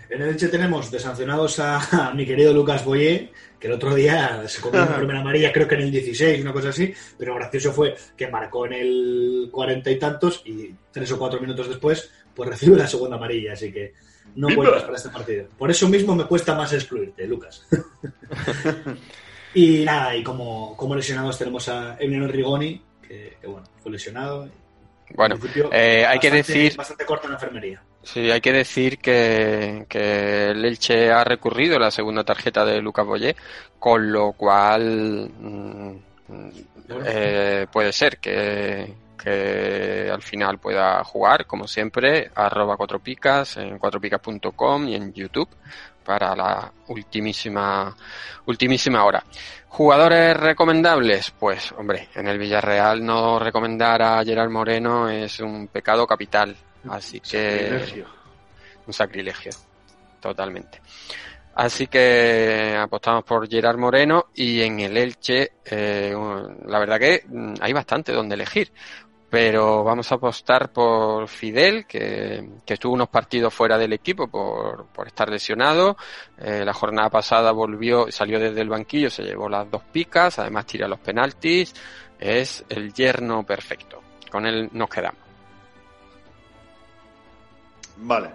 En el Elche tenemos desancionados a, a mi querido Lucas Boyer, que el otro día se comió una primera amarilla, creo que en el 16, una cosa así, pero lo gracioso fue que marcó en el 40 y tantos y tres o cuatro minutos después, pues recibe la segunda amarilla, así que no cuentas para este partido. Por eso mismo me cuesta más excluirte, Lucas. y nada, y como, como lesionados tenemos a Emiliano Rigoni, que, que, bueno, fue lesionado. Bueno, eh, hay que decir Bastante en la enfermería. Sí, hay que decir que, que el Elche ha recurrido a la segunda tarjeta de Lucas Boyé, con lo cual mm, eh, puede ser que, que al final pueda jugar, como siempre, arroba cuatro picas en cuatropicas.com y en YouTube para la ultimísima, ultimísima hora. Jugadores recomendables, pues hombre, en el Villarreal no recomendar a Gerard Moreno es un pecado capital, así que Sacrilegio. un sacrilegio, totalmente. Así que apostamos por Gerard Moreno y en el Elche, eh, la verdad que mm, hay bastante donde elegir. Pero vamos a apostar por Fidel, que, que estuvo unos partidos fuera del equipo por, por estar lesionado. Eh, la jornada pasada volvió, salió desde el banquillo, se llevó las dos picas, además tira los penaltis. Es el yerno perfecto. Con él nos quedamos. Vale.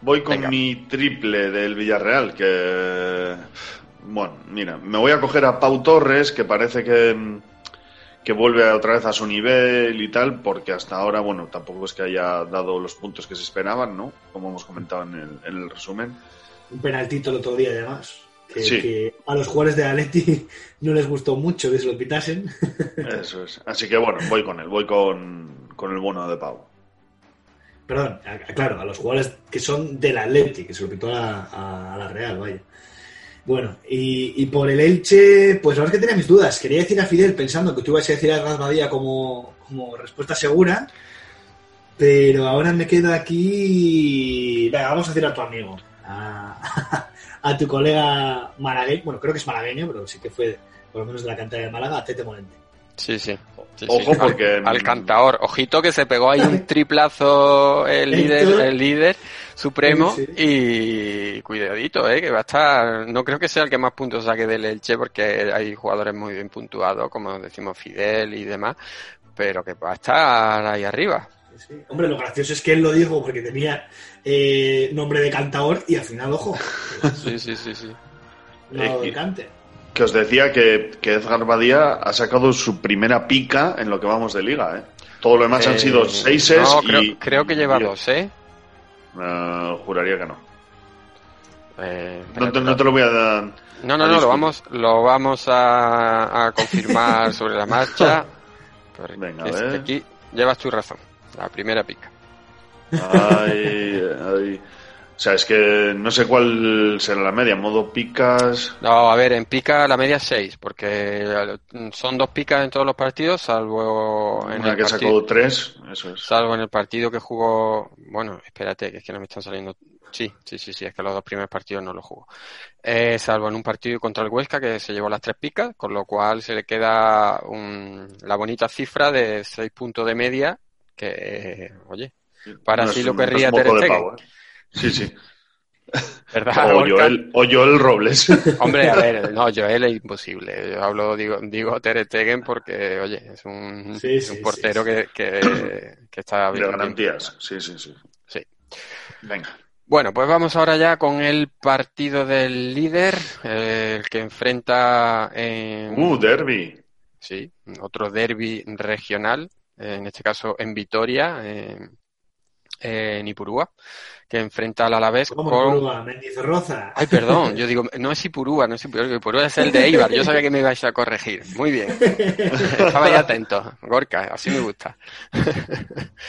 Voy con Venga. mi triple del Villarreal, que... Bueno, mira, me voy a coger a Pau Torres, que parece que, que vuelve otra vez a su nivel y tal, porque hasta ahora, bueno, tampoco es que haya dado los puntos que se esperaban, ¿no? Como hemos comentado en el, en el resumen. un penaltito el otro día además que, Sí. que a los jugadores de Atleti no les gustó mucho que se lo pitasen Eso es. Así que bueno, voy con él, voy con, con el bueno de Pau. perdón a- a- claro a los jugadores que son del Atleti que se lo pitó a, a- a la Real vaya bueno y, y por el Elche pues la verdad es que tenía mis dudas quería decir a Fidel pensando que tú ibas a decir a Rasbadía como, como respuesta segura pero ahora me quedo aquí venga vamos a decir a tu amigo a, a tu colega malagueño bueno creo que es malagueño pero sí que fue por lo menos de la cantera de Málaga a Tete Molente Sí, sí. Sí, Ojo, sí. porque- Al, al cantador. Ojito que se pegó ahí un triplazo el líder, el líder supremo Sí, y cuidadito, eh, que va a estar, no creo que sea el que más puntos saque del Elche porque hay jugadores muy bien puntuados, como decimos Fidel y demás, pero que va a estar ahí arriba. Sí. Hombre, lo gracioso es que él lo dijo porque tenía eh, nombre de cantador y al final, ojo, Sí, sí, sí, sí. no lo Eh, de cante. Que os decía que, que Edgar Badía ha sacado su primera pica en lo que vamos de liga, ¿eh? Todo lo demás han Eh, sido seises no, y... creo, creo que lleva y- dos, ¿eh? Eh, juraría que no. Eh, No te, no te lo voy a dar. No, no, no, lo vamos, lo vamos a, a confirmar sobre la marcha. Venga, es ver. aquí llevas tu razón. La primera pica. Ay, ay. O sea, es que no sé cuál será la media. Modo picas. No, a ver, en pica la media es 6, porque son dos picas en todos los partidos, salvo en Una el que partido, sacó tres. Eso es. salvo en el partido que jugó, bueno, espérate, que es que no me están saliendo. Sí, sí, sí, sí, es que los dos primeros partidos no los jugó. Eh, salvo en un partido contra el Huesca que se llevó las tres picas, con lo cual se le queda un- la bonita cifra de 6 puntos de media, que, eh, oye, para No así lo no querría moco Ter Stegen. Sí, sí. ¿Verdad, O? Joel, o Joel Robles. Hombre, a ver, no, Joel es imposible. Yo hablo, digo, digo Ter Stegen porque, oye, es un, Sí, es sí, un portero sí, Que, que, que está De bien. garantías. Sí, sí, sí. Sí. Venga. Bueno, pues vamos ahora ya con el partido del líder, eh, el que enfrenta en, Uh, derby. sí, otro derby regional, eh, en este caso en Vitoria, eh, en Ipurúa, que enfrenta al Alavés ¿Cómo con... Mendizorroza. Ay, perdón, yo digo, no es Ipurúa, no es Ipurúa, Ipurúa es el de Eibar, yo sabía que me ibais a corregir, muy bien, estaba ya atento, Gorka, así me gusta.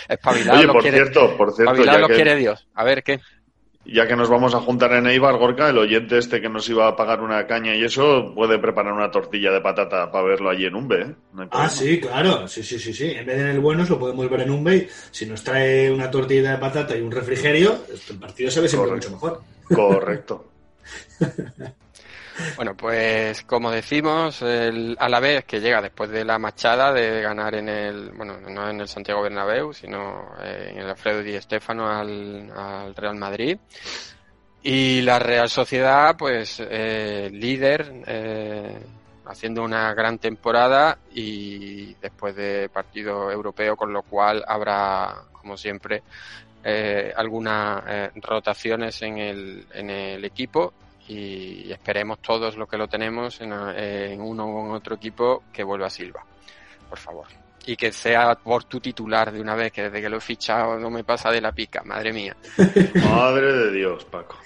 Espabilado Oye, por quiere, cierto, por cierto, espabilado ya los que, quiere Dios, a ver, ¿qué? Ya que nos vamos a juntar en Eibar, Gorka, el oyente este que nos iba a pagar una caña y eso, puede preparar una tortilla de patata para verlo allí en Umbe. ¿eh? No Ah, sí, claro, sí, sí, sí, sí. En vez de en el Buenos lo podemos ver en un bay. Si nos trae una tortilla de patata y un refrigerio, el partido se ve siempre Correcto. mucho mejor. Correcto. Bueno, pues como decimos, el Alavés que llega después de la machada de ganar en el, bueno, no en el Santiago Bernabéu, sino eh, en el Alfredo Di Stéfano al, al Real Madrid. Y la Real Sociedad, pues eh, líder, eh, haciendo una gran temporada y después de partido europeo, con lo cual habrá, como siempre, eh, algunas eh, rotaciones en el, en el equipo y esperemos todos los que lo tenemos en, en uno o en otro equipo que vuelva Silva, por favor. Y que sea por tu titular de una vez, que desde que lo he fichado no me pasa de la pica, madre mía. Madre de Dios, Paco.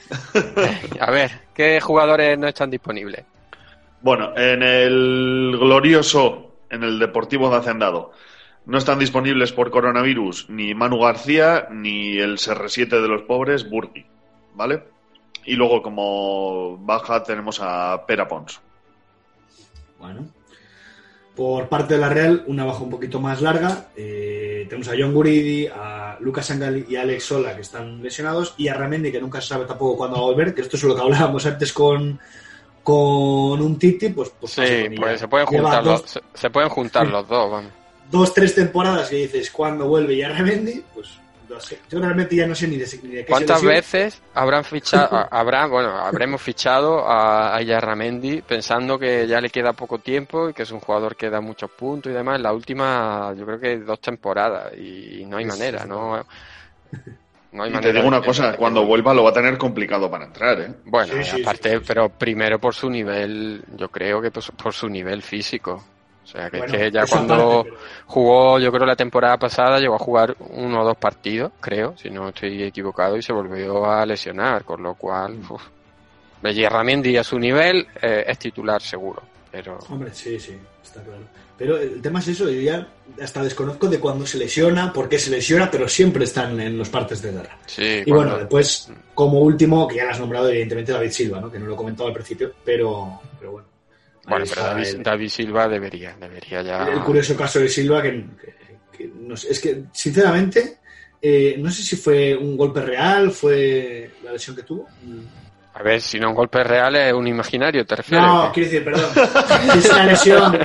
A ver, ¿qué jugadores no están disponibles? Bueno, en el glorioso, en el Deportivo de Hacendado, no están disponibles por coronavirus ni Manu García ni el CR7 de los pobres, Burdi, ¿vale? Y luego como baja tenemos a Pera Pons. Bueno. Por parte de la Real, una baja un poquito más larga. Eh, tenemos a John Guridi, a Lucas Sangal y a Alex Sola, que están lesionados, y a Ramendi, que nunca se sabe tampoco cuándo va a volver, que esto es lo que hablábamos antes con, con un Titi, pues, pues Sí, pues se pueden juntar, dos, los, se, se pueden juntar los dos, vamos. dos, tres temporadas que dices cuándo vuelve y a Ramendi, pues no sé. Yo realmente ya no sé ni de, ni de qué ¿Cuántas veces habrán fichado, a- habrá, bueno, habremos fichado a, a Yarramendi pensando que ya le queda poco tiempo y que es un jugador que da muchos puntos y demás? La última, yo creo que dos temporadas y no hay Sí, manera, sí, ¿no? No hay Y manera te digo una cosa, cuando vuelva lo va a tener complicado para entrar, ¿eh? Bueno, Sí, sí, aparte, pero primero por su nivel, yo creo que por su, por su nivel físico. O sea, que, Bueno, es que ya cuando jugó, yo creo la temporada pasada, llegó a jugar uno o dos partidos, creo, si no estoy equivocado, y se volvió a lesionar, con lo cual, uf. Bellerramendi a su nivel eh, es titular seguro, pero Hombre, sí, sí, está claro. Pero el tema es eso, yo ya hasta desconozco de cuándo se lesiona, por qué se lesiona, pero siempre están en los partes de guerra. sí. Y cuando- bueno, después, como último, que ya lo has nombrado, evidentemente, David Silva, ¿no? que no lo he comentado al principio, pero, pero bueno. Bueno, pero David, el- David Silva debería, debería ya. El curioso caso de Silva, que, que- que no sé, es que, sinceramente, eh, no sé si fue un golpe real, fue la lesión que tuvo. A ver, si no un golpe real es un imaginario, ¿te refieres? No, quiero decir, perdón. Si es una lesión.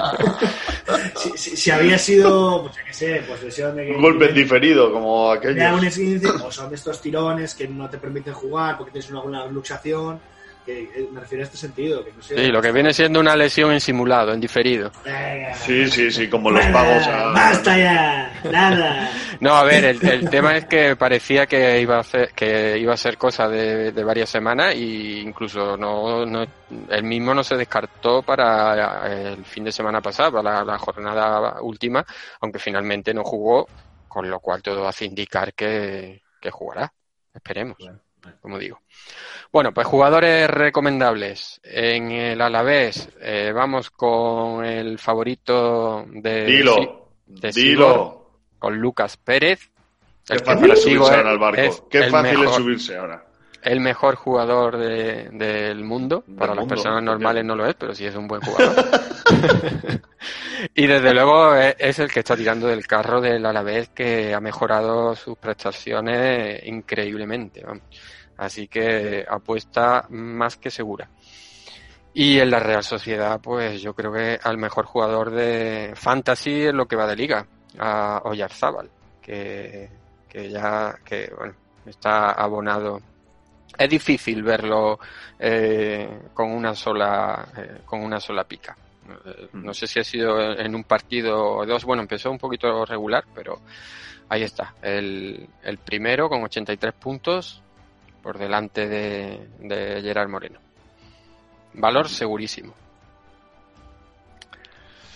si, si- si había sido, pues qué sé, pues lesión de que. Un golpe diferido, como aquello. de un esguince, o son de estos tirones que no te permiten jugar porque tienes una buena luxación. Que, me refiero a este sentido, que no sé. Sí, lo que viene siendo una lesión en simulado, en diferido. Venga, Sí, sí, sí, como los pagos a... ¡Basta ya! ¡Nada! No, a ver, el, el tema es que parecía que iba a ser, que iba a ser cosa de, de varias semanas y incluso no, no, el mismo no se descartó para el fin de semana pasado, para la, la jornada última, aunque finalmente no jugó, con lo cual todo hace indicar que, que jugará. Esperemos, como digo. Bueno, pues jugadores recomendables. En el Alavés eh, vamos con el favorito de Dilo, de dilo. Sigor, con Lucas Pérez. Qué El fácil es subirse ahora al barco. es Qué fácil es mejor- subirse ahora. El mejor jugador de- del mundo. Para las personas normales no lo es, pero sí es un buen jugador. y desde luego es, es el que está tirando del carro del Alavés que ha mejorado sus prestaciones increíblemente. vamos. Así que apuesta más que segura. Y en la Real Sociedad, pues yo creo que al mejor jugador de Fantasy en lo que va de liga, a Oyarzábal, que, que ya que bueno, está abonado. Es difícil verlo eh, con una sola eh, con una sola pica. Eh, No sé si ha sido en un partido o dos. Bueno, empezó un poquito regular, pero ahí está. El, el primero con 83 puntos por delante de, de Gerard Moreno. Valor segurísimo.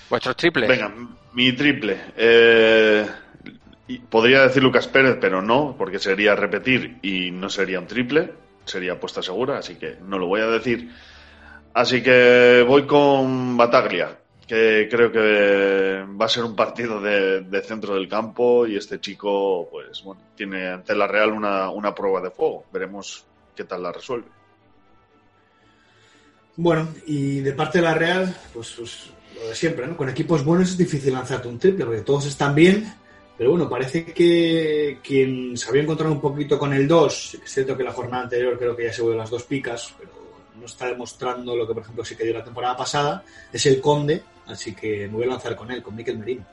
Vuestros triples. Venga, mi triple. Eh, podría decir Lucas Pérez, pero no, porque sería repetir y no sería un triple, sería apuesta segura, así que no lo voy a decir. Así que voy con Bataglia, que creo que va a ser un partido de, centro del campo y este chico, pues bueno, tiene ante la Real una, una prueba de fuego. Veremos qué tal la resuelve. Bueno, y de parte de la Real, pues, pues, lo de siempre, ¿no? Con equipos buenos es difícil lanzarte un triple, porque todos están bien, pero bueno, parece que quien se había encontrado un poquito con el 2, es cierto que la jornada anterior creo que ya se vuelve las dos picas, pero no está demostrando lo que, por ejemplo, sí que dio la temporada pasada, es el Conde, así que me voy a lanzar con él, con Miquel Merino.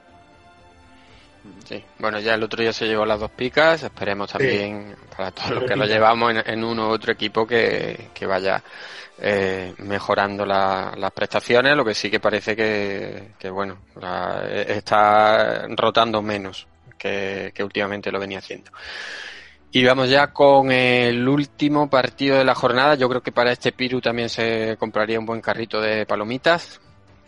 Sí, bueno, ya el otro día se llevó las dos picas, esperemos también para todos los que lo llevamos en, en uno u otro equipo que, que vaya eh, mejorando la- las prestaciones, lo que sí que parece que, que bueno, la- eh, está rotando menos que, que últimamente lo venía haciendo. Y vamos ya con el último partido de la jornada. Yo creo que para este Piru también se compraría un buen carrito de palomitas.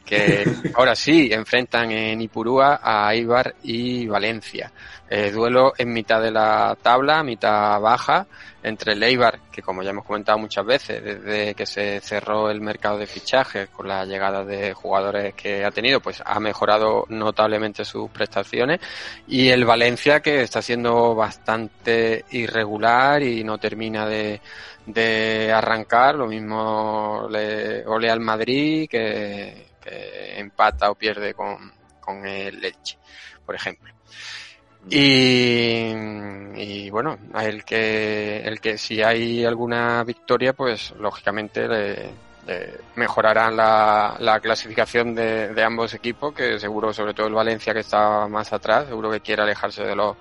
Que ahora sí enfrentan en Ipurúa a Ibar y Valencia. Eh, duelo en mitad de la tabla, mitad baja, entre el Eibar, que como ya hemos comentado muchas veces, desde que se cerró el mercado de fichajes con la llegada de jugadores que ha tenido, pues ha mejorado notablemente sus prestaciones, y el Valencia, que está siendo bastante irregular y no termina de, de arrancar, lo mismo le olea al Madrid, que, empata o pierde con, con el Elche, por ejemplo. Y, y bueno, el que, el que si hay alguna victoria, pues lógicamente le, la clasificación de, de ambos equipos, que seguro, sobre todo el Valencia que está más atrás, seguro que quiere alejarse de los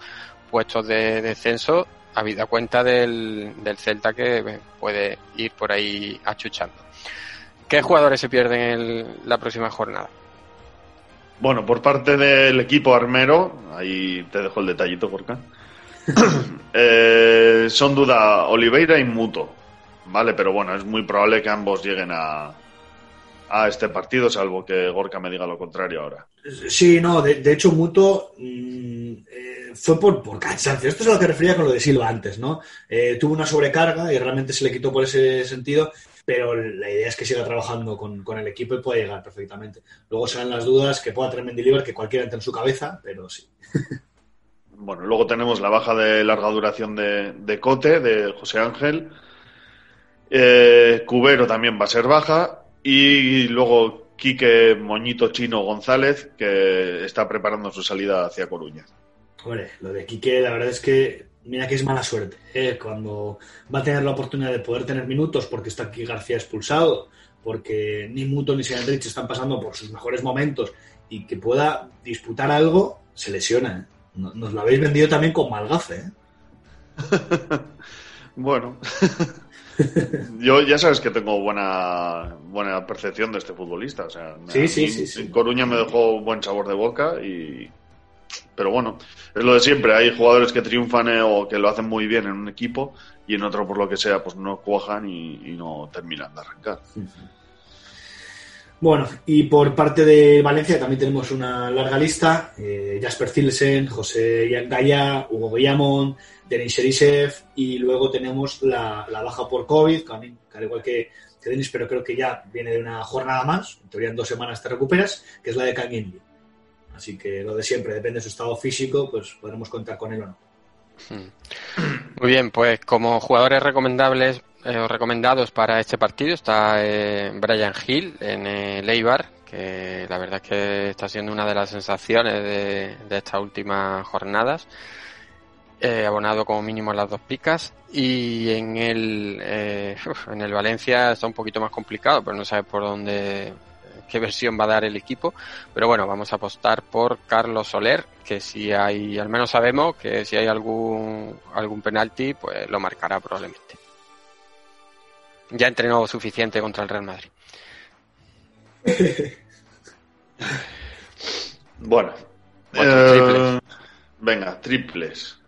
puestos de descenso, habida cuenta del, del Celta que puede ir por ahí achuchando. ¿Qué jugadores se pierden en la próxima jornada? Bueno, por parte del equipo armero, ahí te dejo el detallito, Gorka. Eh, son duda Oliveira y Muto, ¿vale? Pero bueno, es muy probable que ambos lleguen a, a este partido, salvo que Gorka me diga lo contrario ahora. Sí, no, de, de hecho, Muto mm, eh, fue por, por cansancio. Esto es a lo que refería con lo de Silva antes, ¿no? Eh, tuvo una sobrecarga y realmente se le quitó por ese sentido, pero la idea es que siga trabajando con, con el equipo y pueda llegar perfectamente. Luego serán las dudas que pueda tener Mendilibar, que cualquiera entre en su cabeza, pero sí. Bueno, luego tenemos la baja de larga duración de, de Cote, de José Ángel. Eh, Cubero también va a ser baja. Y luego Quique Moñito Chino González, que está preparando su salida hacia Coruña. Hombre, lo de Quique, la verdad es que, mira que es mala suerte. ¿eh? Cuando va a tener la oportunidad de poder tener minutos porque está aquí García expulsado, porque ni Muto ni Seandrich están pasando por sus mejores momentos y que pueda disputar algo, se lesiona. ¿eh? No- Nos lo habéis vendido también con Malgafe. ¿eh? Bueno, yo ya sabes que tengo buena buena percepción de este futbolista. O sea, Sí, sí, sí, sí. En Coruña me dejó buen sabor de boca y. Pero bueno, es lo de siempre. Hay jugadores que triunfan eh, o que lo hacen muy bien en un equipo y en otro, por lo que sea, pues no cuajan y, no terminan de arrancar. Bueno, y por parte de Valencia también tenemos una larga lista. Eh, Jasper Zilsen, José Gaya, Hugo Guillamón, Denis Sherisev y luego tenemos la, baja por COVID, también, al igual que, que Denis, pero creo que ya viene de una jornada más, en teoría en dos semanas te recuperas, que es la de Kangin Así que lo de siempre, depende de su estado físico, pues podremos contar con él o no. Muy bien, pues como jugadores recomendables eh, o recomendados para este partido está eh, Brian Hill en el Eibar, que la verdad es que está siendo una de las sensaciones de, estas últimas jornadas. eh, abonado como mínimo a las dos picas y en el eh, en el Valencia está un poquito más complicado, pero no sabe por dónde qué versión va a dar el equipo, pero bueno, vamos a apostar por Carlos Soler, que si hay, al menos sabemos que si hay algún algún penalti, pues lo marcará probablemente. Ya entrenó suficiente contra el Real Madrid. Bueno, eh, triples. venga, triples.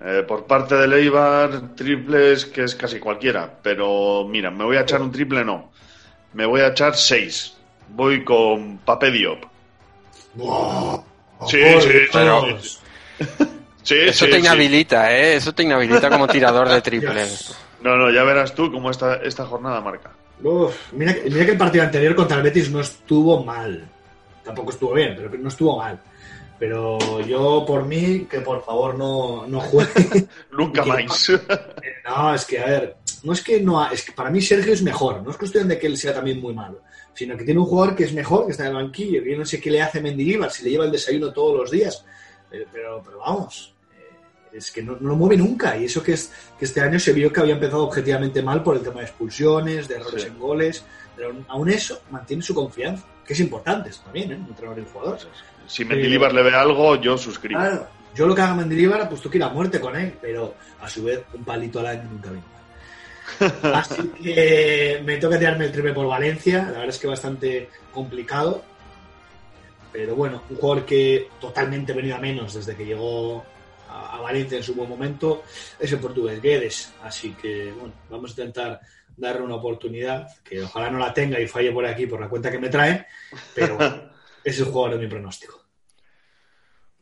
Eh, por parte del Eibar, triples que es casi cualquiera. Pero mira, me voy a echar un triple, no. Me voy a echar seis. Voy con Pape Diop. Sí, sí, Pero- sí. Sí, Eso sí, te sí. inhabilita, ¿eh? Eso te inhabilita como tirador de triples. No, no, ya verás tú cómo esta, esta jornada marca. Uf, mira, que- mira que el partido anterior contra el Betis no estuvo mal. Tampoco estuvo bien, pero no estuvo mal. Pero yo, por mí, que por favor no, no juegue. Nunca más. No, es que, a ver, no es que no. ha- Es que para mí Sergio es mejor. No es cuestión de que él sea también muy malo. Sino que tiene un jugador que es mejor, que está en el banquillo. Que yo no sé qué le hace Mendilibar, si le lleva el desayuno todos los días. Pero, pero, pero vamos. eh, Es que no, no lo mueve nunca. Y eso que, es, que este año se vio que había empezado objetivamente mal por el tema de expulsiones, de errores Sí. en goles. Pero aún- eso mantiene su confianza. Que es importante también, ¿eh? Entrenador y un jugador. Si Mendilibar le ve algo, yo suscribo. Claro, yo lo que haga Mendilibar, pues tú quieras muerte con él, pero a su vez un palito al año nunca viene. Así que me toca tirarme el triple por Valencia, la verdad es que bastante complicado, pero bueno, un jugador que totalmente venido a menos desde que llegó a, Valencia en su buen momento es el portugués Guedes, así que bueno, vamos a intentar darle una oportunidad, que ojalá no la tenga y falle por aquí por la cuenta que me trae, pero bueno, es el jugador de mi pronóstico.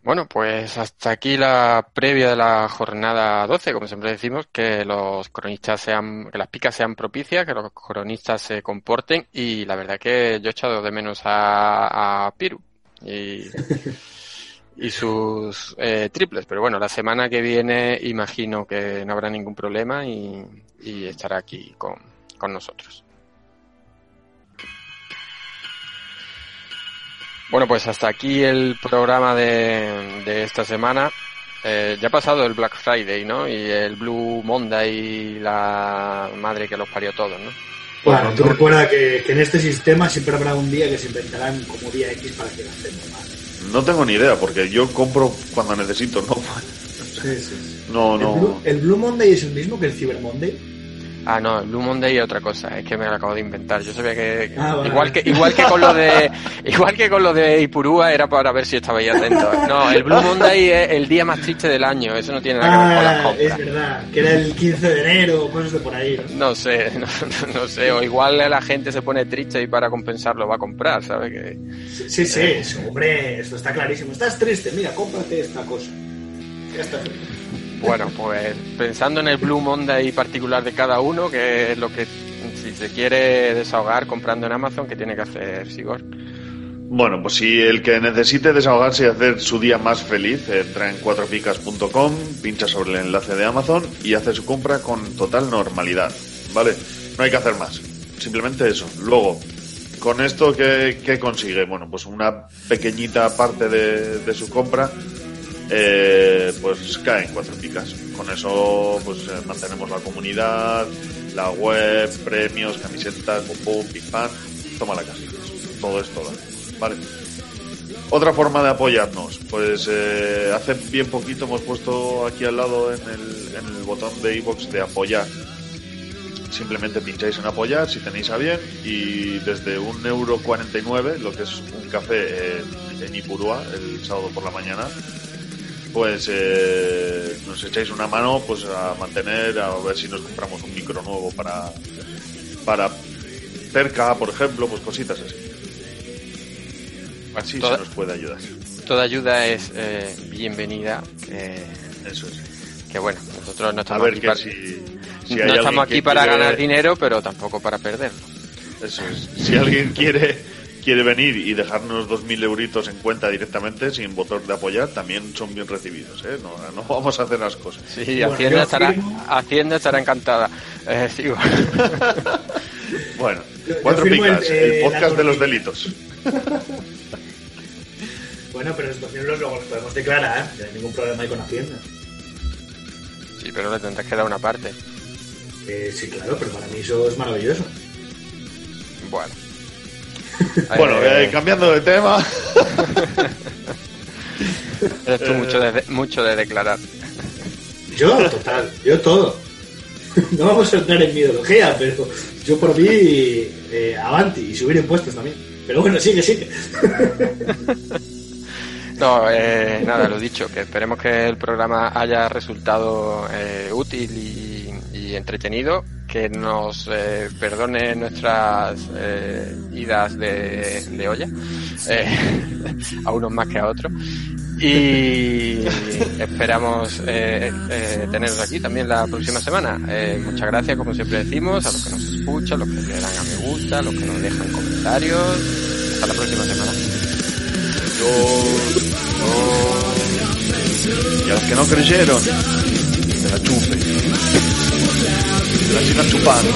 Bueno, pues hasta aquí la previa de la jornada 12, como siempre decimos, que los cronistas sean, que las picas sean propicias, que los cronistas se comporten. Y la verdad que yo he echado de menos a, a Piru y, y sus eh, triples, pero bueno, la semana que viene imagino que no habrá ningún problema y, y estará aquí con, con nosotros. Bueno, pues hasta aquí el programa de, de esta semana. Eh, ya ha pasado el Black Friday, ¿no? Y el Blue Monday y la madre que los parió todos, ¿no? Bueno, tú recuerda que, que en este sistema siempre habrá un día que se inventarán como día X para que gastemos más. No tengo ni idea, porque yo compro cuando necesito, no. Sí, sí. No, ¿El, Blue, no. el Blue Monday es el mismo que el Cyber Monday? Ah, no, el Blue Monday es otra cosa, es que me lo acabo de inventar. Yo sabía que Ah, igual que igual que con lo de igual que con lo de Ipurúa era para ver si estabais atentos. No, el Blue Monday es el día más triste del año, eso no tiene nada que ver con las Ah, compras. es verdad, que era el 15 de enero o cosas de por ahí. ¿no? No sé, no, no- no sé, o igual la gente se pone triste y para compensarlo va a comprar, ¿sabes? Que, Sí, sí, sí, eso, hombre, esto está clarísimo. Estás triste, mira, cómprate esta cosa. Ya está. Bueno, pues pensando en el Blue Monday particular de cada uno, que es lo que si se quiere desahogar comprando en Amazon, ¿qué tiene que hacer Sigor? Bueno, pues si el que necesite desahogarse y hacer su día más feliz, entra en cuatropicas.com, pincha sobre el enlace de Amazon y hace su compra con total normalidad, ¿vale? No hay que hacer más, simplemente eso. Luego, con esto, ¿qué, qué consigue? Bueno, pues una pequeñita parte de, de su compra, eh, pues cae en cuatro picas. Con eso, pues eh, mantenemos la comunidad, la web, premios, camisetas, pum pim toma la casa. Todo esto, ¿vale? Otra forma de apoyarnos, pues eh, hace bien poquito hemos puesto aquí al lado en el, botón de iBox de apoyar. Simplemente pincháis en apoyar si tenéis a bien y desde un euro 49, lo que es un café en, en Ipurúa el sábado por la mañana, pues eh, nos echáis una mano pues a mantener, a ver si nos compramos un micro nuevo para para cerca, por ejemplo, pues cositas así. Así Toda- se nos puede ayudar. Toda ayuda es eh, bienvenida. Que, Eso es. Que bueno, nosotros no A estamos ver aquí que para, si, si no hay alguien estamos aquí que para quiere- ganar dinero, pero tampoco para perderlo. Eso es. Si alguien quiere quiere venir y dejarnos 2.000 euritos en cuenta directamente sin botón de apoyar, también son bien recibidos. ¿eh? No, no vamos a hacer las cosas. Sí, Hacienda, estará, Hacienda estará encantada. Eh, sigo. Bueno, cuatro el- picas, eh, el, podcast de los delitos. Bueno, pero estos miembros luego los podemos declarar, no hay ningún problema ahí con Hacienda. Sí, pero le tendrás que dar una parte. Eh, sí, claro, pero para mí eso es maravilloso. Bueno. Bueno, Eh, eh, cambiando de tema. Eres tú mucho de, mucho de declarar. Yo, total, yo todo. No vamos a entrar en mi ideología, pero yo por mí, eh, avanti y subir impuestos también. Pero bueno, sigue, sigue. No, eh, nada, lo dicho, que esperemos que el programa haya resultado eh, útil y, y entretenido, que nos eh, perdone nuestras eh, idas de, de olla, eh, a unos más que a otros. Y esperamos eh, eh, teneros aquí también la próxima semana. Eh, muchas gracias, como siempre decimos, a los que nos escuchan, los que le dan a me gusta, los que nos dejan comentarios. Hasta la próxima semana. Yo Y a los que no creyeron, se la chupen. Se la sigan chupando.